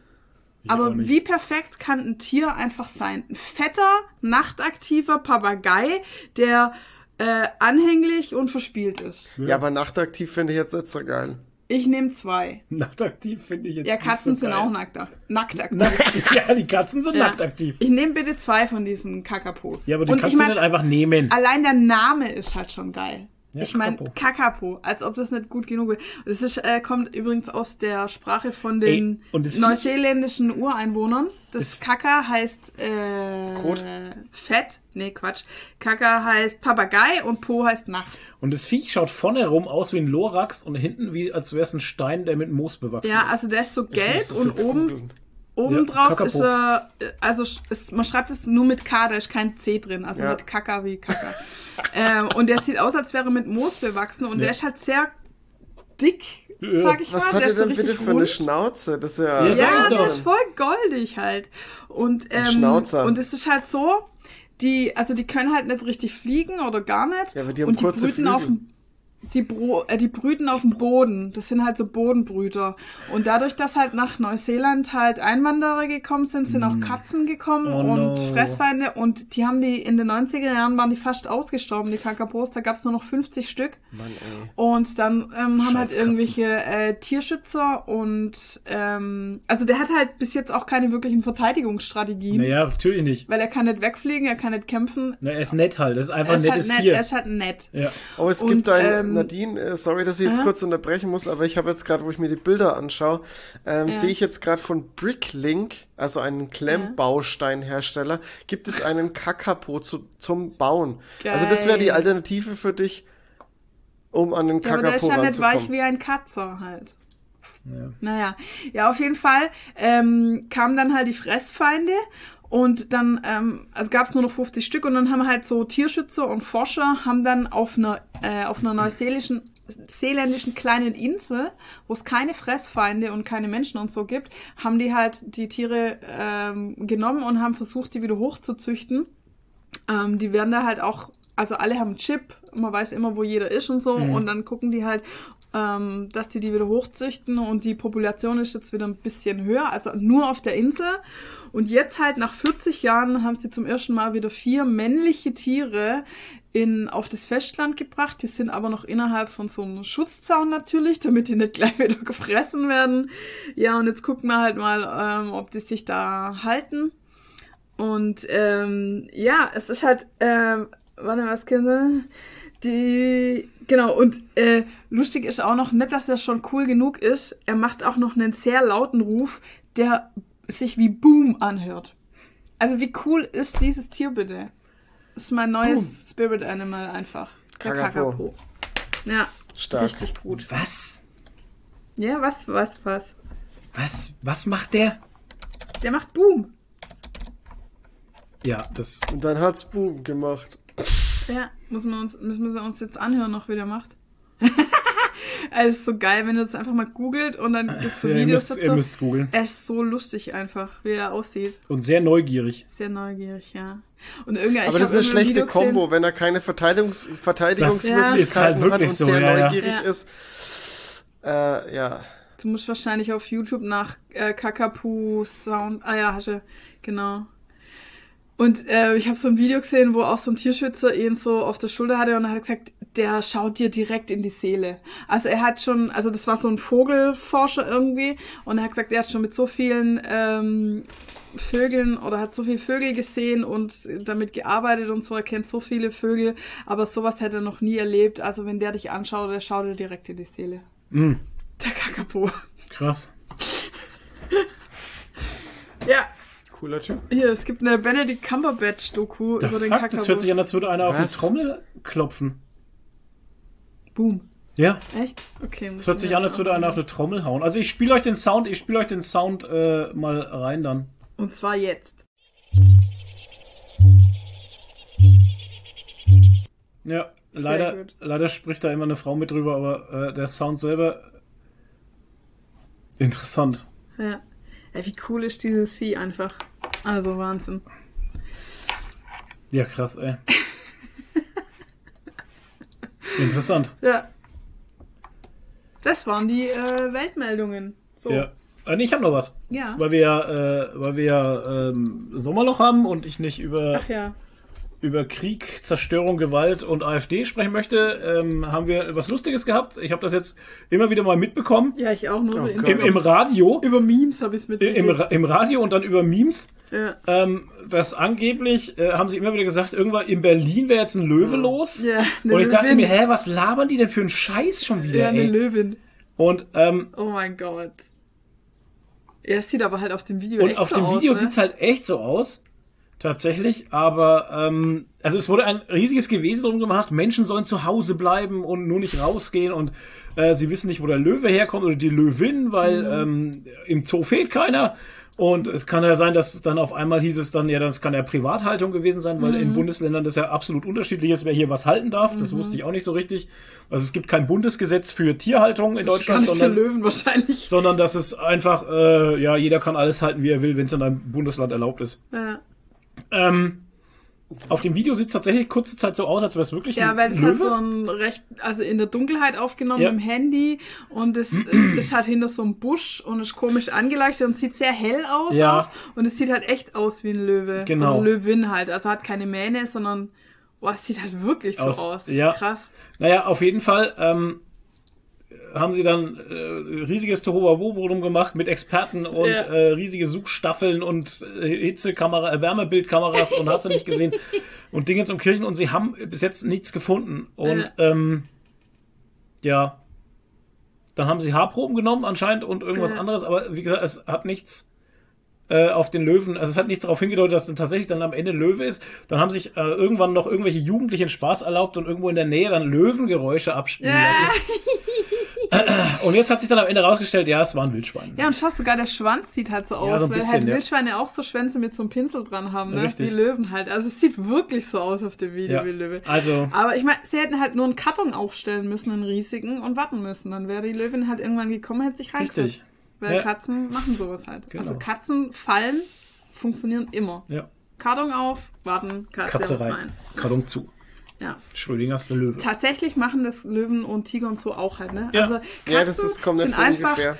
Ich Aber wie perfekt kann ein Tier einfach sein? Ein fetter, nachtaktiver Papagei, der äh, anhänglich und verspielt ist. Ja, aber nachtaktiv finde ich jetzt nicht so geil. Ich nehme zwei. Nachtaktiv finde ich jetzt Ja, nicht Katzen so sind geil. auch nackt, nacktaktiv. Nackt, ja, die Katzen sind Ja. nacktaktiv. Ich nehme bitte zwei von diesen Kakapos. Ja, aber die und kannst ich du mein, nicht einfach nehmen. allein der Name ist halt schon geil. Ja, ich meine, Kakapo. Als ob das nicht gut genug wäre. Das ist, äh, kommt übrigens aus der Sprache von den Ey, neuseeländischen Ureinwohnern. Das Kaka heißt äh, Kot? Fett. Nee, Quatsch. Kaka heißt Papagei und Po heißt Nacht. Und das Viech schaut vorne herum aus wie ein Lorax und hinten wie, als wäre es ein Stein, der mit Moos bewachsen Ja, ist. also der ist so gelb und oben. Obendrauf Kakapo. ist er, äh, also es, man schreibt es nur mit K, da ist kein C drin, also Ja. mit Kaka wie Kaka. ähm, und der sieht aus, als wäre er mit Moos bewachsen und Ja. der ist halt sehr dick, Ja. sag ich Was mal. hat der er ist so denn bitte richtig für eine rund. Schnauze? Das ist ja, Ja, Ja, doch. ist voll goldig halt. Und, ähm, Schnauzer. und es ist halt so, die, also die können halt nicht richtig fliegen oder gar nicht. Ja, aber die haben und die kurze brüten auf Flügel. dem die, Bro äh, die brüten auf dem Boden. Das sind halt so Bodenbrüter. Und dadurch, dass halt nach Neuseeland halt Einwanderer gekommen sind, sind auch Katzen gekommen Oh und no. Fressfeinde. Und die haben die in den 90er Jahren waren die fast ausgestorben, die Kakapos. Da gab es nur noch 50 Stück. Mann, ey. Und dann ähm, haben halt irgendwelche äh, Tierschützer und ähm, also der hat halt bis jetzt auch keine wirklichen Verteidigungsstrategien. Naja, natürlich nicht. Weil er kann nicht wegfliegen, er kann nicht kämpfen. Na, er ist nett halt. Das ist einfach Er ein ist, halt nettes nett, Tier. er ist halt nett. ja. Oh, es Und, gibt ein, ähm, Nadine, äh, sorry, dass ich jetzt äh? kurz unterbrechen muss, aber ich habe jetzt gerade, wo ich mir die Bilder anschaue, ähm, Ja. sehe ich jetzt gerade von Bricklink, also einen Klemmbausteinhersteller, gibt es einen Kakapo zu, zum Bauen. Also das wäre die Geil. Alternative für dich, um an den Ja, aber der ist Kakapo ja nicht weich ranzukommen. wie ein Katzer halt. Ja. Naja, ja, auf jeden Fall ähm, kamen dann halt die Fressfeinde und dann, ähm, also gab es nur noch 50 Stück und dann haben halt so Tierschützer und Forscher haben dann auf einer, äh, auf einer neuseelischen seeländischen kleinen Insel, wo es keine Fressfeinde und keine Menschen und so gibt, haben die halt die Tiere ähm, genommen und haben versucht, die wieder hochzuzüchten. Ähm, die werden da halt auch, also alle haben einen Chip, man weiß immer, wo jeder ist und so, Mhm. und dann gucken die halt, ähm, dass die die wieder hochzüchten und die Population ist jetzt wieder ein bisschen höher, also nur auf der Insel. Und jetzt halt nach 40 Jahren haben sie zum ersten Mal wieder vier männliche Tiere in, auf das Festland gebracht. Die sind aber noch innerhalb von so einem Schutzzaun natürlich, damit die nicht gleich wieder gefressen werden. Ja, und jetzt gucken wir halt mal, ähm, ob die sich da halten. Und ähm, ja, es ist halt, ähm, warte, was können sie? Die, genau, und äh, lustig ist auch noch, nicht, dass er schon cool genug ist, er macht auch noch einen sehr lauten Ruf, der sich wie Boom anhört. Also wie cool ist dieses Tier bitte? Das ist mein neues Boom. Spirit Animal einfach. Der Kakapo. Kakapo. Ja, Stark. richtig gut. Was? Ja, was, was, was? Was? Was macht der? Der macht Boom. Ja, das. Und dann hat's Boom gemacht. Ja, muss man uns, müssen wir uns jetzt anhören, noch wie der macht. also, es ist so geil, wenn du das einfach mal googelt und dann gibt es so ja, ihr Videos müsst, ihr dazu. müsst googeln. Er ist so lustig einfach, wie er aussieht. Und sehr neugierig. Sehr neugierig, ja. Und irgendwann, Aber das ist eine schlechte Kombo, wenn er keine Verteidigungs Verteidigungsmöglichkeiten ist halt hat und so, sehr ja, ja. neugierig Ja. ist. Äh, ja. Du musst wahrscheinlich auf YouTube nach äh, Kakapu Sound. Ah ja, hast du. Genau. Und äh, ich habe so ein Video gesehen, wo auch so ein Tierschützer ihn so auf der Schulter hatte und er hat gesagt, der schaut dir direkt in die Seele. Also er hat schon, also das war so ein Vogelforscher irgendwie und er hat gesagt, er hat schon mit so vielen ähm, Vögeln oder hat so viele Vögel gesehen und damit gearbeitet und so, er kennt so viele Vögel, aber sowas hätte er noch nie erlebt. Also wenn der dich anschaut, der schaut dir direkt in die Seele. Mm, Der Kakapo. krass. Ja, Cooler Typ. hier, es gibt eine Benedict Cumberbatch-Doku über den Kakapo. das hört sich an, als würde einer auf eine Was? Trommel klopfen. Boom. Ja, Echt? Okay. muss das hört ich sich an, als würde einer auf eine Trommel hauen. Also ich spiele euch den Sound, ich spiele euch den Sound äh, mal rein dann. Und zwar jetzt. Ja, Sehr leider, gut. leider spricht da immer eine Frau mit drüber, aber äh, der Sound selber interessant. Ja. Ey, wie cool ist dieses Vieh einfach. Also Wahnsinn. Ja, krass, ey. Interessant. Ja. Das waren die äh, Weltmeldungen. So. Ja. Äh, nee, ich habe noch was. Ja. Weil wir ja, äh, weil wir ja ähm, Sommerloch haben und ich nicht über, Ach ja. Über Krieg, Zerstörung, Gewalt und AfD sprechen möchte, ähm, haben wir was Lustiges gehabt. Ich habe das jetzt immer wieder mal mitbekommen. Ja, ich auch nur Oh. Im. Im Radio. Über Memes habe ich es Im, mitgekriegt. Ra- Im Radio und dann über Memes. Ja. ähm, dass angeblich, äh, haben sie immer wieder gesagt, irgendwann in Berlin wäre jetzt ein Löwe los. Ja, eine Und ich dachte Löwin. mir, hä, was labern die denn für einen Scheiß schon wieder, Ja, eine ey? Löwin. Und, ähm, Oh mein Gott. Ja, es sieht aber halt auf dem Video und echt auf so dem aus, Video ne? sieht's halt echt so aus. Tatsächlich, aber ähm, also es wurde ein riesiges Gewesen drum gemacht, Menschen sollen zu Hause bleiben und nur nicht rausgehen und äh, sie wissen nicht, wo der Löwe herkommt oder die Löwin, weil ähm, im Zoo fehlt keiner. Und es kann ja sein, dass es dann auf einmal hieß es dann, ja, das kann ja Privathaltung gewesen sein, weil in Bundesländern das ja absolut unterschiedlich ist, wer hier was halten darf. Das wusste ich auch nicht so richtig. Also es gibt kein Bundesgesetz für Tierhaltung in Deutschland, sondern Löwen wahrscheinlich. sondern dass es einfach, äh, ja, jeder kann alles halten, wie er will, wenn es in einem Bundesland erlaubt ist. Ja. Ähm, auf dem Video sieht es tatsächlich kurze Zeit so aus, als wäre es wirklich Ja, weil es Löwe. hat so ein recht, also in der Dunkelheit aufgenommen Ja. mit dem Handy und es, es ist halt hinter so einem Busch und ist komisch angeleuchtet und sieht sehr hell aus Ja. auch und es sieht halt echt aus wie ein Löwe. Genau. Oder Löwin halt, also hat keine Mähne, sondern, boah, es sieht halt wirklich Aus- so aus. ja. Krass. Naja, auf jeden Fall ähm, haben sie dann äh, riesiges Tohuwabohu drum gemacht mit Experten und Ja. äh, riesige Suchstaffeln und äh, Hitzekamera, äh, Wärmebildkameras und hast du nicht gesehen und Dingens um Kirchen und sie haben bis jetzt nichts gefunden und ähm, ja, dann haben sie Haarproben genommen anscheinend und irgendwas Ja. anderes, aber wie gesagt, es hat nichts äh, auf den Löwen, also es hat nichts darauf hingedeutet, dass es tatsächlich dann am Ende Löwe ist. Dann haben sich äh, irgendwann noch irgendwelche Jugendlichen Spaß erlaubt und irgendwo in der Nähe dann Löwengeräusche abspielen Ja. lassen. Und jetzt hat sich dann am Ende rausgestellt, ja, es war ein Wildschwein. Ja, und schau, sogar der Schwanz sieht halt so aus, Ja, so ein weil bisschen, halt ja. Wildschweine auch so Schwänze mit so einem Pinsel dran haben, ne? Richtig. Wie Löwen halt. Also es sieht wirklich so aus auf dem Video Ja. wie Löwe. Also, Aber ich meine, sie hätten halt nur einen Karton aufstellen müssen, einen riesigen, und warten müssen. Dann wäre die Löwin halt irgendwann gekommen, hätte sich Richtig. reingesetzt. Weil Ja. Katzen machen sowas halt. Genau. Also Katzen fallen, funktionieren immer. ja, Karton auf, warten, Katze, Katze rein, rein. Karton zu. Ja. Schrödingers Löwe. Tatsächlich machen das Löwen und Tiger und so auch halt, ne? Ja. Also Katzen Ja, das ist, kommt nicht sind einfach, ungefähr.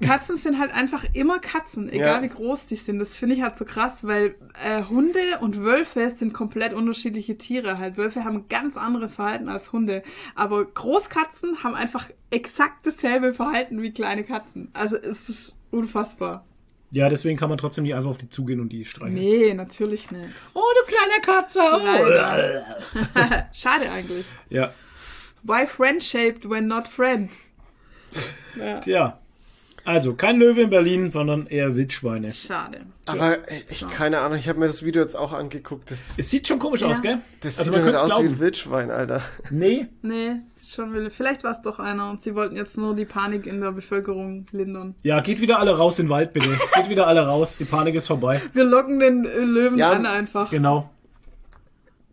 Katzen sind halt einfach immer Katzen, egal Ja. wie groß die sind. Das finde ich halt so krass, weil äh, Hunde und Wölfe sind komplett unterschiedliche Tiere. Halt Wölfe haben ein ganz anderes Verhalten als Hunde, aber Großkatzen haben einfach exakt dasselbe Verhalten wie kleine Katzen. Also es ist unfassbar. Ja, deswegen kann man trotzdem nicht einfach auf die zugehen und die streicheln. Nee, natürlich nicht. Oh, du kleine Katze. Leider. Schade eigentlich. Ja, Why friend-shaped when not friend? tja. Also, kein Löwe in Berlin, sondern eher Wildschweine. Schade. Aber ey, ich, keine Ahnung, ich habe mir das Video jetzt auch angeguckt. Das, Es sieht schon komisch Ja. aus, gell? das Also sieht doch nicht aus wie glauben. ein Wildschwein, Alter. Nee, Nee, es ist schon will. Vielleicht war es doch einer und sie wollten jetzt nur die Panik in der Bevölkerung lindern. Ja, geht wieder alle raus in den Wald, bitte. Geht wieder alle raus, die Panik ist vorbei. Wir locken den äh, Löwen Ja, an einfach. Genau.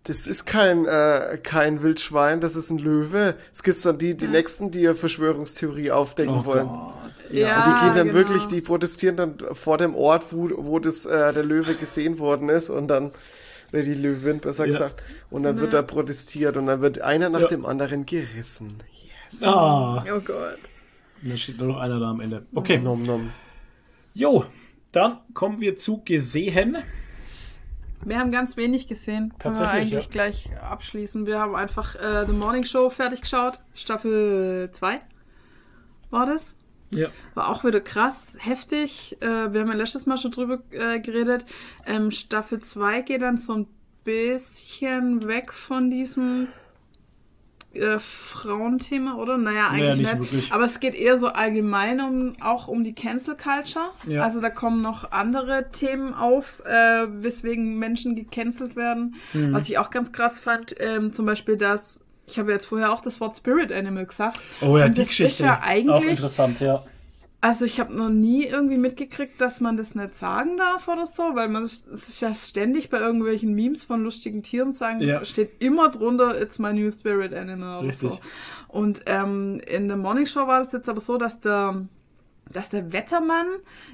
Das ist kein, äh, kein Wildschwein, das ist ein Löwe. Es gibt dann die, die nächsten, die eine Verschwörungstheorie aufdecken Oh wollen. Gott. Ja, Und die gehen dann genau. wirklich, die protestieren dann vor dem Ort, wo, wo das, äh, der Löwe gesehen worden ist und dann, oder die Löwin besser Ja. gesagt, und dann wird da protestiert und dann wird einer nach Ja. dem anderen gerissen. Yes. Ah, Oh Gott. da steht nur noch einer da am Ende. Okay. Nom nom. Jo, dann kommen wir zu gesehen. Wir haben ganz wenig gesehen. Können wir Tatsächlich, eigentlich ja. gleich abschließen. Wir haben einfach äh, The Morning Show fertig geschaut. Staffel 2 war das. Ja. War auch wieder krass, heftig. Äh, wir haben ja letztes Mal schon drüber äh, geredet. Ähm, Staffel 2 geht dann so ein bisschen weg von diesem äh, Frauenthema, oder? Naja, eigentlich Naja, nicht nicht. wirklich. Aber es geht eher so allgemein um auch um die Cancel Culture. Ja. Also da kommen noch andere Themen auf, äh, weswegen Menschen gecancelt werden. Mhm. Was ich auch ganz krass fand, ähm, zum Beispiel das, ich habe jetzt vorher auch das Wort Spirit Animal gesagt. Oh ja, Und die das Geschichte. ist ja Auch eigentlich interessant, ja. also ich habe noch nie irgendwie mitgekriegt, dass man das nicht sagen darf oder so, weil man es ist ja ständig bei irgendwelchen Memes von lustigen Tieren sagen, Ja. steht immer drunter, it's my new spirit animal oder Richtig. so. Und ähm, in der Morning Show war das jetzt aber so, dass der dass der Wettermann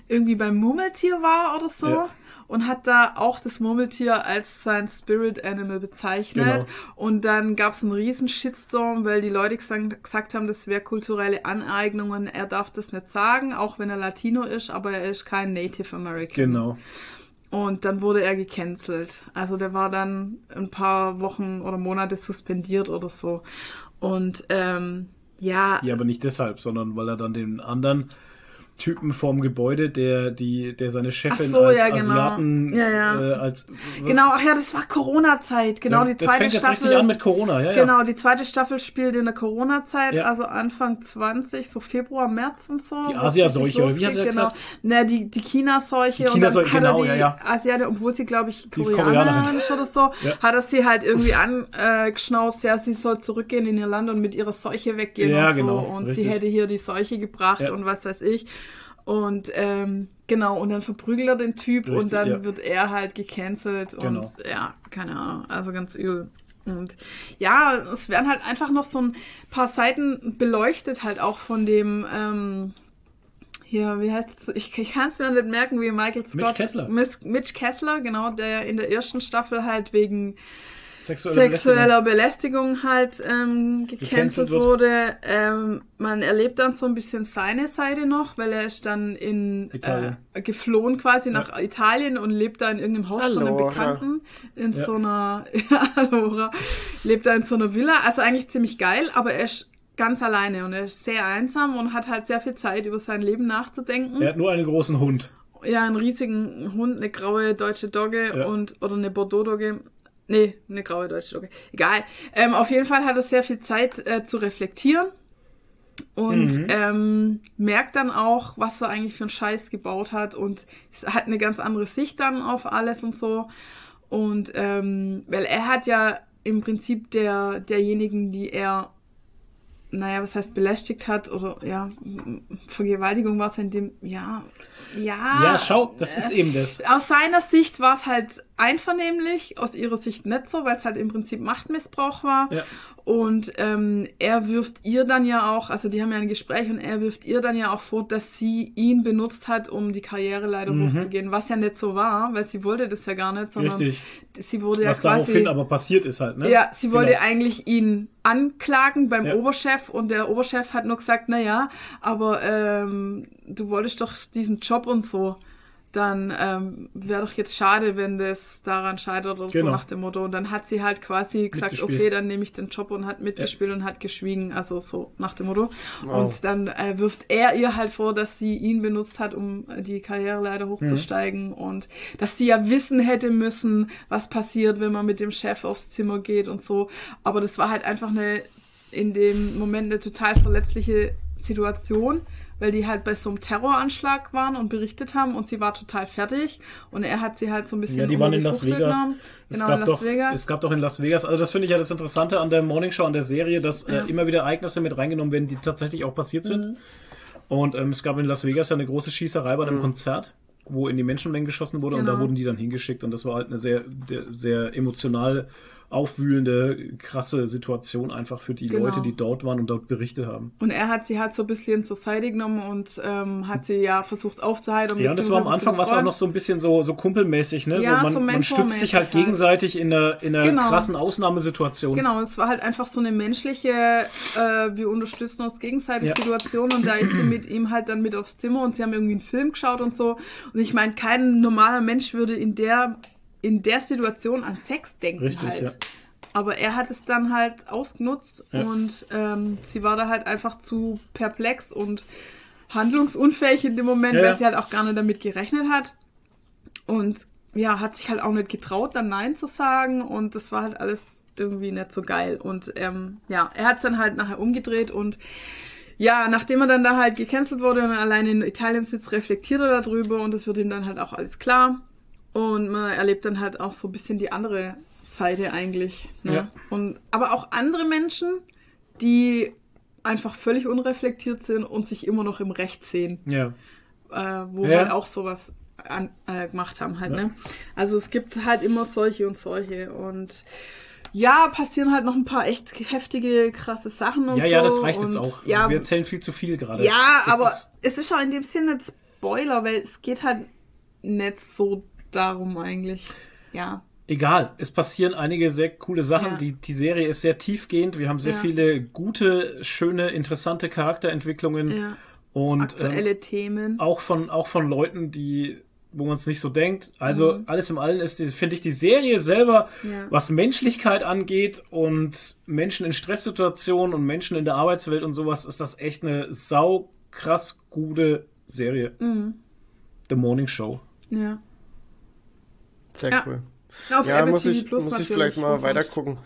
irgendwie beim Murmeltier war oder so. Ja. Und hat da auch das Murmeltier als sein Spirit Animal bezeichnet. Genau. Und dann gab es einen riesen Shitstorm, weil die Leute gesagt, haben, das wäre kulturelle Aneignung und er darf das nicht sagen, auch wenn er Latino ist, aber er ist kein Native American. Genau. Und dann wurde er gecancelt. Also der war dann ein paar Wochen oder Monate suspendiert oder so. Und ähm, ja, Ja, aber nicht deshalb, sondern weil er dann den anderen Typen vorm Gebäude, der die, der seine Chefin so, als ja, genau. Asiaten Ja, ja. Äh, als Genau, ach ja, das war Corona-Zeit. Genau, die das zweite fängt jetzt Staffel. richtig an mit Corona, ja. Genau, die zweite Staffel spielt in der Corona-Zeit, also Anfang 20, so Februar, März und so. Die Asiaseuche, oder wie hat er genau. gesagt? Na, die, die China-Seuche Die und dann China-Seuche, hat er genau, die ja, ja. Asiate, obwohl sie, glaube ich, Koreanerin ist oder so, Ja. hat er sie halt irgendwie angeschnauzt, ja, sie soll zurückgehen in ihr Land und mit ihrer Seuche weggehen und so. genau, und richtig. sie hätte hier die Seuche gebracht und was weiß ich. Und ähm, genau, und dann verprügelt er den Typ Richtig, und dann ja. wird er halt gecancelt Genau. und ja, keine Ahnung, also ganz übel. Und ja, es werden halt einfach noch so ein paar Seiten beleuchtet, halt auch von dem, ähm, hier, wie heißt es? Ich, ich kann es mir nicht merken, wie Michael Scott. Mitch Kessler. Mitch Kessler, genau, der in der ersten Staffel halt wegen Sexuelle sexueller Belästigung halt ähm, gecancelt wurde. Ähm, man erlebt dann so ein bisschen seine Seite noch, weil er ist dann in Italien. Äh, geflohen quasi nach Italien und lebt da in irgendeinem Haus von einem Allora. Bekannten in Ja. so einer ja, Allora, lebt da in so einer Villa. Also eigentlich ziemlich geil, aber er ist ganz alleine und er ist sehr einsam und hat halt sehr viel Zeit über sein Leben nachzudenken. Er hat nur einen großen Hund. Ja, einen riesigen Hund, eine graue deutsche Dogge Ja. und oder eine Bordeaux-Dogge. Nee, eine graue deutsche Dogge. Egal. Ähm, auf jeden Fall hat er sehr viel Zeit äh, zu reflektieren und Mhm. ähm, merkt dann auch, was er eigentlich für einen Scheiß gebaut hat und es hat eine ganz andere Sicht dann auf alles und so. Und ähm, weil er hat ja im Prinzip der derjenigen, die er naja, was heißt belästigt hat oder ja, Vergewaltigung war es in dem, ja, ja. Ja, schau, das ist eben das. Aus seiner Sicht war es halt einvernehmlich, aus ihrer Sicht nicht so, weil es halt im Prinzip Machtmissbrauch war. Ja. Und ähm, er wirft ihr dann ja auch, also die haben ja ein Gespräch und er wirft ihr dann ja auch vor, dass sie ihn benutzt hat, um die Karriere leider Mhm. hochzugehen, was ja nicht so war, weil sie wollte das ja gar nicht, sondern Richtig. sie wurde ja Was quasi. daraufhin aber passiert ist halt, ne? Ja, sie wollte Genau. eigentlich ihn anklagen beim Ja. Oberchef und der Oberchef hat nur gesagt, na ja, aber ähm, du wolltest doch diesen Job und so. Dann ähm, wäre doch jetzt schade, wenn das daran scheitert oder Genau. so nach dem Motto. Und dann hat sie halt quasi gesagt, okay, dann nehme ich den Job und hat mitgespielt und hat geschwiegen, also so nach dem Motto. Wow. Und dann äh, wirft er ihr halt vor, dass sie ihn benutzt hat, um äh, die Karriereleiter hochzusteigen Mhm. und dass sie ja wissen hätte müssen, was passiert, wenn man mit dem Chef aufs Zimmer geht und so. Aber das war halt einfach eine in dem Moment eine total verletzliche Situation, weil die halt bei so einem Terroranschlag waren und berichtet haben und sie war total fertig und er hat sie halt so ein bisschen Ja, die waren in Las Vegas. genommen. Es Genau, gab in Las doch, Vegas. Es gab doch in Las Vegas, also das finde ich ja das Interessante an der Morningshow, an der Serie, dass Ja. äh, immer wieder Ereignisse mit reingenommen werden, die tatsächlich auch passiert sind. Mhm. Und ähm, es gab in Las Vegas ja eine große Schießerei bei einem Konzert, wo in die Menschenmengen geschossen wurde und da Genau. wurden die dann hingeschickt und das war halt eine sehr, sehr emotional aufwühlende, krasse Situation einfach für die Genau. Leute, die dort waren und dort berichtet haben. Und er hat sie halt so ein bisschen zur Seite genommen und ähm, hat sie ja versucht aufzuheitern. Ja, und das war am Anfang was auch noch so ein bisschen so, so kumpelmäßig, ne? Ja, so man, so man stützt sich halt halt. gegenseitig in einer, in einer Genau. krassen Ausnahmesituation. Genau, es war halt einfach so eine menschliche, äh, wir unterstützen uns gegenseitig Ja. Situation und da ist sie mit ihm halt dann mit aufs Zimmer und sie haben irgendwie einen Film geschaut und so. Und ich meine, kein normaler Mensch würde in der, in der Situation an Sex denken Richtig, halt. ja. Aber er hat es dann halt ausgenutzt Ja. und ähm, sie war da halt einfach zu perplex und handlungsunfähig in dem Moment, Ja, weil sie halt auch gar nicht damit gerechnet hat. Und ja, hat sich halt auch nicht getraut, dann Nein zu sagen. Und das war halt alles irgendwie nicht so geil. Und ähm, ja, er hat es dann halt nachher umgedreht und ja, nachdem er dann da halt gecancelt wurde und allein in Italien sitzt, reflektiert er darüber und es wird ihm dann halt auch alles klar. Und man erlebt dann halt auch so ein bisschen die andere Seite eigentlich. Ne? Ja. Und, aber auch andere Menschen, die einfach völlig unreflektiert sind und sich immer noch im Recht sehen Ja. äh, wo Ja. halt auch sowas an, äh, gemacht haben halt, Ja. ne? Also es gibt halt immer solche und solche und ja, passieren halt noch ein paar echt heftige, krasse Sachen und Ja, so. ja, das reicht jetzt und, auch. Ja, Wir erzählen viel zu viel gerade. ja Das aber ist- es ist auch in dem Sinne nicht Spoiler, weil es geht halt nicht so darum eigentlich. Ja. Egal, es passieren einige sehr coole Sachen. Ja. Die, die Serie ist sehr tiefgehend. Wir haben sehr Ja. viele gute, schöne, interessante Charakterentwicklungen. ja. Und Aktuelle ähm, Themen. auch, von, auch von Leuten, die wo man es nicht so denkt. Also alles im Allen ist, finde ich, die Serie selber, Mhm. Ja. was Menschlichkeit angeht und Menschen in Stresssituationen und Menschen in der Arbeitswelt und sowas, ist das echt eine sau krass gute Serie. Mhm. The Morning Show. Ja. Sehr Ja. cool. Auf Ja, Apple muss TV ich, Plus muss ich vielleicht mal weiter gucken.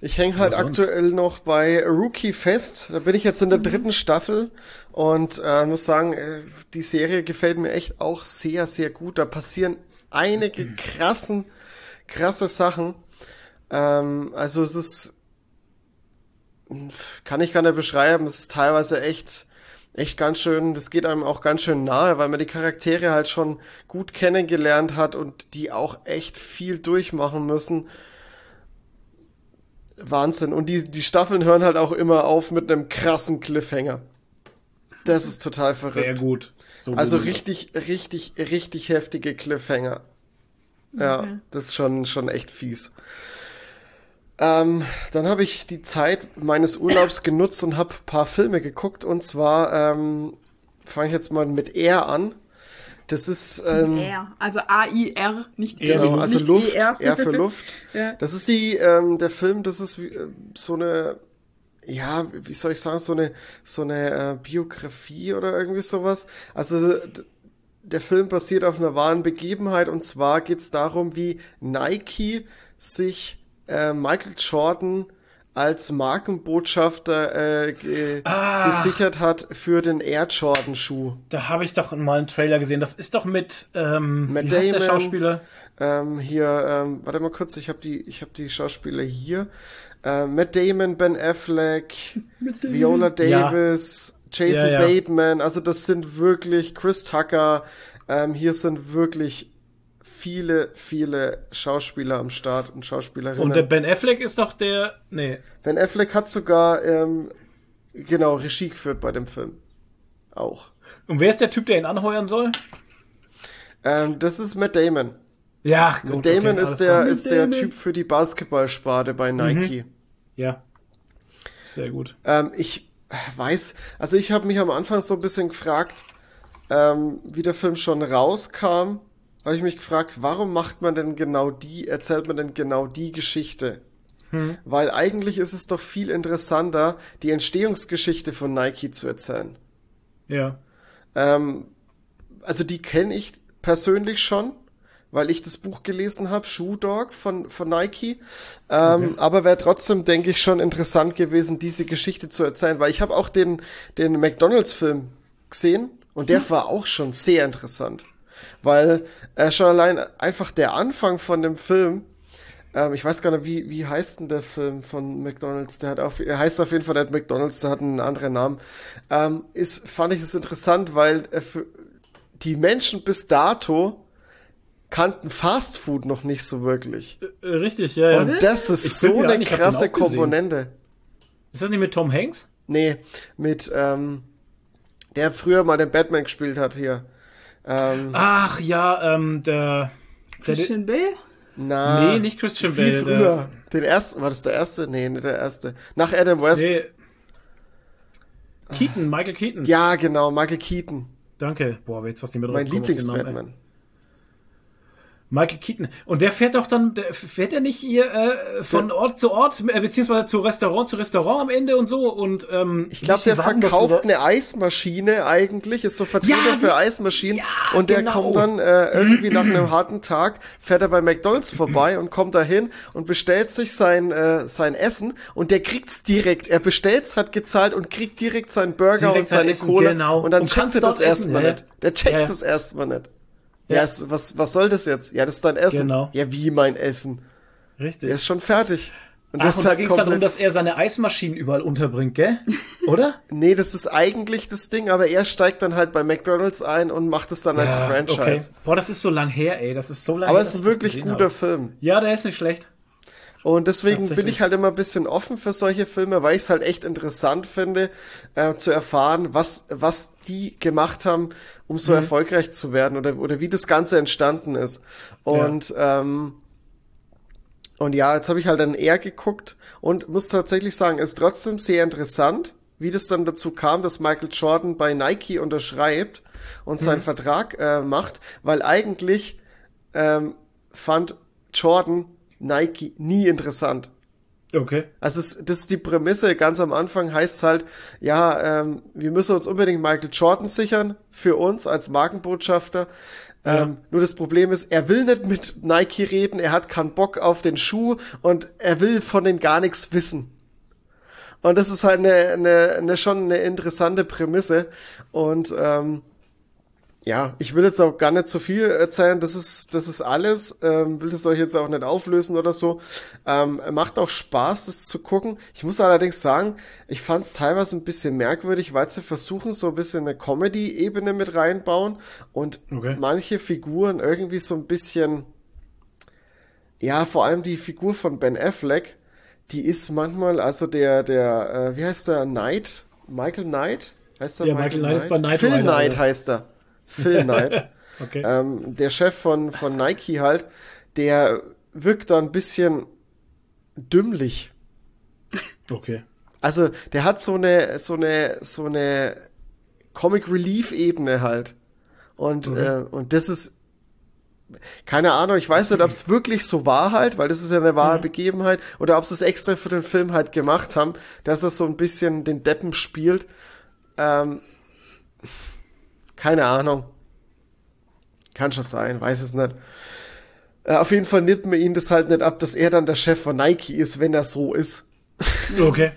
Ich hänge halt sonst? aktuell noch bei Rookie fest. Da bin ich jetzt in der dritten Staffel und äh, muss sagen, äh, die Serie gefällt mir echt auch sehr, sehr gut. Da passieren einige krassen, krasse Sachen. Ähm, also es ist, kann ich gar nicht beschreiben. Es ist teilweise echt, echt ganz schön, das geht einem auch ganz schön nahe, weil man die Charaktere halt schon gut kennengelernt hat und die auch echt viel durchmachen müssen. Wahnsinn. Und die, die Staffeln hören halt auch immer auf mit einem krassen Cliffhanger. Das ist total Sehr verrückt. gut. So Also richtig, richtig, richtig heftige Cliffhanger. Ja, Okay. das ist schon, schon echt fies. Ähm, dann habe ich die Zeit meines Urlaubs genutzt und habe ein paar Filme geguckt. Und zwar ähm, fange ich jetzt mal mit Air an. Das ist ähm, R. Also A-I-R, nicht Eher genau, wie also nicht Luft, ER. Air für Luft. Ja. Das ist die, ähm, der Film, das ist wie, äh, so eine, ja, wie soll ich sagen, so eine, so eine äh, Biografie oder irgendwie sowas. Also der Film basiert auf einer wahren Begebenheit und zwar geht es darum, wie Nike sich äh, Michael Jordan als Markenbotschafter äh, ge Ah. gesichert hat für den Air Jordan Schuh. Da habe ich doch mal einen Trailer gesehen. Das ist doch mit, ähm, Matt heißt der Damon. Schauspieler? Ähm, hier, ähm, warte mal kurz, ich habe die, ich habe die Schauspieler hier. Äh, Matt Damon, Ben Affleck, Viola Davis, Jason Ja, ja. Bateman. Also das sind wirklich Chris Tucker. Ähm, hier sind wirklich viele, viele Schauspieler am Start und Schauspielerinnen. Und der Ben Affleck ist doch der. Nee. ben Affleck hat sogar ähm, genau Regie geführt bei dem Film. Auch. Und wer ist der Typ, der ihn anheuern soll? Ähm, das ist Matt Damon. Ja, gut, Matt Damon okay, ist der, ist der Typ für die Basketballsparte bei Nike. Ja. Sehr gut. Ähm, ich weiß, also ich habe mich am Anfang so ein bisschen gefragt, ähm, wie der Film schon rauskam, habe ich mich gefragt, warum macht man denn genau die, erzählt man denn genau die Geschichte? Weil eigentlich ist es doch viel interessanter, die Entstehungsgeschichte von Nike zu erzählen. Ja. Ähm, also die kenne ich persönlich schon, weil ich das Buch gelesen habe, Shoe Dog von, von Nike. Ähm, Aber wäre trotzdem, denke ich, schon interessant gewesen, diese Geschichte zu erzählen, weil ich habe auch den, den McDonalds-Film gesehen und der war auch schon sehr interessant. Weil äh, schon allein einfach der Anfang von dem Film, ähm, ich weiß gar nicht, wie, wie heißt denn der Film von McDonalds? Der hat auf, er heißt auf jeden Fall nicht McDonalds, der hat einen anderen Namen. Ähm, ist, fand ich es interessant, weil äh, die Menschen bis dato kannten Fast Food noch nicht so wirklich. Äh, richtig, ja, ja. Und das ist Ich so eine den krasse. Komponente. Ist das nicht mit Tom Hanks? Nee, mit, ähm, der früher mal den Batman gespielt hat hier. Ähm, Ach ja, ähm, der. der Christian Bale? na, nee, nicht Christian viel Bale. früher. Den ersten, war das der erste? Nee, nicht der erste. Nach Adam West. Der, nee. Keaton, Michael Keaton. Ja, genau, Michael Keaton. Danke. Boah, aber jetzt fast nicht mehr Mein. Lieblings-Batman. Michael Keaton. Und der fährt doch dann, der fährt er nicht hier äh, von Ort zu Ort, äh, beziehungsweise zu Restaurant zu Restaurant am Ende und so. Und ähm, Ich glaube, der verkauft eine Eismaschine eigentlich, ist so Vertreter Ja, für Eismaschinen Ja, und der genau. kommt dann äh, irgendwie nach einem harten Tag, fährt er bei McDonalds vorbei und kommt dahin und bestellt sich sein, äh, sein Essen und der kriegt's direkt. Er bestellt's, hat gezahlt und kriegt direkt seinen Burger Direkt und seine sein Essen, Cola genau. und dann Und checkt er das erstmal ja, nicht. Der checkt ja. das erstmal nicht. Ja, Ja. es, was, was soll das jetzt? Ja, das ist dein Essen. Genau. Ja, wie mein Essen? Richtig. Der ist schon fertig. Und Ach, das und da halt ging es darum, dass er seine Eismaschinen überall unterbringt, gell? Oder? Nee, das ist eigentlich das Ding, aber er steigt dann halt bei McDonalds ein und macht es dann als Franchise. Okay. Boah, das ist so lang her, ey. Das ist so lang Aber her, es ist ein wirklich guter habe. Film. Ja, der ist nicht schlecht. Und deswegen bin ich halt immer ein bisschen offen für solche Filme, weil ich es halt echt interessant finde, äh, zu erfahren, was, was die gemacht haben, um Mhm. so erfolgreich zu werden oder, oder wie das Ganze entstanden ist. Und, ähm, und ja, jetzt habe ich halt dann eher geguckt und muss tatsächlich sagen, ist trotzdem sehr interessant, wie das dann dazu kam, dass Michael Jordan bei Nike unterschreibt und seinen Mhm. Vertrag äh, macht, weil eigentlich ähm, fand Jordan Nike nie interessant. Okay. Also es, das ist die Prämisse. Ganz am Anfang heißt halt, ja, ähm, wir müssen uns unbedingt Michael Jordan sichern für uns als Markenbotschafter. Ja. Ähm, nur das Problem ist, er will nicht mit Nike reden, er hat keinen Bock auf den Schuh und er will von denen gar nichts wissen. Und das ist halt eine, eine, eine schon eine interessante Prämisse. Und ähm, ja, ich will jetzt auch gar nicht zu viel erzählen. Das ist, das ist alles. Ähm, will das euch jetzt auch nicht auflösen oder so. Ähm, macht auch Spaß, das zu gucken. Ich muss allerdings sagen, ich fand es teilweise ein bisschen merkwürdig, weil sie versuchen, so ein bisschen eine Comedy-Ebene mit reinbauen und Okay. manche Figuren irgendwie so ein bisschen, ja, vor allem die Figur von Ben Affleck, die ist manchmal, also der, der, äh, wie heißt der, Knight? Michael Knight? Heißt der Ja, Michael Knight ist bei Knight Phil Rider, Knight heißt er. Phil Knight. Okay. ähm, der Chef von, von Nike halt, der wirkt da ein bisschen dümmlich. Okay. Also, der hat so eine, so eine, so eine Comic Relief Ebene halt. Und, Okay. äh, und das ist, keine Ahnung, ich weiß nicht, ob es wirklich so war halt, weil das ist ja eine wahre Begebenheit, oder ob sie es extra für den Film halt gemacht haben, dass er so ein bisschen den Deppen spielt. Ähm, keine Ahnung. Kann schon sein, weiß es nicht. Äh, auf jeden Fall nimmt man ihn das halt nicht ab, dass er dann der Chef von Nike ist, wenn er so ist. Okay.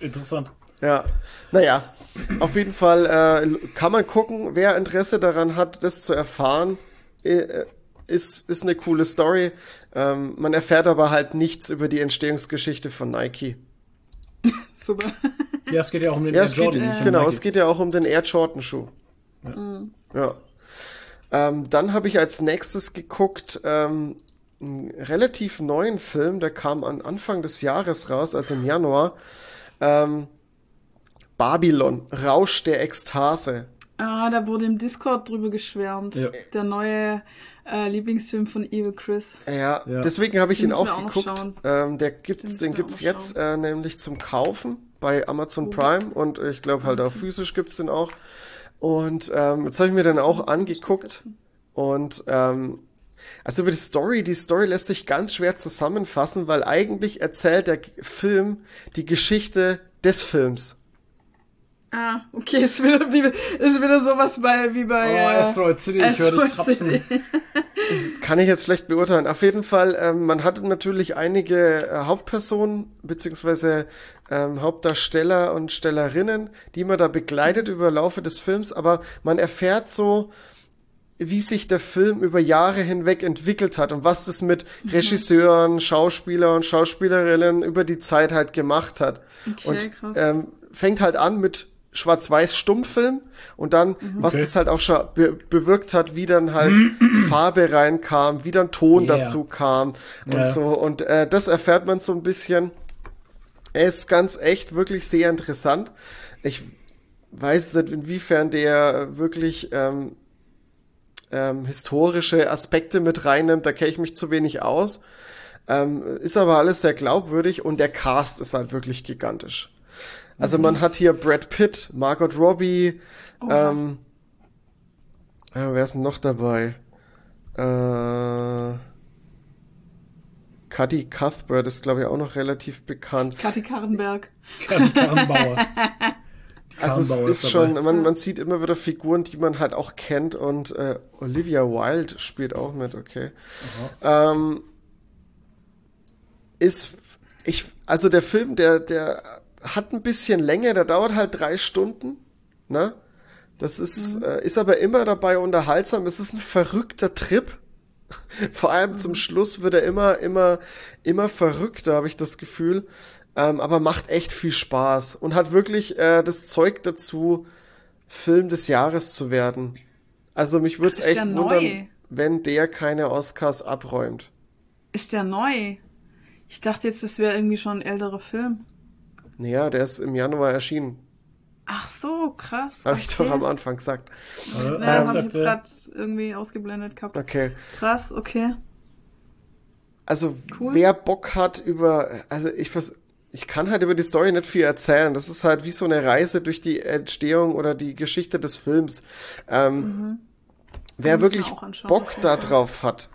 Interessant. Ja, naja, auf jeden Fall äh, kann man gucken, wer Interesse daran hat, das zu erfahren. Äh, ist, ist eine coole Story. Ähm, man erfährt aber halt nichts über die Entstehungsgeschichte von Nike. Super. Ja, es geht ja auch um den Ja, Air geht, Jordan, nicht um genau, Nike. es geht ja auch um den Air Jordan Schuh. Ja. Ähm, dann habe ich als nächstes geguckt ähm, einen relativ neuen Film, der kam an Anfang des Jahres raus, also im Januar. Ähm, Babylon, Rausch der Ekstase. Ah, da wurde im Discord drüber geschwärmt. Ja. Der neue äh, Lieblingsfilm von Evil Chris. Ja, Ja. deswegen habe ich Den ihn auch geguckt. ähm, der gibt's, den gibt's auch noch jetzt äh, nämlich zum Kaufen bei Amazon Prime und ich glaube halt auch physisch gibt's den auch. Und ähm, jetzt habe ich mir den auch angeguckt und ähm, also über die Story, die Story lässt sich ganz schwer zusammenfassen, weil eigentlich erzählt der Film die Geschichte des Films. Ah, okay, ist wieder, wie, ist wieder sowas bei, wie bei. Oh, äh, Asteroid City, ich höre dich trapsen. City. Kann ich jetzt schlecht beurteilen. Auf jeden Fall, ähm, man hatte natürlich einige äh, Hauptpersonen beziehungsweise ähm, Hauptdarsteller und Stellerinnen, die man da begleitet über Laufe des Films, aber man erfährt so, wie sich der Film über Jahre hinweg entwickelt hat und was das mit Regisseuren, Schauspieler und Schauspielerinnen über die Zeit halt gemacht hat. Okay, und krass. ähm, fängt halt an mit Schwarz-Weiß-Stummfilm und dann, was Okay. es halt auch schon be bewirkt hat, wie dann halt Farbe reinkam, wie dann Ton Yeah. dazu kam und Ja. so. Und äh, das erfährt man so ein bisschen. Er ist ganz echt wirklich sehr interessant. Ich weiß nicht, inwiefern der wirklich ähm, ähm, historische Aspekte mit reinnimmt, da kenne ich mich zu wenig aus. Ähm, ist aber alles sehr glaubwürdig und der Cast ist halt wirklich gigantisch. Also man hat hier Brad Pitt, Margot Robbie, ähm, äh, wer ist denn noch dabei? Äh, Cuddy Cuthbert ist, glaube ich, auch noch relativ bekannt. Kathi Karrenberg. Die Karrenbauer. Also es ist dabei. schon, man, man sieht immer wieder Figuren, die man halt auch kennt und äh, Olivia Wilde spielt auch mit, okay. Ähm, ist, ich, also der Film, der, der hat ein bisschen Länge, der dauert halt drei Stunden, ne? Das ist, äh, ist aber immer dabei unterhaltsam. Es ist ein verrückter Trip. Vor allem zum Schluss wird er immer, immer, immer verrückter, habe ich das Gefühl. Ähm, aber macht echt viel Spaß und hat wirklich äh, das Zeug dazu, Film des Jahres zu werden. Also mich würde es echt neu? wundern, wenn der keine Oscars abräumt. Ist der neu? Ich dachte jetzt, das wäre irgendwie schon ein älterer Film. Naja, der ist im Januar erschienen. Ach so, krass. Habe ich okay. doch am Anfang gesagt. Äh, Ja, äh, habe ich jetzt er, gerade irgendwie ausgeblendet gehabt. Okay. Krass, okay. Also, Cool. wer Bock hat über, also ich vers ich kann halt über die Story nicht viel erzählen. Das ist halt wie so eine Reise durch die Entstehung oder die Geschichte des Films. Ähm, Wer Muss man wirklich Bock auf jeden da Fall. drauf hat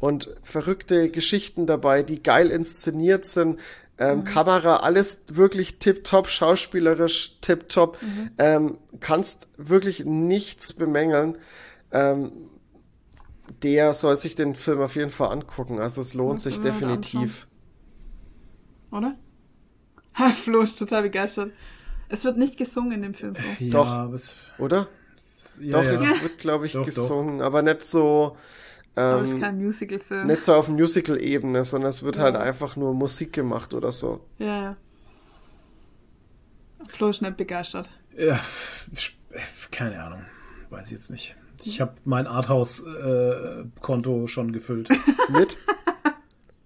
und verrückte Geschichten dabei, die geil inszeniert sind, Ähm, Kamera, alles wirklich tipptopp, schauspielerisch tipptopp. Ähm, kannst wirklich nichts bemängeln. Ähm, der soll sich den Film auf jeden Fall angucken. Also es lohnt Muss sich mal definitiv. Oder? Ha, Flo ist total begeistert. Es wird nicht gesungen in dem Film. Ja, Doch. aber es, Oder? ja, Doch, ja. es wird, glaube ich, Doch, doch. gesungen, aber nicht so, Aber es ist ähm, kein Musical-Film. nicht so auf Musical-Ebene, sondern es wird Ja. halt einfach nur Musik gemacht oder so. Ja, ja. Flo ist nicht begeistert. Ja, keine Ahnung. Weiß ich jetzt nicht. Ich habe mein Arthouse-Konto schon gefüllt. Mit?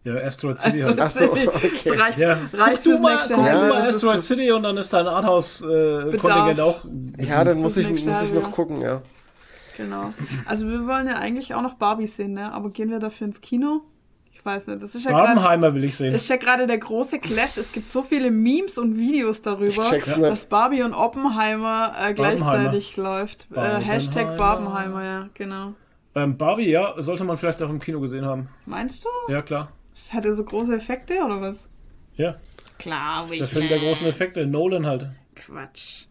Ja, Asteroid City. Also, halt. Ach so, das okay. reicht, Ja. reicht Guck du fürs mal, nächste guck Ja, mal das ist Asteroid City und dann ist dein Arthouse-Kontingent auch. Ja, dann muss ich, muss ich noch gucken, ja. Genau. Also wir wollen ja eigentlich auch noch Barbie sehen, ne? Aber gehen wir dafür ins Kino? Ich weiß nicht. Das ist ja gerade Barbenheimer will ich sehen. ist ja gerade der große Clash. Es gibt so viele Memes und Videos darüber, Ich dass. Barbie und Oppenheimer äh, gleichzeitig läuft. Äh. Hashtag Barbenheimer, ja, genau. Ähm, Barbie, ja, sollte man vielleicht auch im Kino gesehen haben. Meinst du? Ja, klar. Das hat ja so große Effekte oder was? Ja, Klar, das ist der Film der großen Effekte. Nolan halt. Quatsch.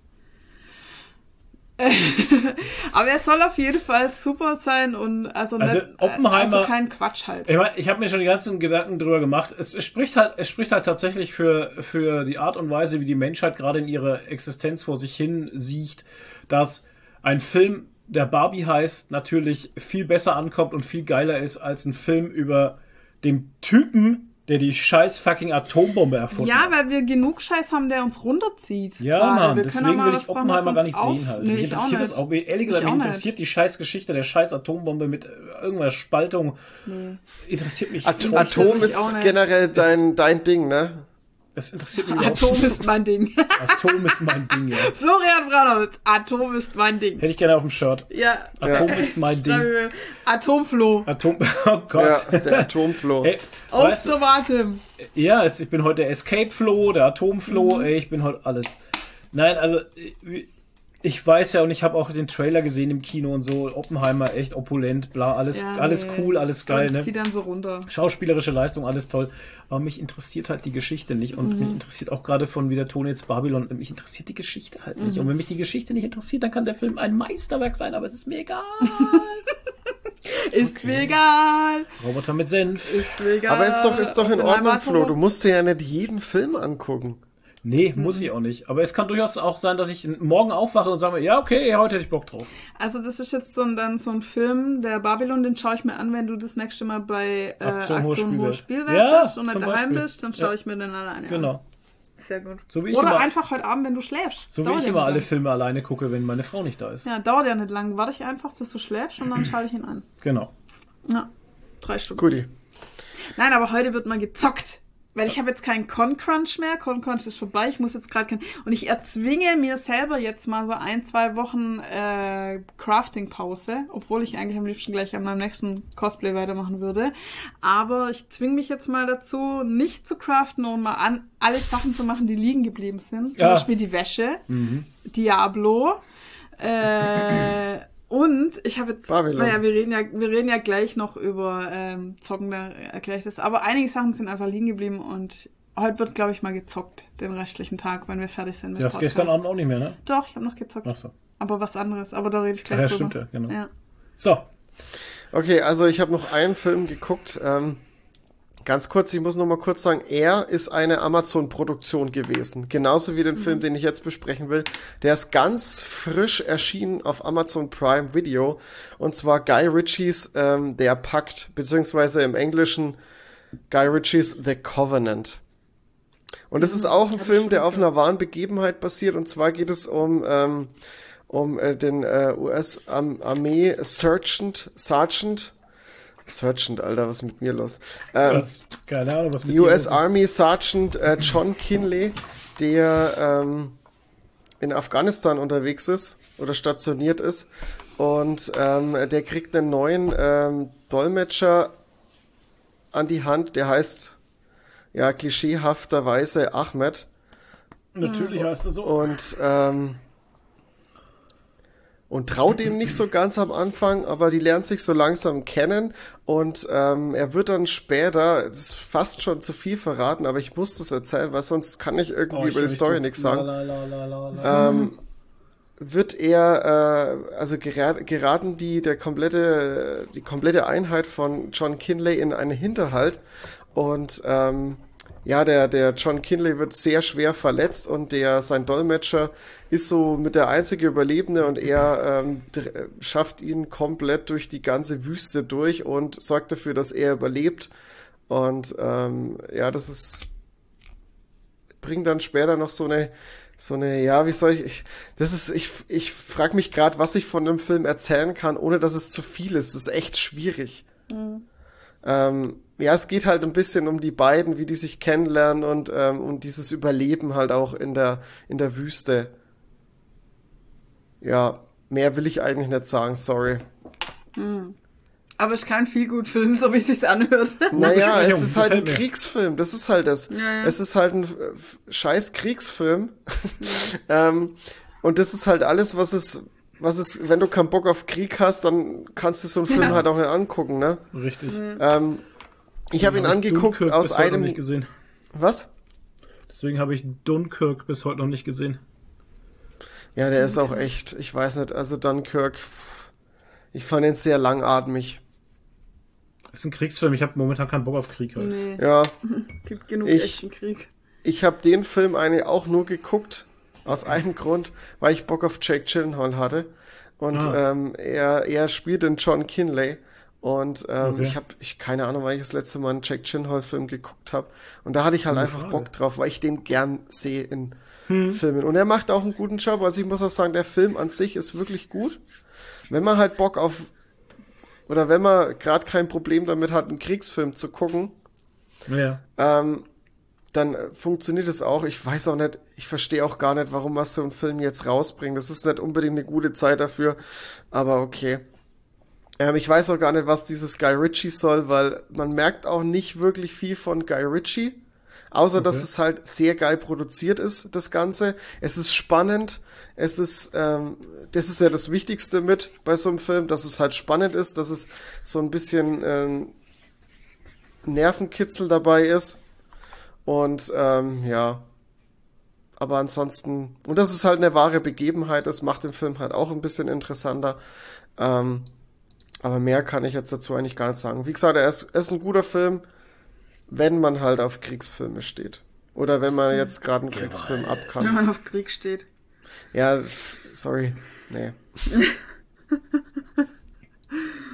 Aber er soll auf jeden Fall super sein und also, Also, nicht, Oppenheimer- also kein Quatsch halt. Ich, mein, ich habe mir schon die ganzen Gedanken drüber gemacht. Es, es spricht halt, es spricht halt tatsächlich für, für die Art und Weise, wie die Menschheit gerade in ihrer Existenz vor sich hin sieht, dass ein Film, der Barbie heißt, natürlich viel besser ankommt und viel geiler ist als ein Film über den Typen, der die scheiß fucking Atombombe erfunden Ja, hat. weil wir genug Scheiß haben, der uns runterzieht. Ja, Gerade. Mann, Wir können deswegen auch will ich Oppenheimer gar nicht auf- sehen halt. Nee, mich ich interessiert das nicht. auch, ehrlich gesagt, Ich mich auch interessiert die scheiß Geschichte der scheiß Atombombe mit äh, irgendeiner Spaltung. Nee. Interessiert mich. At Atom auch ist generell dein, dein Ding, ne? Es interessiert mich Atom ist mein Ding. Atom ist mein Ding, ja. Florian Branowitz, Atom ist mein Ding. Hätte ich gerne auf dem Shirt. Ja. Atom ist mein Ding. Atomflo. Atom. Oh Gott. Ja, der Atomfloh. Ey, Auf weißt zum Atem. ja, ich bin heute der Escape Flow, der Atom Flow, Mhm. ey, ich bin heute alles. Nein, also äh, ich weiß ja und ich habe auch den Trailer gesehen im Kino und so. Oppenheimer, echt opulent, bla, alles, Ja, alles nee. cool, alles geil, Das ne? zieht dann so runter. Schauspielerische Leistung, alles toll. Aber mich interessiert halt die Geschichte nicht. Und Mhm. mich interessiert auch gerade von wie der Ton jetzt Babylon. Mich interessiert die Geschichte halt Mhm. nicht. Und wenn mich die Geschichte nicht interessiert, dann kann der Film ein Meisterwerk sein, aber es ist mir egal. Ist mir egal. Roboter mit Senf. Ist mir egal. Aber ist doch, ist doch in Ordnung, Flo. Du musst dir ja nicht jeden Film angucken. Nee, muss ich auch nicht. Aber es kann durchaus auch sein, dass ich morgen aufwache und sage, ja, okay, heute hätte ich Bock drauf. Also das ist jetzt so ein, dann so ein Film, der Babylon, den schaue ich mir an, wenn du das nächste Mal bei äh, Aktion Aktion, Hohes Spielwelt. Spielwelt Ja, bist und nicht daheim Beispiel. bist, dann schaue Ja. ich mir den alleine an. Genau. Sehr gut. So wie ich Oder immer- einfach heute Abend, wenn du schläfst. So wie Dauert ich ja immer alle lang. Filme alleine gucke, wenn meine Frau nicht da ist. Ja, dauert ja nicht lang. Warte ich einfach, bis du schläfst und dann schaue ich ihn an. Genau. Ja, drei Stunden. Guti. Nein, aber heute wird mal gezockt. Weil ich habe jetzt keinen Con-Crunch mehr. Con-Crunch ist vorbei. Ich muss jetzt gerade kein... Und ich erzwinge mir selber jetzt mal so ein, zwei Wochen äh, Crafting-Pause. Obwohl ich eigentlich am liebsten gleich an meinem nächsten Cosplay weitermachen würde. Aber ich zwinge mich jetzt mal dazu, nicht zu craften und mal an, alle Sachen zu machen, die liegen geblieben sind. Zum Ja. Beispiel die Wäsche. Mhm. Diablo. Äh, und ich habe jetzt, Babylon. naja, wir reden ja, wir reden ja gleich noch über ähm, Zocken, da erkläre ich das. Aber einige Sachen sind einfach liegen geblieben und heute wird, glaube ich, mal gezockt, den restlichen Tag, wenn wir fertig sind. mit Das Podcast. gestern Abend auch nicht mehr, ne? Doch, ich habe noch gezockt. Ach so. Aber was anderes. Aber da rede ich gleich Ja, drüber. stimmt ja, genau. Ja. So. Okay, also ich habe noch einen Film geguckt. Ähm, ganz kurz, ich muss noch mal kurz sagen, er ist eine Amazon-Produktion gewesen. Genauso wie den Film, den ich jetzt besprechen will. Der ist ganz frisch erschienen auf Amazon Prime Video. Und zwar Guy Ritchies ähm, Der Pakt, beziehungsweise im Englischen Guy Ritchies The Covenant. Und es ist auch ein Film, der auf einer wahren Begebenheit basiert. Und zwar geht es um, ähm, um äh, den äh, US-Armee Sergeant, Sergeant, Sergeant, Alter, was ist mit mir los? Ähm, Was, keine Ahnung, was mit dir US. Army Sergeant äh, John Kinley, der ähm, in Afghanistan unterwegs ist oder stationiert ist. Und ähm, der kriegt einen neuen ähm, Dolmetscher an die Hand, der heißt ja klischeehafterweise Ahmed. Natürlich heißt es so. Und, ähm, und traut ihm nicht so ganz am Anfang, aber die lernen sich so langsam kennen und ähm, er wird dann später, das ist fast schon zu viel verraten, aber ich muss das erzählen, weil sonst kann ich irgendwie Oh, ich über die Story nichts sagen. La, la, la, la, la. Ähm, wird er, äh, also gera- geraten die, der komplette, die komplette Einheit von John Kinley in einen Hinterhalt und ähm, ja, der, der John Kinley wird sehr schwer verletzt und der, sein Dolmetscher ist so mit der einzige Überlebende und er ähm, schafft ihn komplett durch die ganze Wüste durch und sorgt dafür, dass er überlebt. Und ähm, ja, das ist, bringt dann später noch so eine, so eine, ja, wie soll ich, ich das ist, ich, ich frage mich gerade, was ich von einem Film erzählen kann, ohne dass es zu viel ist. Das ist echt schwierig. Ähm, ja, es geht halt ein bisschen um die beiden, wie die sich kennenlernen und ähm, um dieses Überleben halt auch in der, in der Wüste. Ja, mehr will ich eigentlich nicht sagen, sorry. Aber ist kein viel gut Film, so wie es sich anhört. Naja, es ist halt ein. Kriegsfilm, das ist halt das. Ja, ja. Es ist halt ein scheiß Kriegsfilm. ähm, und das ist halt alles, was es, was es, wenn du keinen Bock auf Krieg hast, dann kannst du so einen Film Ja. halt auch nicht angucken, ne? Richtig. Ähm, ich habe ihn Hab angeguckt Dunkirk aus bis heute noch einem. nicht gesehen. Was? Deswegen habe ich Dunkirk bis heute noch nicht gesehen. Ja, der ist auch echt, ich weiß nicht, also Dunkirk, ich fand ihn sehr langatmig. Ist ein Kriegsfilm, ich habe momentan keinen Bock auf Krieg halt. Nee, Ja, gibt genug Ich- Actionkrieg. ich habe den Film eigentlich auch nur geguckt, aus einem Grund, weil ich Bock auf Jake Gyllenhaal hatte. Und Ah. ähm, er, er spielt den John Kinley. Und ähm, Okay. ich habe ich keine Ahnung, weil ich das letzte Mal einen Jake Gyllenhaal-Film geguckt habe. Und da hatte ich halt Gute einfach Frage. Bock drauf, weil ich den gern sehe in Hm. Filmen. Und er macht auch einen guten Job. Also ich muss auch sagen, der Film an sich ist wirklich gut. Wenn man halt Bock auf oder wenn man gerade kein Problem damit hat, einen Kriegsfilm zu gucken, Ja. ähm, dann äh, funktioniert es auch. Ich weiß auch nicht, ich verstehe auch gar nicht, warum man so einen Film jetzt rausbringt. Das ist nicht unbedingt eine gute Zeit dafür, aber okay. Ähm, ich weiß auch gar nicht, was dieses Guy Ritchie soll, weil man merkt auch nicht wirklich viel von Guy Ritchie. Außer, dass Okay. es halt sehr geil produziert ist, das Ganze. Es ist spannend. Es ist, ähm, das ist ja das Wichtigste mit bei so einem Film, dass es halt spannend ist, dass es so ein bisschen ähm, Nervenkitzel dabei ist. Und ähm, ja. Aber ansonsten, und das ist halt eine wahre Begebenheit, das macht den Film halt auch ein bisschen interessanter. Ähm, aber mehr kann ich jetzt dazu eigentlich gar nicht sagen. Wie gesagt, er ist, er ist ein guter Film, wenn man halt auf Kriegsfilme steht. Oder wenn man jetzt gerade einen Kriegsfilm ab Wenn man auf Krieg steht. Ja, sorry. Nee.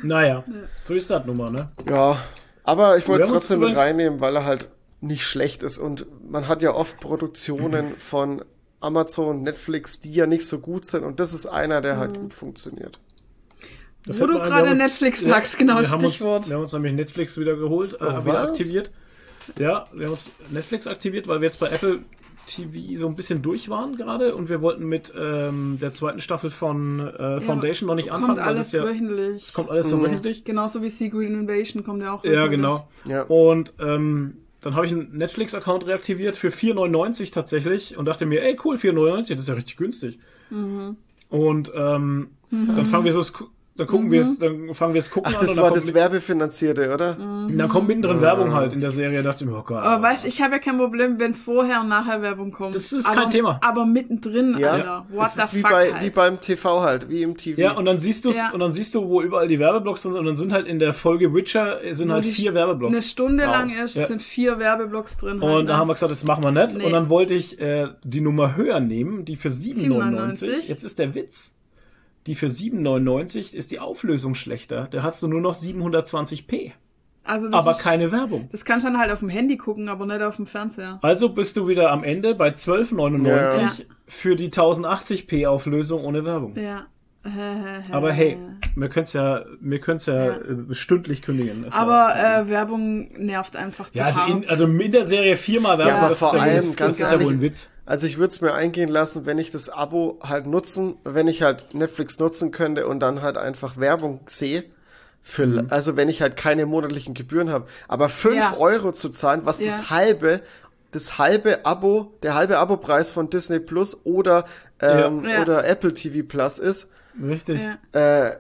Naja, so ist das nun mal, ne? Ja, aber ich wollte es trotzdem mit reinnehmen, weil er halt nicht schlecht ist. Und man hat ja oft Produktionen von Amazon, Netflix, die ja nicht so gut sind. Und das ist einer, der halt gut funktioniert. Da Wo du gerade wir haben uns- Netflix sagst, genau, wir haben Stichwort. Uns, wir haben uns nämlich Netflix wieder geholt, äh, Oh, wieder aktiviert. Ja, wir haben uns Netflix aktiviert, weil wir jetzt bei Apple TV so ein bisschen durch waren gerade und wir wollten mit ähm, der zweiten Staffel von äh, Foundation noch nicht kommt anfangen, weil alles das ja, wöchentlich. es kommt alles so Mhm. wöchentlich. Genauso wie Secret Invasion kommt ja auch Ja, wöchentlich. genau. Ja. Und ähm, dann habe ich einen Netflix-Account reaktiviert für 4,99 tatsächlich und dachte mir, ey cool, 4,99, das ist ja richtig günstig. Mhm. Und ähm, dann fangen wir so, dann gucken wir es, dann fangen wir es gucken Ach, an das und dann war das Werbefinanzierte, oder? dann kommt mittendrin Werbung halt in der Serie, dachte ich mir, oh Gott. Aber weißt ich habe ja kein Problem, wenn vorher und nachher Werbung kommt. Das ist aber, kein Thema. Aber mittendrin, Ja, Alter. What the ist wie, fuck bei, halt. wie beim TV halt, wie im TV. Ja, und dann siehst du Ja. und dann siehst du, wo überall die Werbeblocks sind und dann sind halt in der Folge Witcher äh, sind Wo halt vier Eine Werbblocks. Stunde Wow. lang ist, Ja. sind vier Werbeblocks drin. Und halt, da ne? haben wir gesagt, das machen wir nicht. Nee. Und dann wollte ich äh, die Nummer höher nehmen, die für 7,99. 7,99. Jetzt ist der Witz. Die für 7,99 ist die Auflösung schlechter. Da hast du nur noch 720p. also das Aber ist, keine Werbung. Das kannst du dann halt auf dem Handy gucken, aber nicht auf dem Fernseher. Also bist du wieder am Ende bei 12,99 Ja. für die 1080p Auflösung ohne Werbung. Ja. Aber hey, wir können es ja, wir können's ja, Ja. äh, stündlich kündigen. Ist Aber ja, äh, Werbung nervt einfach zu ja, also in, also in der Serie viermal Werbung, Ja, aber das vor ist ja allem, wohl, ganz das ist ja wohl ein Witz. Also ich würde es mir eingehen lassen, wenn ich das Abo halt nutzen, wenn ich halt Netflix nutzen könnte und dann halt einfach Werbung sehe. Für, Mhm. Also wenn ich halt keine monatlichen Gebühren habe. Aber 5 Ja. Euro zu zahlen, was Ja. das halbe, das halbe Abo, der halbe Abo-Preis von Disney Plus oder, ähm, Ja. Ja. oder Apple TV Plus ist, Richtig. Ja. Äh,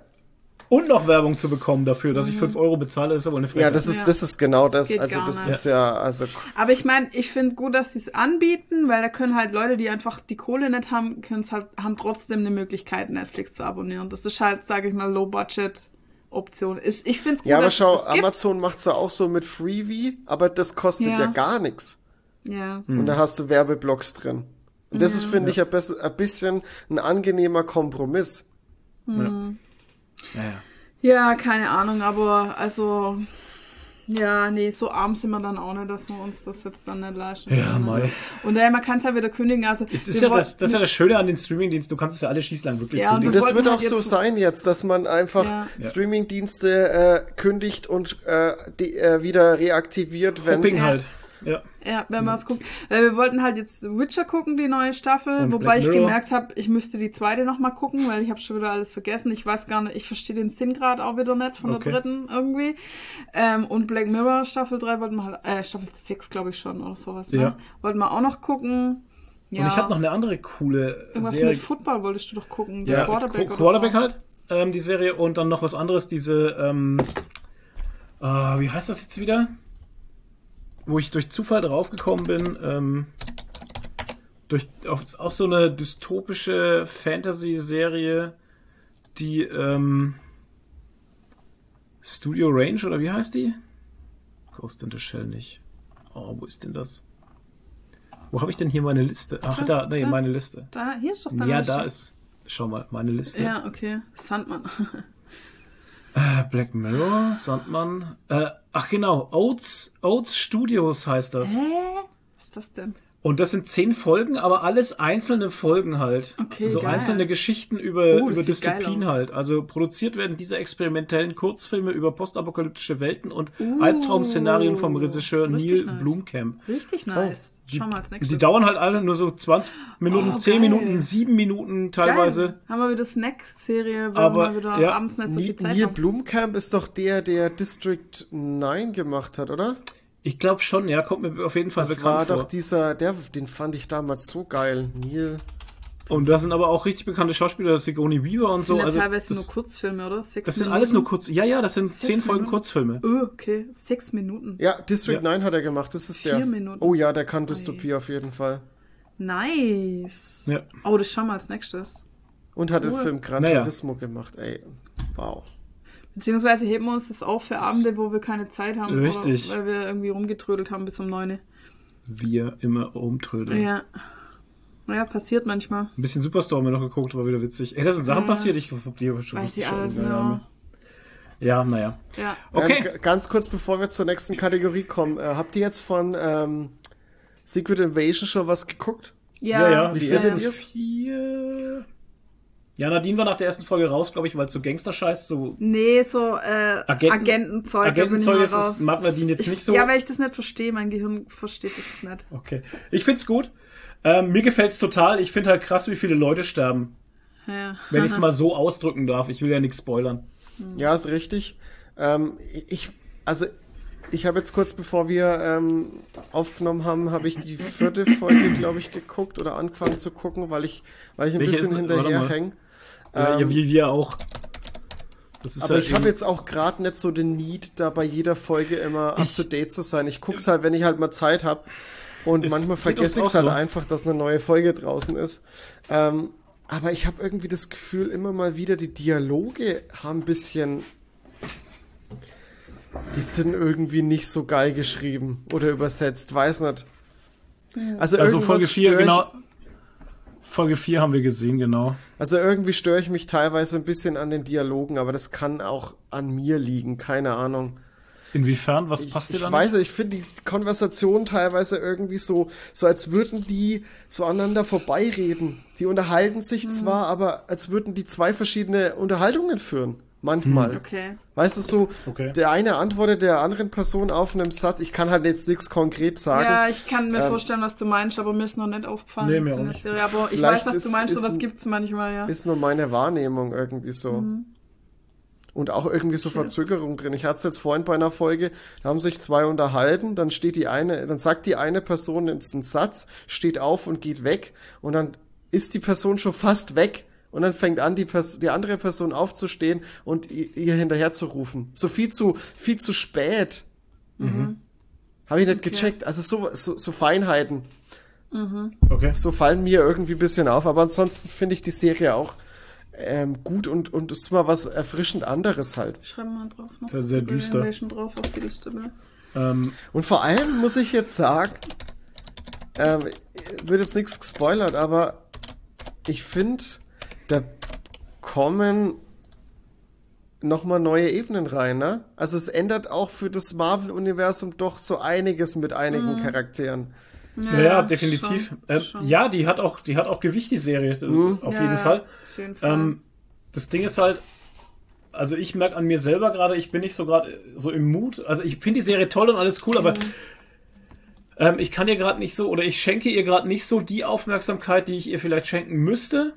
Und noch Werbung zu bekommen dafür, dass ich 5 Euro bezahle, ist aber eine Frechheit. ja, das ist, Ja. das ist genau das. geht Also das nicht. ist ja, also Aber ich meine, ich finde gut, dass sie es anbieten, weil da können halt Leute, die einfach die Kohle nicht haben, können's halt, haben trotzdem eine Möglichkeit, Netflix zu abonnieren. Das ist halt, sage ich mal, Low-Budget-Option. Ich, ich finde es gut, ja, aber dass schau, es das. Amazon macht's ja auch so mit Freebie, aber das kostet ja, Ja. gar nichts. Ja. Und da hast du Werbeblocks drin. Und das ist, finde ich, ein, bisschen ein angenehmer Kompromiss. Ja, ja. ja, keine Ahnung, aber also, ja, nee, so arm sind wir dann auch nicht, dass wir uns das jetzt dann nicht leisten Ja, können. mei. Und daher, man kann es ja wieder kündigen. Also, Es ist ja das, das ist ja das Schöne an den Streamingdiensten, du kannst es ja alle schießlang wirklich Ja, und kündigen. wir Das wird halt auch so sein jetzt, dass man einfach Ja. Streamingdienste äh, kündigt und äh, die, äh, wieder reaktiviert, wenn Hopping halt. Ja. Ja, wenn man es guckt. Weil wir wollten halt jetzt Witcher gucken, die neue Staffel, Und wobei ich gemerkt habe, ich müsste die zweite nochmal gucken, weil ich habe schon wieder alles vergessen. Ich weiß gar nicht, ich verstehe den Sinn gerade auch wieder nicht von Okay. der dritten irgendwie. Ähm, und Black Mirror Staffel 3 wollten wir halt, äh, Staffel 6 glaube ich schon oder sowas, ne? Ja. Wollten wir auch noch gucken. Ja. Und ich habe noch eine andere coole Irgendwas Serie. mit Football wolltest du doch gucken. ja, Quarterback Qu- Quarterback so. halt, ähm, die Serie. Und dann noch was anderes, diese, ähm, äh, wie heißt das jetzt wieder? Wo ich durch Zufall draufgekommen bin, ähm, durch auf, auch so eine dystopische Fantasy-Serie, die ähm, Studio Range oder wie heißt die? Ghost in the Shell nicht. Oh, wo ist denn das? Wo habe ich denn hier meine Liste? Ach, da, nee, da. meine Liste. Da, hier ist doch deine Ja, Liste. da ist. Schau mal, meine Liste. Ja, okay. Sandmann. Äh, Black Mirror, Sandmann. Äh, ach genau, Oats, Oats Studios heißt das. Hä? Was ist das denn? Und das sind zehn Folgen, aber alles einzelne Folgen halt. Okay, so geil. einzelne Geschichten über, Oh, über Dystopien halt. Also produziert werden diese experimentellen Kurzfilme über postapokalyptische Welten und Uh, Albtraum-Szenarien vom Regisseur Neil nice. Blumkamp. Richtig nice. Schau mal als nächstes. Die dauern halt alle nur so 20 Minuten, Oh, 10 geil. Minuten, 7 Minuten teilweise. Geil. Haben wir wieder Snacks-Serie, Aber, wir wieder ja. abends nicht so viel Zeit Neil haben. Blumkamp ist doch der, der District 9 gemacht hat, oder? Ich glaube schon, ja, kommt mir auf jeden Fall Das bekannt war vor. doch dieser, der, den fand ich damals so geil. Neil. Und da sind aber auch richtig bekannte Schauspieler, Sigourney Weaver und Das so. sind ja Also teilweise das, nur Kurzfilme, oder? Sechs das sind Minuten. alles nur kurz. Ja, ja, das sind Sechs 10 Folgen Minuten? Kurzfilme. Oh, okay. Sechs Minuten. Ja, District Ja. 9 hat er gemacht, das ist der. Vier Minuten. Oh ja, der kann Dystopie auf jeden Fall. Nice. Ja. Oh, das schauen wir als nächstes. Und hat den Cool. Film Gran Naja. Turismo gemacht, ey. Wow. Beziehungsweise heben wir uns das auf für Abende, wo wir keine Zeit haben. Richtig. Oder weil wir irgendwie rumgetrödelt haben bis um neun. Wir immer rumtrödeln. Ja. Ja, passiert manchmal. Ein bisschen Superstore haben wir noch geguckt, war wieder witzig. Ey, da sind Sachen Ja. passiert, ich hab die schon Weiß ich schon. alles, ja, ja. ja, naja. Ja. Okay. Ähm, ganz kurz, bevor wir zur nächsten Kategorie kommen. Äh, habt ihr jetzt von ähm, Secret Invasion schon was geguckt? Ja, ja. Wie die findet vier- Ja, Nadine war nach der ersten Folge raus, glaube ich, weil es so Gangster-Scheiß so. Nee, so äh, Agenten- Agentenzeug. Agentenzeug ist mag Nadine jetzt ich, nicht so. Ja, weil ich das nicht verstehe. Mein Gehirn versteht das nicht. Okay. Ich find's gut. Ähm, mir gefällt's total. Ich finde halt krass, wie viele Leute sterben. Ja. Wenn ich es mal so ausdrücken darf. Ich will ja nichts spoilern. Ja, ist richtig. Ähm, ich, also, ich habe jetzt kurz bevor wir ähm, aufgenommen haben, habe ich die vierte Folge, glaube ich, geguckt oder angefangen zu gucken, weil ich, weil ich ein Welche bisschen hinterherhänge. Ja, Ähm, ja, wie wir auch. Das ist Aber ja ich habe jetzt auch gerade nicht so den Need, da bei jeder Folge immer up to date zu sein. Ich guck's halt, wenn ich halt mal Zeit habe. Und Es manchmal vergesse ich es halt so. einfach, dass eine neue Folge draußen ist. Ähm, aber ich habe irgendwie das Gefühl, immer mal wieder, die Dialoge haben ein bisschen. Die sind irgendwie nicht so geil geschrieben oder übersetzt, weiß nicht. Also, Also Folge 4, stör ich- genau. Folge 4 haben wir gesehen, genau. Also irgendwie störe ich mich teilweise ein bisschen an den Dialogen, aber das kann auch an mir liegen, keine Ahnung. Inwiefern? Was Ich, passt dir ich da weiß nicht? ich finde die Konversation teilweise irgendwie so, so als würden die so aneinander vorbeireden. Die unterhalten sich Mhm. zwar, aber als würden die zwei verschiedene Unterhaltungen führen. Manchmal. Okay. Weißt du so, Okay. der eine antwortet der anderen Person auf einen Satz. Ich kann halt jetzt nichts konkret sagen. Ja, ich kann mir Ähm, vorstellen, was du meinst, aber mir ist noch nicht aufgefallen. Nee, mir auch nicht. Serie. Aber ich Vielleicht weiß, was du ist- meinst, ist sowas ein- gibt's manchmal, ja. Ist nur meine Wahrnehmung irgendwie so. Mhm. Und auch irgendwie so Verzögerung drin. Ich hatte es jetzt vorhin bei einer Folge, da haben sich zwei unterhalten, dann steht die eine, dann sagt die eine Person jetzt einen Satz, steht auf und geht weg und dann ist die Person schon fast weg Und dann fängt an, die, Pers die andere Person aufzustehen und ihr hinterher zu rufen. So viel zu, viel zu spät. Habe ich nicht gecheckt. Also so, so, so Feinheiten. Okay. So fallen mir irgendwie ein bisschen auf. Aber ansonsten finde ich die Serie auch ähm, gut und, und es ist mal was erfrischend anderes halt. Schreiben wir mal drauf noch. Sehr, sehr düster. Drauf auf die Liste. Ne? Ähm, Und vor allem muss ich jetzt sagen, ähm, wird jetzt nichts gespoilert, aber ich finde, da kommen nochmal neue Ebenen rein, ne? Also es ändert auch für das Marvel-Universum doch so einiges mit einigen Charakteren. ja, ja, definitiv. schon, ähm, schon. ja, die hat auch, die hat auch Gewicht, die Serie, äh, Mhm. auf Ja, jeden ja, Fall. Jeden Fall. Ähm, das Ding ist halt, also ich merke an mir selber gerade, ich bin nicht so gerade so im Mut. Also ich finde die Serie toll und alles cool, aber ähm, ich kann ihr gerade nicht so oder ich schenke ihr gerade nicht so die Aufmerksamkeit, die ich ihr vielleicht schenken müsste.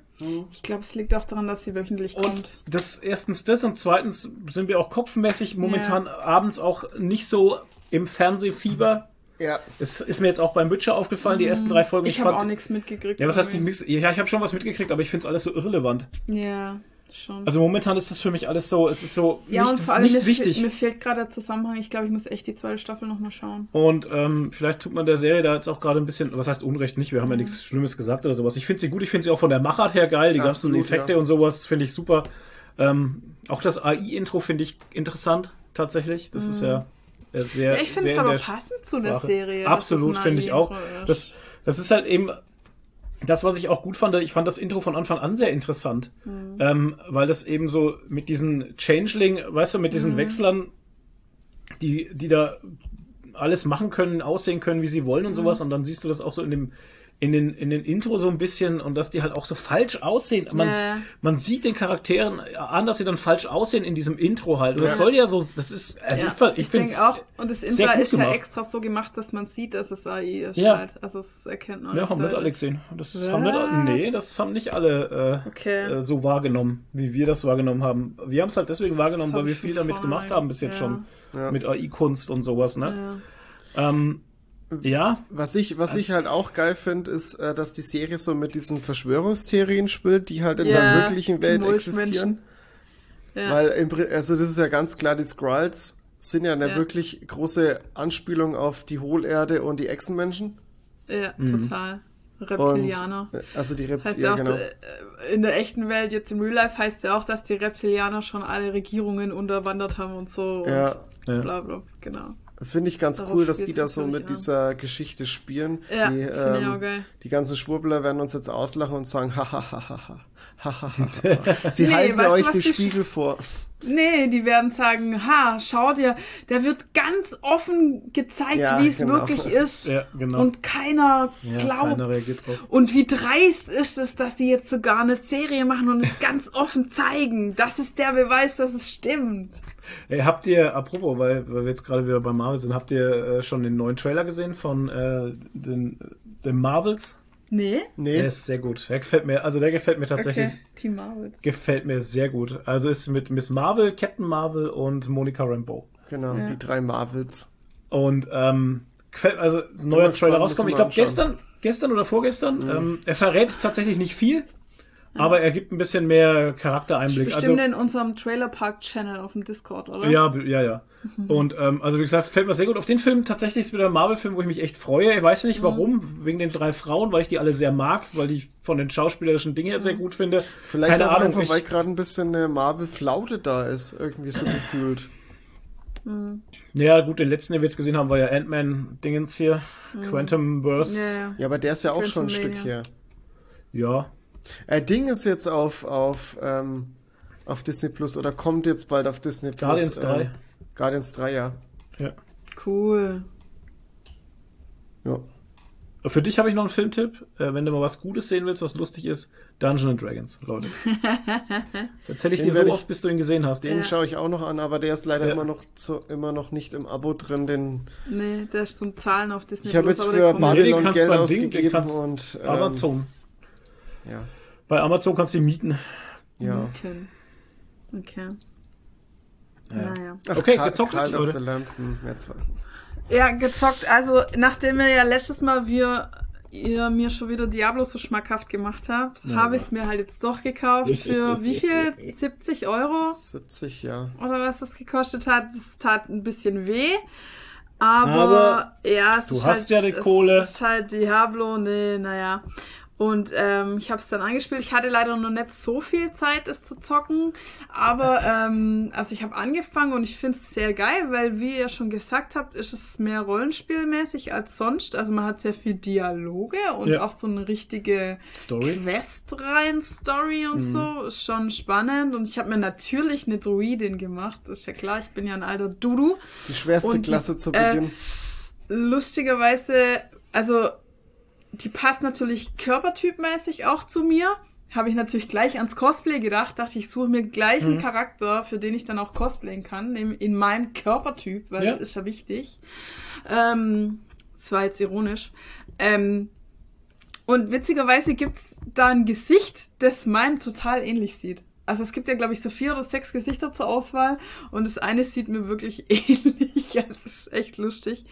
ich glaube, es liegt auch daran, dass sie wöchentlich Und kommt. das erstens das und zweitens sind wir auch kopfmäßig momentan abends auch nicht so im Fernsehfieber. Ja. Das ist mir jetzt auch beim Witcher aufgefallen, die ersten drei Folgen. Ich habe fand- auch nichts mitgekriegt. Ja, was heißt die. Mix? Ja, ich habe schon was mitgekriegt, aber ich finde es alles so irrelevant. Ja, schon. Also momentan ist das für mich alles so, es ist so ja, nicht, und vor allem nicht mir, wichtig. Mir fehlt gerade der Zusammenhang. Ich glaube, ich muss echt die zweite Staffel nochmal schauen. Und ähm, vielleicht tut man der Serie da jetzt auch gerade ein bisschen, was heißt Unrecht nicht, wir haben ja nichts Schlimmes gesagt oder sowas. Ich finde sie gut, ich finde sie auch von der Machart her geil, die Absolut, ganzen Effekte ja. und sowas finde ich super. Ähm, auch das AI-Intro finde ich interessant, tatsächlich. Das ist ja sehr, Mhm. Ja, ich finde es aber passend zu der Sprache. Serie. Absolut, finde ich auch. Das, das ist halt eben das, was ich auch gut fand. Ich fand das Intro von Anfang an sehr interessant, Mhm. ähm, weil das eben so mit diesen Changeling, weißt du, mit Mhm. diesen Wechslern, die, die da alles machen können, aussehen können, wie sie wollen und sowas. Und dann siehst du das auch so in dem in den, in den Intro so ein bisschen und dass die halt auch so falsch aussehen. Man, Ja, ja. man sieht den Charakteren an, dass sie dann falsch aussehen in diesem Intro halt. Und das soll ja so, das ist, also ja, ich, ich, ich finde denke auch. Und das Intro ist ja gemacht. extra so gemacht, dass man sieht, dass es AI ist. Ja. Halt. Also es erkennt man. Ja, haben nicht alle gesehen. Das Was? haben nicht, nee, das haben nicht alle äh, Okay. äh, so wahrgenommen, wie wir das wahrgenommen haben. Wir haben es halt deswegen wahrgenommen, weil wir viel damit gemacht haben bis jetzt Ja. schon. Ja. Mit AI-Kunst und sowas, ne? Ja. Ähm, ja, Was ich, was ich halt auch geil finde, ist, äh, dass die Serie so mit diesen Verschwörungstheorien spielt, die halt in Ja, der wirklichen Welt existieren. Ja. Weil, im, also das ist ja ganz klar, die Skrulls sind ja eine Ja. wirklich große Anspielung auf die Hohlerde und die Echsenmenschen. ja, Mhm. total. Und, Reptilianer. äh, also die Rept Heißt ja genau. äh, in der echten Welt, jetzt im Real Life, heißt ja auch, dass die Reptilianer schon alle Regierungen unterwandert haben und so. Ja. Und Ja. bla bla, genau. Finde ich ganz Darauf cool, dass die da so mit an. dieser Geschichte spielen. Ja, die, ähm, geil. die ganzen Schwurbler werden uns jetzt auslachen und sagen, ha ha ha ha ha. ha, ha, ha. Sie Nee, halten weißt euch Sch- Spiegel vor. Nee, die werden sagen, ha, schau dir, der wird ganz offen gezeigt, Ja, wie es genau. wirklich ist. Ja, genau. Und keiner Ja, glaubt. keiner reagiert drauf. Und wie dreist ist es, dass die jetzt sogar eine Serie machen und es ganz offen zeigen. Das ist der Beweis, dass es stimmt. Ey, habt ihr, apropos, weil, weil wir jetzt gerade wieder bei Marvel sind, habt ihr äh, schon den neuen Trailer gesehen von äh, den, den Marvels? Nee? Nee, Der ist sehr gut. Der gefällt mir, also der gefällt mir tatsächlich, Okay. Team Marvels. gefällt mir sehr gut. Also ist mit Miss Marvel, Captain Marvel und Monica Rambeau. genau, Ja. die drei Marvels. Und ähm, gefällt, also neuer Trailer rauskommen. Ich glaube gestern, gestern oder vorgestern. Ähm, er verrät tatsächlich nicht viel, aber er gibt ein bisschen mehr Charaktereinblick. Bestimmt Also in unserem Trailer Park Channel auf dem Discord, oder? ja, ja, ja. Und ähm, also wie gesagt, fällt mir sehr gut auf den Film. Tatsächlich ist wieder ein Marvel-Film, wo ich mich echt freue. Ich weiß nicht warum, wegen den drei Frauen, weil ich die alle sehr mag, weil ich von den schauspielerischen Dingen her sehr gut finde. Vielleicht Keine auch Ahnung, einfach, ich- weil gerade ein bisschen eine Marvel-Flaute da ist, irgendwie so gefühlt. Ja, gut, den letzten, den wir jetzt gesehen haben, war ja Ant-Man-Dingens hier. Quantum Burst. Ja, ja. Ja, aber der ist ja auch schon ein. Stück her. Ja. Äh, Ding ist jetzt auf, auf, ähm, auf Disney Plus oder kommt jetzt bald auf Disney Plus. Guardians 3. Ähm, Guardians 3, ja. ja. Cool. ja. Für dich habe ich noch einen Filmtipp. Äh, wenn du mal was Gutes sehen willst, was lustig ist, Dungeons and Dragons, Leute. Das erzähle ich Den dir so ich- oft, bis du ihn gesehen hast. Den Ja. schaue ich auch noch an, aber der ist leider Ja. immer, noch zu, immer noch nicht im Abo drin. Den, Nee, der ist zum Zahlen auf Disney ich habe Plus, jetzt für Babylon Geld Ding, ausgegeben kannst und ähm, Amazon. Ja, Bei Amazon kannst du ihn mieten. ja. Mieten. Okay. Ja. Naja. Ach, Okay, Cult- gezockt, Cult of the Lamp. Jetzt, Ja, gezockt. Also, nachdem wir ja letztes Mal wir ihr mir schon wieder Diablo so schmackhaft gemacht habt, habe ich es mir halt jetzt doch gekauft. Für wie viel? 70 Euro? 70, ja. Oder was das gekostet hat. Das tat ein bisschen weh. Aber, Aber ja, es du ist hast halt, ja die Kohle. Es ist halt Diablo, nee, naja. Und ähm, ich habe es dann angespielt. Ich hatte leider noch nicht so viel Zeit, es zu zocken. Aber ähm, also ich habe angefangen und ich finde es sehr geil, weil wie ihr schon gesagt habt, ist es mehr rollenspielmäßig als sonst. Also man hat sehr viel Dialoge und Ja. auch so eine richtige Story. Quest rein Story und so. Ist schon spannend. Und ich habe mir natürlich eine Druidin gemacht. Ist ja klar, ich bin ja ein alter Dudu. Die schwerste Und Klasse zu äh, Beginn. lustigerweise, also die passt natürlich körpertypmäßig auch zu mir. Habe ich natürlich gleich ans Cosplay gedacht, dachte ich suche mir gleich einen Charakter, für den ich dann auch cosplayen kann, in, in meinem Körpertyp, weil Ja. das ist ja wichtig. Ähm, das war jetzt ironisch. Ähm, und witzigerweise gibt's da ein Gesicht, das meinem total ähnlich sieht. Also es gibt ja, glaube ich, so vier oder sechs Gesichter zur Auswahl und das eine sieht mir wirklich ähnlich. Also es ist echt lustig.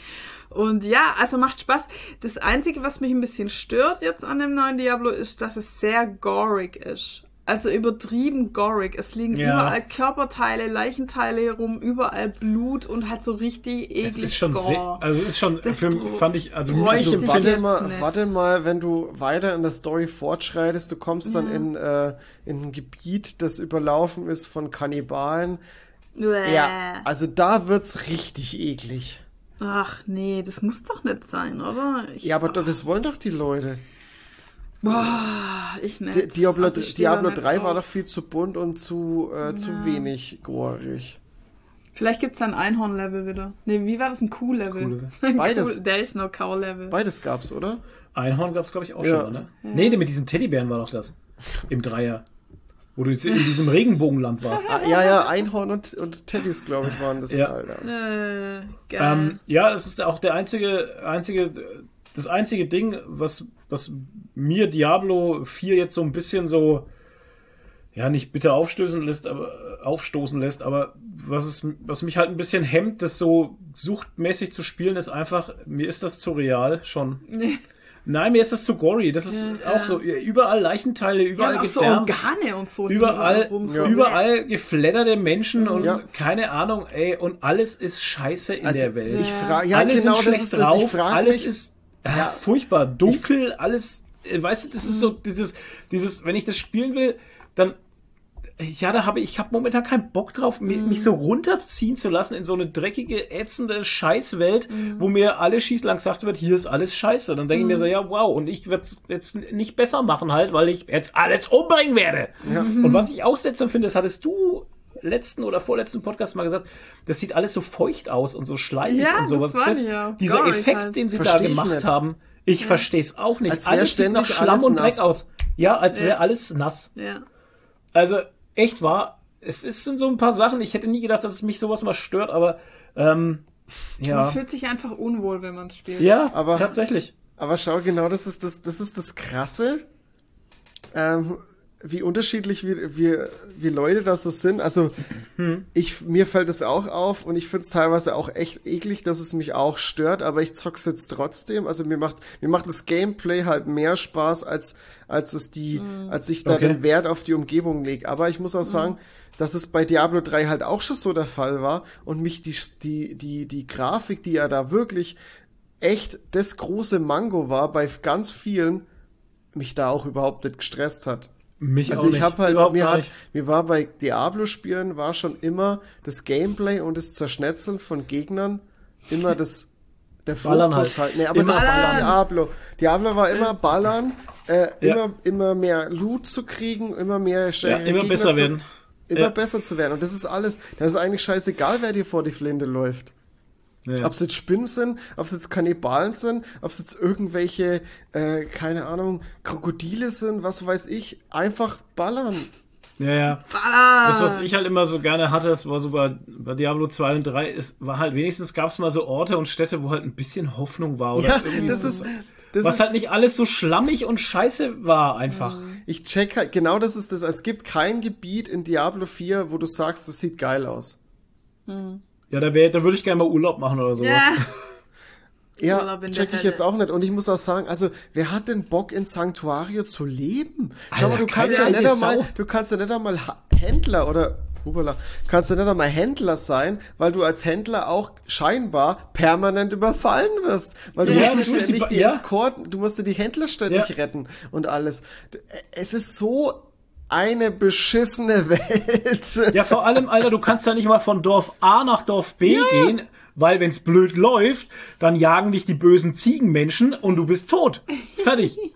Und ja, also macht Spaß. Das Einzige, was mich ein bisschen stört jetzt an dem neuen Diablo, ist, dass es sehr gorig ist. Also übertrieben gorig. Es liegen Ja. überall Körperteile, Leichenteile herum, überall Blut und halt so richtig eklig Es ist schon gore. sehr, also es ist schon, Das für, fand ich, also Also warte mal, nicht. warte mal, wenn du weiter in der Story fortschreitest, du kommst dann in, äh, in ein Gebiet, das überlaufen ist von Kannibalen. Bäh. Ja, also da wird's richtig eklig. Ach nee, das muss doch nicht sein, oder? Ich, Ja, aber doch, das wollen doch die Leute. Boah, ich nicht. Di Diablo, Also ich Diablo nicht 3 war doch viel zu bunt und zu, äh, zu wenig gorig. Vielleicht gibt's ein Einhorn-Level wieder. Nee, wie war das? Ein Kuh-Level? Beides. There is no cow-Level. Beides gab's, oder? Einhorn gab es, glaube ich, auch Ja. schon, ne? Nee, mit diesen Teddybären war doch das. Im Dreier. Wo du jetzt in diesem Regenbogenland warst. Ah, ja, ja, Einhorn und, und Teddys, glaube ich, waren das, Ja. Alter. Äh, geil. Ähm, ja, das ist auch der einzige, einzige, das einzige Ding, was, was mir Diablo 4 jetzt so ein bisschen so, ja, nicht bitter aufstößen lässt, aber aufstoßen lässt, aber was es, was mich halt ein bisschen hemmt, das so suchtmäßig zu spielen, ist einfach, mir ist das zu real schon. Nein, mir ist das zu gory. Das ist Ja, auch ja. so. Überall Leichenteile, ja, überall und auch so Gedärm. Organe und so. Überall, Ja. überall gefledderte Menschen und Ja. keine Ahnung, ey, und alles ist scheiße in Also, der Welt. ich frage, ja, alles genau, das ist das. Ich drauf, frage alles mich, ist Ja. furchtbar, dunkel, alles, äh, weißt du, das ist Mhm. so dieses, dieses, wenn ich das spielen will, dann ja, da habe ich, ich habe momentan keinen Bock drauf, mi- mich so runterziehen zu lassen in so eine dreckige, ätzende Scheißwelt, wo mir alle schießlang gesagt wird, hier ist alles scheiße. Dann denke ich mir so, ja, wow, und ich werde es jetzt nicht besser machen halt, weil ich jetzt alles umbringen werde. Und was ich auch seltsam finde, das hattest du letzten oder vorletzten Podcast mal gesagt, das sieht alles so feucht aus und so schleimig Ja, und sowas. das war die ja. dieser Effekt, halt. den sie Versteh da gemacht nicht. haben, ich verstehe es auch nicht. Als alles sieht nach Schlamm alles und Dreck nass. aus. Ja, als wäre Ja. alles nass. Ja. Also echt wahr, es ist sind so ein paar Sachen. Ich hätte nie gedacht, dass es mich sowas mal stört, aber ähm, Man ja, fühlt sich einfach unwohl, wenn man es spielt. ja, Aber- tatsächlich. Aber schau, genau das ist das, das, ist das Krasse, ähm, wie unterschiedlich wir, wir, wie Leute da so sind. Also ich, mir fällt es auch auf und ich finde es teilweise auch echt eklig, dass es mich auch stört, aber ich zock's jetzt trotzdem. Also mir macht, mir macht das Gameplay halt mehr Spaß, als, als es die, als ich da Okay. den Wert auf die Umgebung lege. Aber ich muss auch sagen, dass es bei Diablo 3 halt auch schon so der Fall war und mich die, die, die, die Grafik, die ja da wirklich echt das große Mango war bei ganz vielen, mich da auch überhaupt nicht gestresst hat. Mich Also auch ich habe halt, Überhaupt mir hat, mir war bei Diablo-Spielen war schon immer das Gameplay und das Zerschnetzeln von Gegnern immer das der Ballern Fokus halt. halt. Nee, aber Immer das ballern. Diablo. Diablo war immer ballern, äh, Ja. immer, immer mehr Loot zu kriegen, immer mehr Ja, immer Gegner besser zu, werden. Immer Ja. besser zu werden. Und das ist alles, das ist eigentlich scheißegal, wer dir vor die Flinte läuft. Ja. Ob es jetzt Spinnen sind, ob es jetzt Kannibalen sind, ob es jetzt irgendwelche, äh, keine Ahnung, Krokodile sind, was weiß ich, einfach ballern. ja, ja. Ballern! Das, was ich halt immer so gerne hatte, das war so bei, bei Diablo 2 und 3, ist, war halt wenigstens gab es mal so Orte und Städte, wo halt ein bisschen Hoffnung war. Oder Ja, das ist, das was ist, halt nicht alles so schlammig und scheiße war einfach. ich check halt, genau das ist das. Es gibt kein Gebiet in Diablo 4, wo du sagst, das sieht geil aus. Ja, da, wär, da würde ich gerne mal Urlaub machen oder sowas. ja. Ja, check ich jetzt auch nicht. Und ich muss auch sagen, also, wer hat denn Bock in Sanctuario zu leben? Schau mal, du kannst ja nicht einmal, du kannst ja nicht einmal Händler oder, hupala, kannst ja nicht einmal Händler sein, weil du als Händler auch scheinbar permanent überfallen wirst. Weil du Ja, musst dir natürlich, ständig die- die ja. Eskorten, du musst dir die Händler ständig Ja. retten und alles. Es ist so eine beschissene Welt. Ja, vor allem, Alter, du kannst ja nicht mal von Dorf A nach Dorf B gehen, weil wenn's blöd läuft, dann jagen dich die bösen Ziegenmenschen und du bist tot. Fertig.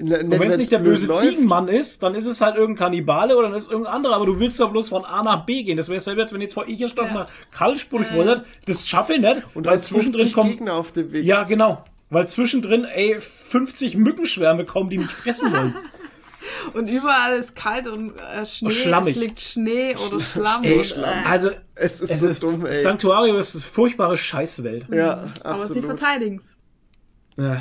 N- Und wenn es wenn's nicht der böse läuft. Ziegenmann ist, dann ist es halt irgendein Kannibale oder dann ist es irgendein anderer, aber du willst doch bloß von A nach B gehen. Das wäre selber, als wenn jetzt vor Icherstoff Ja. nach Karlsburg wollt, das schaffe ich nicht. Und als 50 kommen- Gegner auf dem Weg. Ja, genau. Weil zwischendrin, ey, 50 Mückenschwärme kommen, die mich fressen wollen. Und überall ist kalt und äh, Schnee. Schlammig. Es liegt Schnee oder Schlamm. Ey, und, Schlamm. also, Es ist es so ist, dumm, ey. Sanctuario ist eine furchtbare Scheißwelt. Ja, aber sie absolut. verteidigen es. Äh.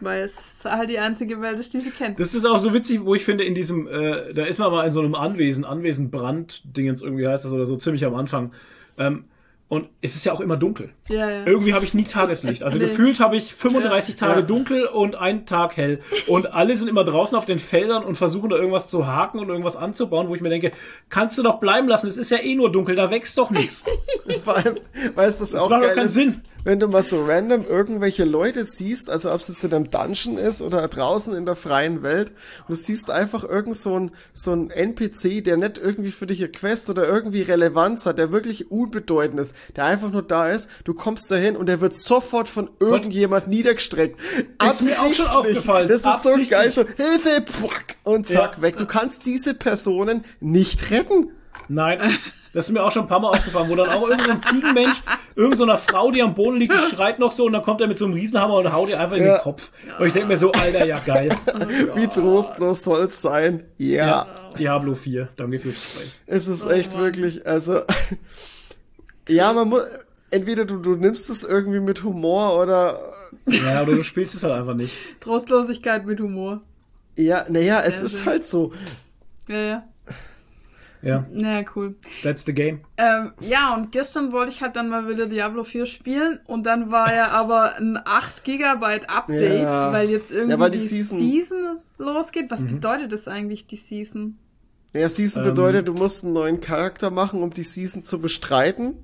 Weil es halt die einzige Welt ist, die sie kennt. Das ist auch so witzig, wo ich finde, in diesem, äh, da ist man mal in so einem Anwesen, Anwesen Brand-Dingens irgendwie heißt das oder so, ziemlich am Anfang. Ähm, und es ist ja auch immer dunkel. Ja, ja. Irgendwie habe ich nie Tageslicht. Also Nee. gefühlt habe ich 35 Tage Ja. dunkel und einen Tag hell. Und alle sind immer draußen auf den Feldern und versuchen da irgendwas zu haken und irgendwas anzubauen, wo ich mir denke, kannst du doch bleiben lassen, es ist ja eh nur dunkel, da wächst doch nichts. Vor allem, weißt du, Das auch macht geil keinen ist? Sinn. Wenn du mal so random irgendwelche Leute siehst, also ob es jetzt in einem Dungeon ist oder draußen in der freien Welt, und du siehst einfach irgend so ein, so ein NPC, der nicht irgendwie für dich eine Quest oder irgendwie Relevanz hat, der wirklich unbedeutend ist, der einfach nur da ist, du kommst dahin und der wird sofort von irgendjemand niedergestreckt. Ist mir auch schon aufgefallen. Das ist Absichtlich. so geil, so Hilfe, pfuck, und zack, Ja. weg. Du kannst diese Personen nicht retten. Nein, das ist mir auch schon ein paar Mal aufgefallen, wo dann auch irgendein so ein Ziegenmensch, irgendeine so einer Frau, die am Boden liegt, die schreit noch so und dann kommt er mit so einem Riesenhammer und haut ihr einfach in Ja. den Kopf. Und ich denke mir so, Alter, ja geil. Wie trostlos soll's sein? ja. Diablo 4, danke fürs Gespräch. Es ist Oh echt Mann. wirklich, also. ja, man muss. Entweder du, du nimmst es irgendwie mit Humor oder. Ja, oder du spielst es halt einfach nicht. Trostlosigkeit mit Humor. Ja, naja, es Ja, ist halt so. Ja, ja. Ja, Naja, cool. that's the game. Ähm, ja, und gestern wollte ich halt dann mal wieder Diablo 4 spielen und dann war ja aber ein 8 Gigabyte Update, Ja. weil jetzt irgendwie Ja, weil die die, Season- Season, losgeht. Mhm. Was bedeutet das eigentlich, die Season? Ja, Season Ähm. bedeutet, du musst einen neuen Charakter machen, um die Season zu bestreiten.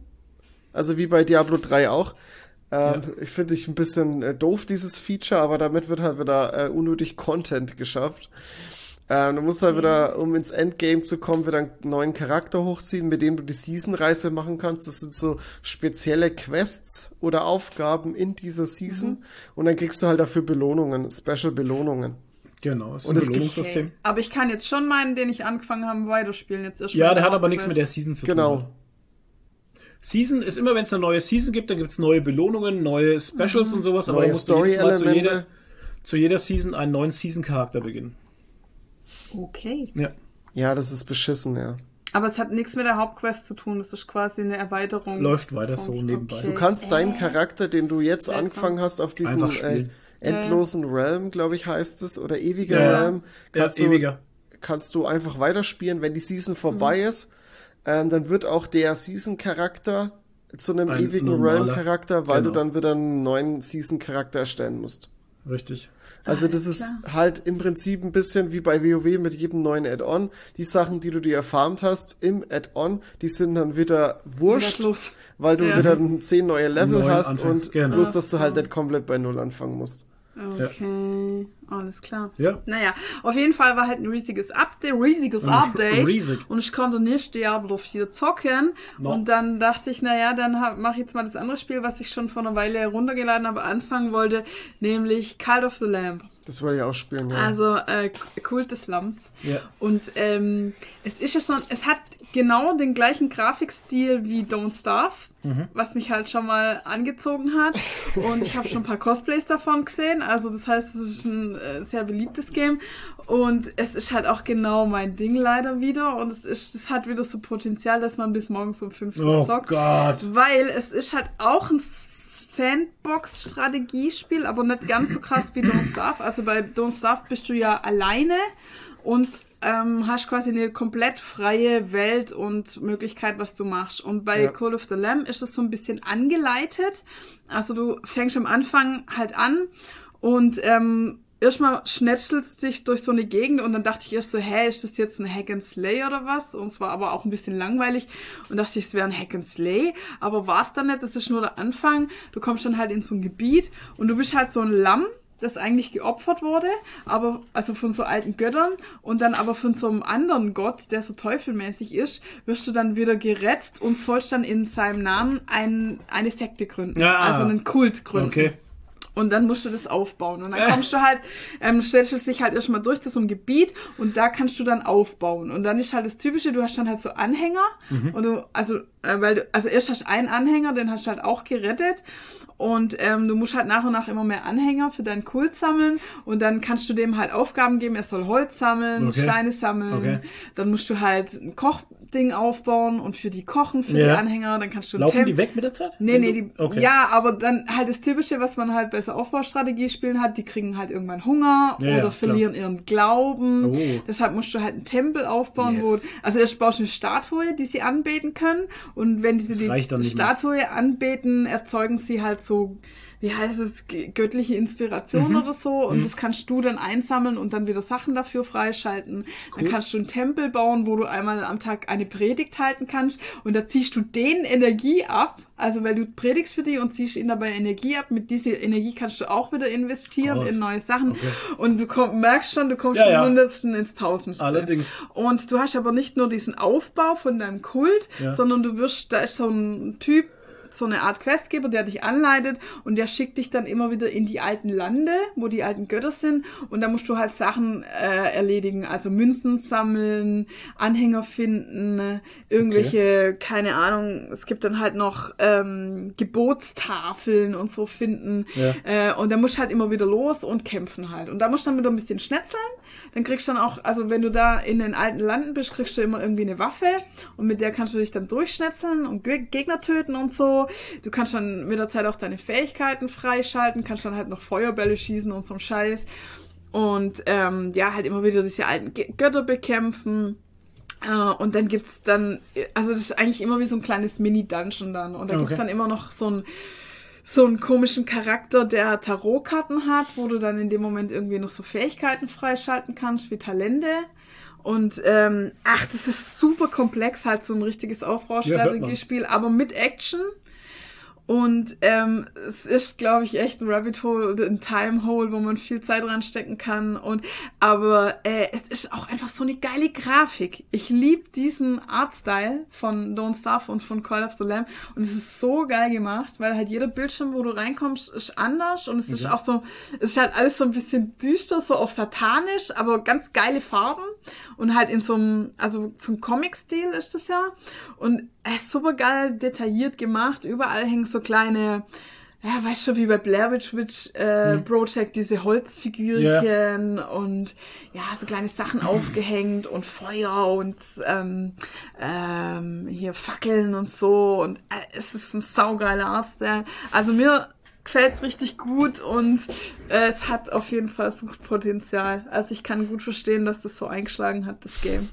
Also wie bei Diablo 3 auch. Ähm, Ich finde ich ein bisschen äh, doof, dieses Feature, aber damit wird halt wieder äh, unnötig Content geschafft. Ähm, du musst halt wieder, um ins Endgame zu kommen, wieder einen neuen Charakter hochziehen, mit dem du die Season-Reise machen kannst. Das sind so spezielle Quests oder Aufgaben in dieser Season. Und dann kriegst du halt dafür Belohnungen, Special-Belohnungen. Genau, ist Und ein Belohnungssystem. Aber ich kann jetzt schon meinen, den ich angefangen habe, weiterspielen. Jetzt erst Ja, der hat aber nichts mit der. Season zu tun. Genau. Season ist immer, wenn es eine neue Season gibt, dann gibt es neue Belohnungen, neue Specials Mhm. und sowas, aber Neue du musst jedes Mal zu jeder, Story-Elemente. zu jeder Season einen neuen Season-Charakter beginnen. Okay. Ja. Ja, das ist beschissen, ja. Aber es hat nichts mit der Hauptquest zu tun. Das ist quasi eine Erweiterung. Läuft weiter so nebenbei. Du kannst deinen Charakter, den du jetzt Seltsam. angefangen hast, auf diesen äh, endlosen Realm, glaube ich, heißt es, oder ewiger Ja, ja. Realm, Ja, kannst, du, ewiger. kannst du einfach weiterspielen. Wenn die Season vorbei Mhm. ist, ähm, dann wird auch der Season-Charakter zu einem Ein ewigen. Realm-Charakter, weil du Genau. dann wieder einen neuen Season-Charakter erstellen musst. Richtig. Also das ist halt im Prinzip ein bisschen wie bei WoW mit jedem neuen Add-on. Die Sachen, die du dir erfarmt hast im Add-on, die sind dann wieder wurscht, weil du Ja. wieder ein 10 neue Level hast Anfang, und genau. bloß, dass du halt so. nicht komplett bei Null anfangen musst. Okay, alles klar. Ja. Naja, auf jeden Fall war halt ein riesiges Update, riesiges Update. Riesig. Und ich konnte nicht Diablo 4 zocken. No. Und dann dachte ich, naja, dann mache ich jetzt mal das andere Spiel, was ich schon vor einer Weile heruntergeladen habe, anfangen wollte, nämlich Cult of the Lamb. Das wollte ich auch spielen, ja. Also äh, Kult des Lamms. Ja. Und ähm, es ist ja so, es hat genau den gleichen Grafikstil wie Don't Starve, was mich halt schon mal angezogen hat. Und ich habe schon ein paar Cosplays davon gesehen. Also das heißt, es ist ein äh, sehr beliebtes Game. Und es ist halt auch genau mein Ding leider wieder. Und es ist, es hat wieder so Potenzial, dass man bis morgens um 5 Uhr Oh zockt. Gott. Weil es ist halt auch ein Sandbox-Strategiespiel, aber nicht ganz so krass wie Don't Starve. Also bei Don't Starve bist du ja alleine und ähm, hast quasi eine komplett freie Welt und Möglichkeit, was du machst. Und bei Ja. Call of the Lamb ist es so ein bisschen angeleitet. Also du fängst am Anfang halt an und ähm, erstmal schnetzelst dich durch so eine Gegend und dann dachte ich erst so, hä, ist das jetzt ein Hack and Slay oder was? Und es war aber auch ein bisschen langweilig und dachte ich, es wäre ein Hack and Slay, aber war es dann nicht, das ist nur der Anfang. Du kommst dann halt in so ein Gebiet und du bist halt so ein Lamm, das eigentlich geopfert wurde, aber also von so alten Göttern und dann aber von so einem anderen Gott, der so teufelmäßig ist, wirst du dann wieder geretzt und sollst dann in seinem Namen ein, eine Sekte gründen, Ja. also einen Kult gründen. Okay. Und dann musst du das aufbauen. Und dann kommst du halt, ähm, stellst es dich halt erstmal durch das so ein Gebiet und da kannst du dann aufbauen. Und dann ist halt das Typische, du hast dann halt so Anhänger und du, also, äh, weil du, also erst hast du einen Anhänger, den hast du halt auch gerettet. Und ähm, du musst halt nach und nach immer mehr Anhänger für deinen Kult sammeln und dann kannst du dem halt Aufgaben geben, er soll Holz sammeln, Okay. Steine sammeln, Okay. dann musst du halt ein Kochding aufbauen und für die kochen, für Ja. die Anhänger, dann kannst du Laufen Tem- die weg mit der Zeit? Nee, nee, die, okay. ja, aber dann halt das Typische, was man halt bei so Aufbaustrategie-Spielen hat, die kriegen halt irgendwann Hunger Ja, ja, oder klar. verlieren ihren Glauben. Oh. Deshalb musst du halt einen Tempel aufbauen, Yes. wo, also erst baust du eine Statue, die sie anbeten können und wenn dann die. Statue anbeten, erzeugen sie halt so wie heißt es, göttliche Inspiration Mhm. oder so. Und das kannst du dann einsammeln und dann wieder Sachen dafür freischalten. Dann kannst du einen Tempel bauen, wo du einmal am Tag eine Predigt halten kannst. Und da ziehst du denen Energie ab. Also weil du predigst für die und ziehst ihnen dabei Energie ab. Mit dieser Energie kannst du auch wieder investieren Gott. in neue Sachen. Okay. Und du komm, merkst schon, du kommst Ja, vom ja. Hundertsten ins Tausendste. Allerdings. Und du hast aber nicht nur diesen Aufbau von deinem Kult, Ja. sondern du wirst, da ist so ein Typ, so eine Art Questgeber, der dich anleitet und der schickt dich dann immer wieder in die alten Lande, wo die alten Götter sind. Und da musst du halt Sachen äh, erledigen, also Münzen sammeln, Anhänger finden, irgendwelche, keine Ahnung, es gibt dann halt noch ähm, Gebotstafeln und so finden. Ja. äh, und da musst du halt immer wieder los und kämpfen halt. Und da musst du dann wieder ein bisschen schnetzeln, dann kriegst du dann auch, also wenn du da in den alten Landen bist, kriegst du immer irgendwie eine Waffe. Und mit der kannst du dich dann durchschnetzeln und Ge- Gegner töten und so. Du kannst dann mit der Zeit auch deine Fähigkeiten freischalten, kannst dann halt noch Feuerbälle schießen und so ein Scheiß. Und ähm, ja, halt immer wieder diese alten Götter bekämpfen. Äh, und dann gibt's dann, also das ist eigentlich immer wie so ein kleines Mini-Dungeon dann. Und da gibt's Okay. dann immer noch so ein so einen komischen Charakter, der Tarotkarten hat, wo du dann in dem Moment irgendwie noch so Fähigkeiten freischalten kannst, wie Talente. Und ähm, ach, das ist super komplex, halt so ein richtiges Aufbaustrategiespiel, aber mit Action. Und ähm, es ist, glaube ich, echt ein Rabbit Hole, ein Time Hole, wo man viel Zeit reinstecken kann. Und aber äh, es ist auch einfach so eine geile Grafik. Ich liebe diesen Artstyle von Don't Starve und von Call of the Lamb. Und es ist so geil gemacht, weil halt jeder Bildschirm, wo du reinkommst, ist anders. Und es ist auch so, es ist halt alles so ein bisschen düster, so auf satanisch, aber ganz geile Farben. Und halt in so einem, also zum Comic-Stil ist das ja. Und es ist super geil detailliert gemacht. Überall hängen so kleine, ja, weißt du, wie bei Blair Witch, Witch äh, Project, diese Holzfigürchen und ja, so kleine Sachen aufgehängt und Feuer und ähm, ähm, hier Fackeln und so. Und äh, es ist ein saugeiler Artstyle. Also mir gefällt's richtig gut und äh, es hat auf jeden Fall Suchtpotenzial. Also ich kann gut verstehen, dass das so eingeschlagen hat, das Game.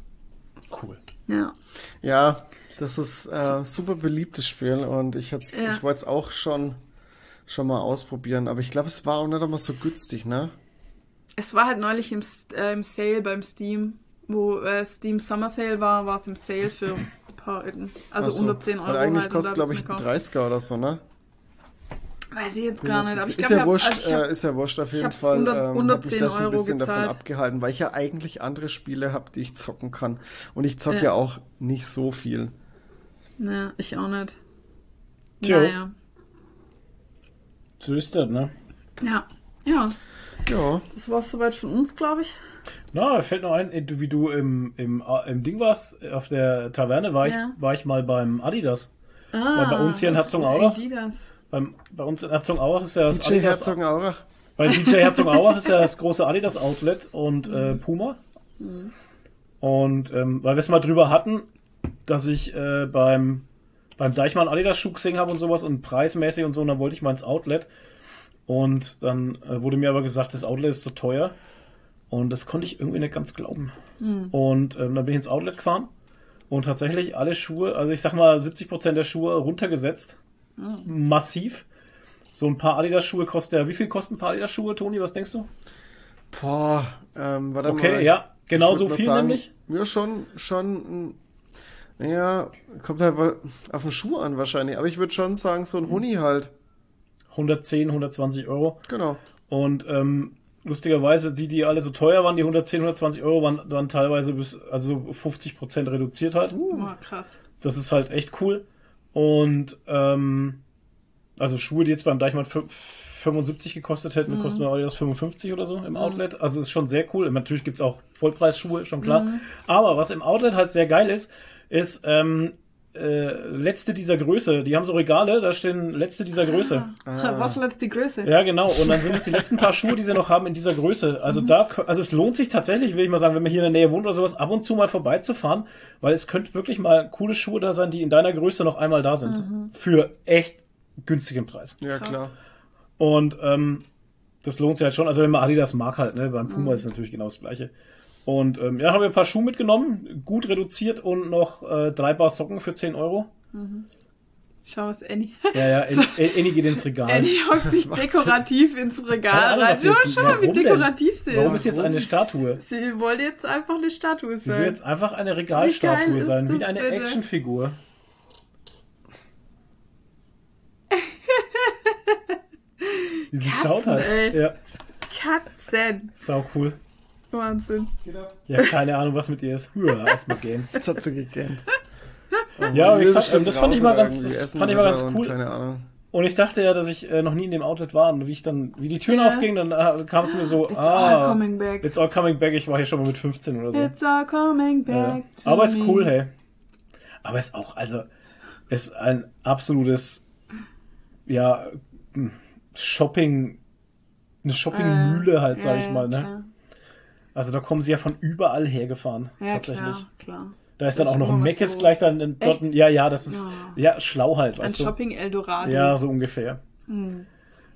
Cool. Ja. Ja, das ist äh, super beliebtes Spiel und ich, Ja. ich wollte es auch schon, schon mal ausprobieren, aber ich glaube, es war auch nicht einmal so günstig, ne? Es war halt neulich im, äh, im Sale beim Steam, wo äh, Steam Summer Sale war, war es im Sale für ein paar. Also so. unter 10 Euro. Weil eigentlich halt, kostet, glaube ich, mir ein gekauft. 30er oder so, ne? Weiß ich jetzt gar nicht. Aber ich ist glaub, ja ich hab- wurscht, also ich hab- äh, ist ja wurscht auf jeden Fall. unter- ähm, unter hab mich 10 das ein bisschen davon abgehalten, weil ich ja eigentlich andere Spiele habe, die ich zocken kann. Und ich zocke ja. Ja. auch nicht so viel. Ne, ich auch nicht. Tja. Naja. So ist das, ne? Ja. Ja, Ja, das war's soweit von uns, glaube ich. Na, fällt noch ein, äh, wie du im, im, äh, im Ding warst, auf der Taverne war ich, Ja. war ich mal beim Adidas. Ah, bei uns hier in Herzogenaurach? Adidas. Beim, bei uns in Herzogenaurach ist ja das DJ Adidas. Herzogenaurach. Bei DJ Herzogenaurach ist ja das große Adidas Outlet und äh, Puma. Und ähm, weil wir es mal drüber hatten, dass ich äh, beim, beim Deichmann Adidas Schuh gesehen habe und sowas und preismäßig und so, und dann wollte ich mal ins Outlet. Und dann äh, wurde mir aber gesagt, das Outlet ist zu teuer. Und das konnte ich irgendwie nicht ganz glauben. Und ähm, dann bin ich ins Outlet gefahren und tatsächlich alle Schuhe, also ich sag mal 70% der Schuhe runtergesetzt. Massiv. So ein paar Adidas-Schuhe kostet ja, wie viel kosten ein paar Adidas-Schuhe, Toni? Was denkst du? Boah, ähm, warte Okay, mal. ich- ja, ich genau so viel sagen, nämlich. Ja, schon, schon, ja, kommt halt auf den Schuh an wahrscheinlich. Aber ich würde schon sagen, so ein Huni halt. 110, 110, 120 Euro. Genau. Und ähm, lustigerweise, die, die alle so teuer waren, die 110, 120 Euro, waren, waren teilweise bis also 50% reduziert halt. Oh, krass. Das ist halt echt cool. Und ähm, also Schuhe, die jetzt beim Deichmann fü- 75 gekostet hätten, Mhm. kosten wir das 55 oder so im Outlet. Also ist schon sehr cool. Natürlich gibt's auch Vollpreisschuhe, schon klar. Mhm. Aber was im Outlet halt sehr geil ist, ist ähm, äh, letzte dieser Größe. Die haben so Regale, da stehen letzte dieser Größe. Ah. Was letzte Größe? Ja, genau. Und dann sind es die letzten paar Schuhe, die sie noch haben in dieser Größe. Also da, also es lohnt sich tatsächlich, will ich mal sagen, wenn man hier in der Nähe wohnt oder sowas, ab und zu mal vorbeizufahren, weil es könnte wirklich mal coole Schuhe da sein, die in deiner Größe noch einmal da sind. Für echt günstigen Preis. Ja, Krass. klar. Und ähm, das lohnt sich halt schon. Also wenn man Adidas mag halt, ne? Beim Puma ist es natürlich genau das gleiche. Und ähm, ja, haben wir ein paar Schuhe mitgenommen, gut reduziert und noch äh, drei Paar Socken für 10 Euro. Schau, was Annie. Ja, ja, En- Annie geht ins Regal. Annie hockt sich dekorativ ins Keine Regal Ahnung, rein. Schau, schau mal, wie dekorativ sie Warum ist. ist jetzt eine Statue? Sie wollte jetzt einfach eine Statue Sie will sein. jetzt einfach eine Regalstatue ist sein, wie eine bitte? Actionfigur. Wie sie Katzen, schaut halt. ey. Ja, Katzen. sau cool. Wahnsinn. Ja, keine Ahnung, was mit ihr ist. Ja, erstmal gehen. Jetzt hat sie gegähnt. Oh, Ja, ich sag, das fand ich mal ganz- das fand ich mal ganz cool. Keine Ahnung. Und ich dachte ja, dass ich äh, noch nie in dem Outlet war. Und wie ich dann, wie die Türen Ja. aufgingen, dann äh, kam es mir so, It's ah, all coming back. it's all coming back. Ich war hier schon mal mit 15 oder so. It's all coming back. to Aber ist cool, hey. Aber ist auch, also, ist ein absolutes, ja, Shopping, eine Shoppingmühle halt, sag ich mal, ne? Also da kommen sie ja von überall hergefahren, Ja, tatsächlich. klar, klar. Da ist dann Da auch ist noch ein Meckes gleich dann in, dort, Echt? ja, ja, das ist, Ja. ja, schlau halt, Ein? Shopping Eldorado. Ja, so ungefähr. Hm.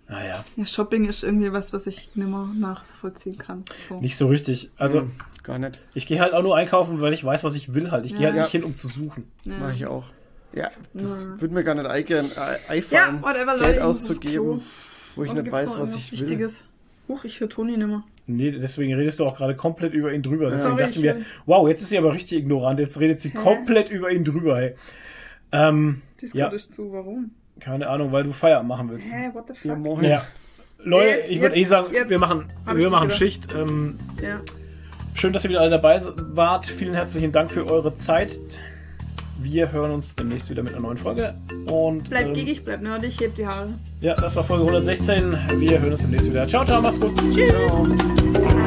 Naja, Ja, Shopping ist irgendwie was, was ich nimmer nachvollziehen kann. So. nicht so richtig. Also, Hm, gar nicht. ich gehe halt auch nur einkaufen, weil ich weiß, was ich will halt. Ich gehe Ja. halt nicht Ja. hin, um zu suchen. ja. Mach ich auch. Ja, das Ja. würde mir gar nicht eingehen, äh, ja, einfallen, whatever, Leute, Geld auszugeben, wo ich Oder nicht weiß, was ich will. Wichtiges? Huch, ich höre Toni nimmer. Nee, deswegen redest du auch gerade komplett über ihn drüber. Deswegen dachte ich mir, wow, jetzt ist sie aber richtig ignorant. Jetzt redet sie Hä? komplett über ihn drüber, hey. Ähm, ja, ist zu, warum? keine Ahnung, weil du Feierabend machen willst. Hä, what the fuck? Ja, moin. Ja. Leute, Jetzt, ich würde eh sagen, wir machen, wir machen Schicht. Ähm, Ja. schön, dass ihr wieder alle dabei wart. Vielen herzlichen Dank für eure Zeit. Wir hören uns demnächst wieder mit einer neuen Folge. Und Bleib ähm, giggig, bleib nerdig, heb die Haare. ja, das war Folge 116. Wir hören uns demnächst wieder. Ciao, ciao, macht's gut. Tschüss. Ciao.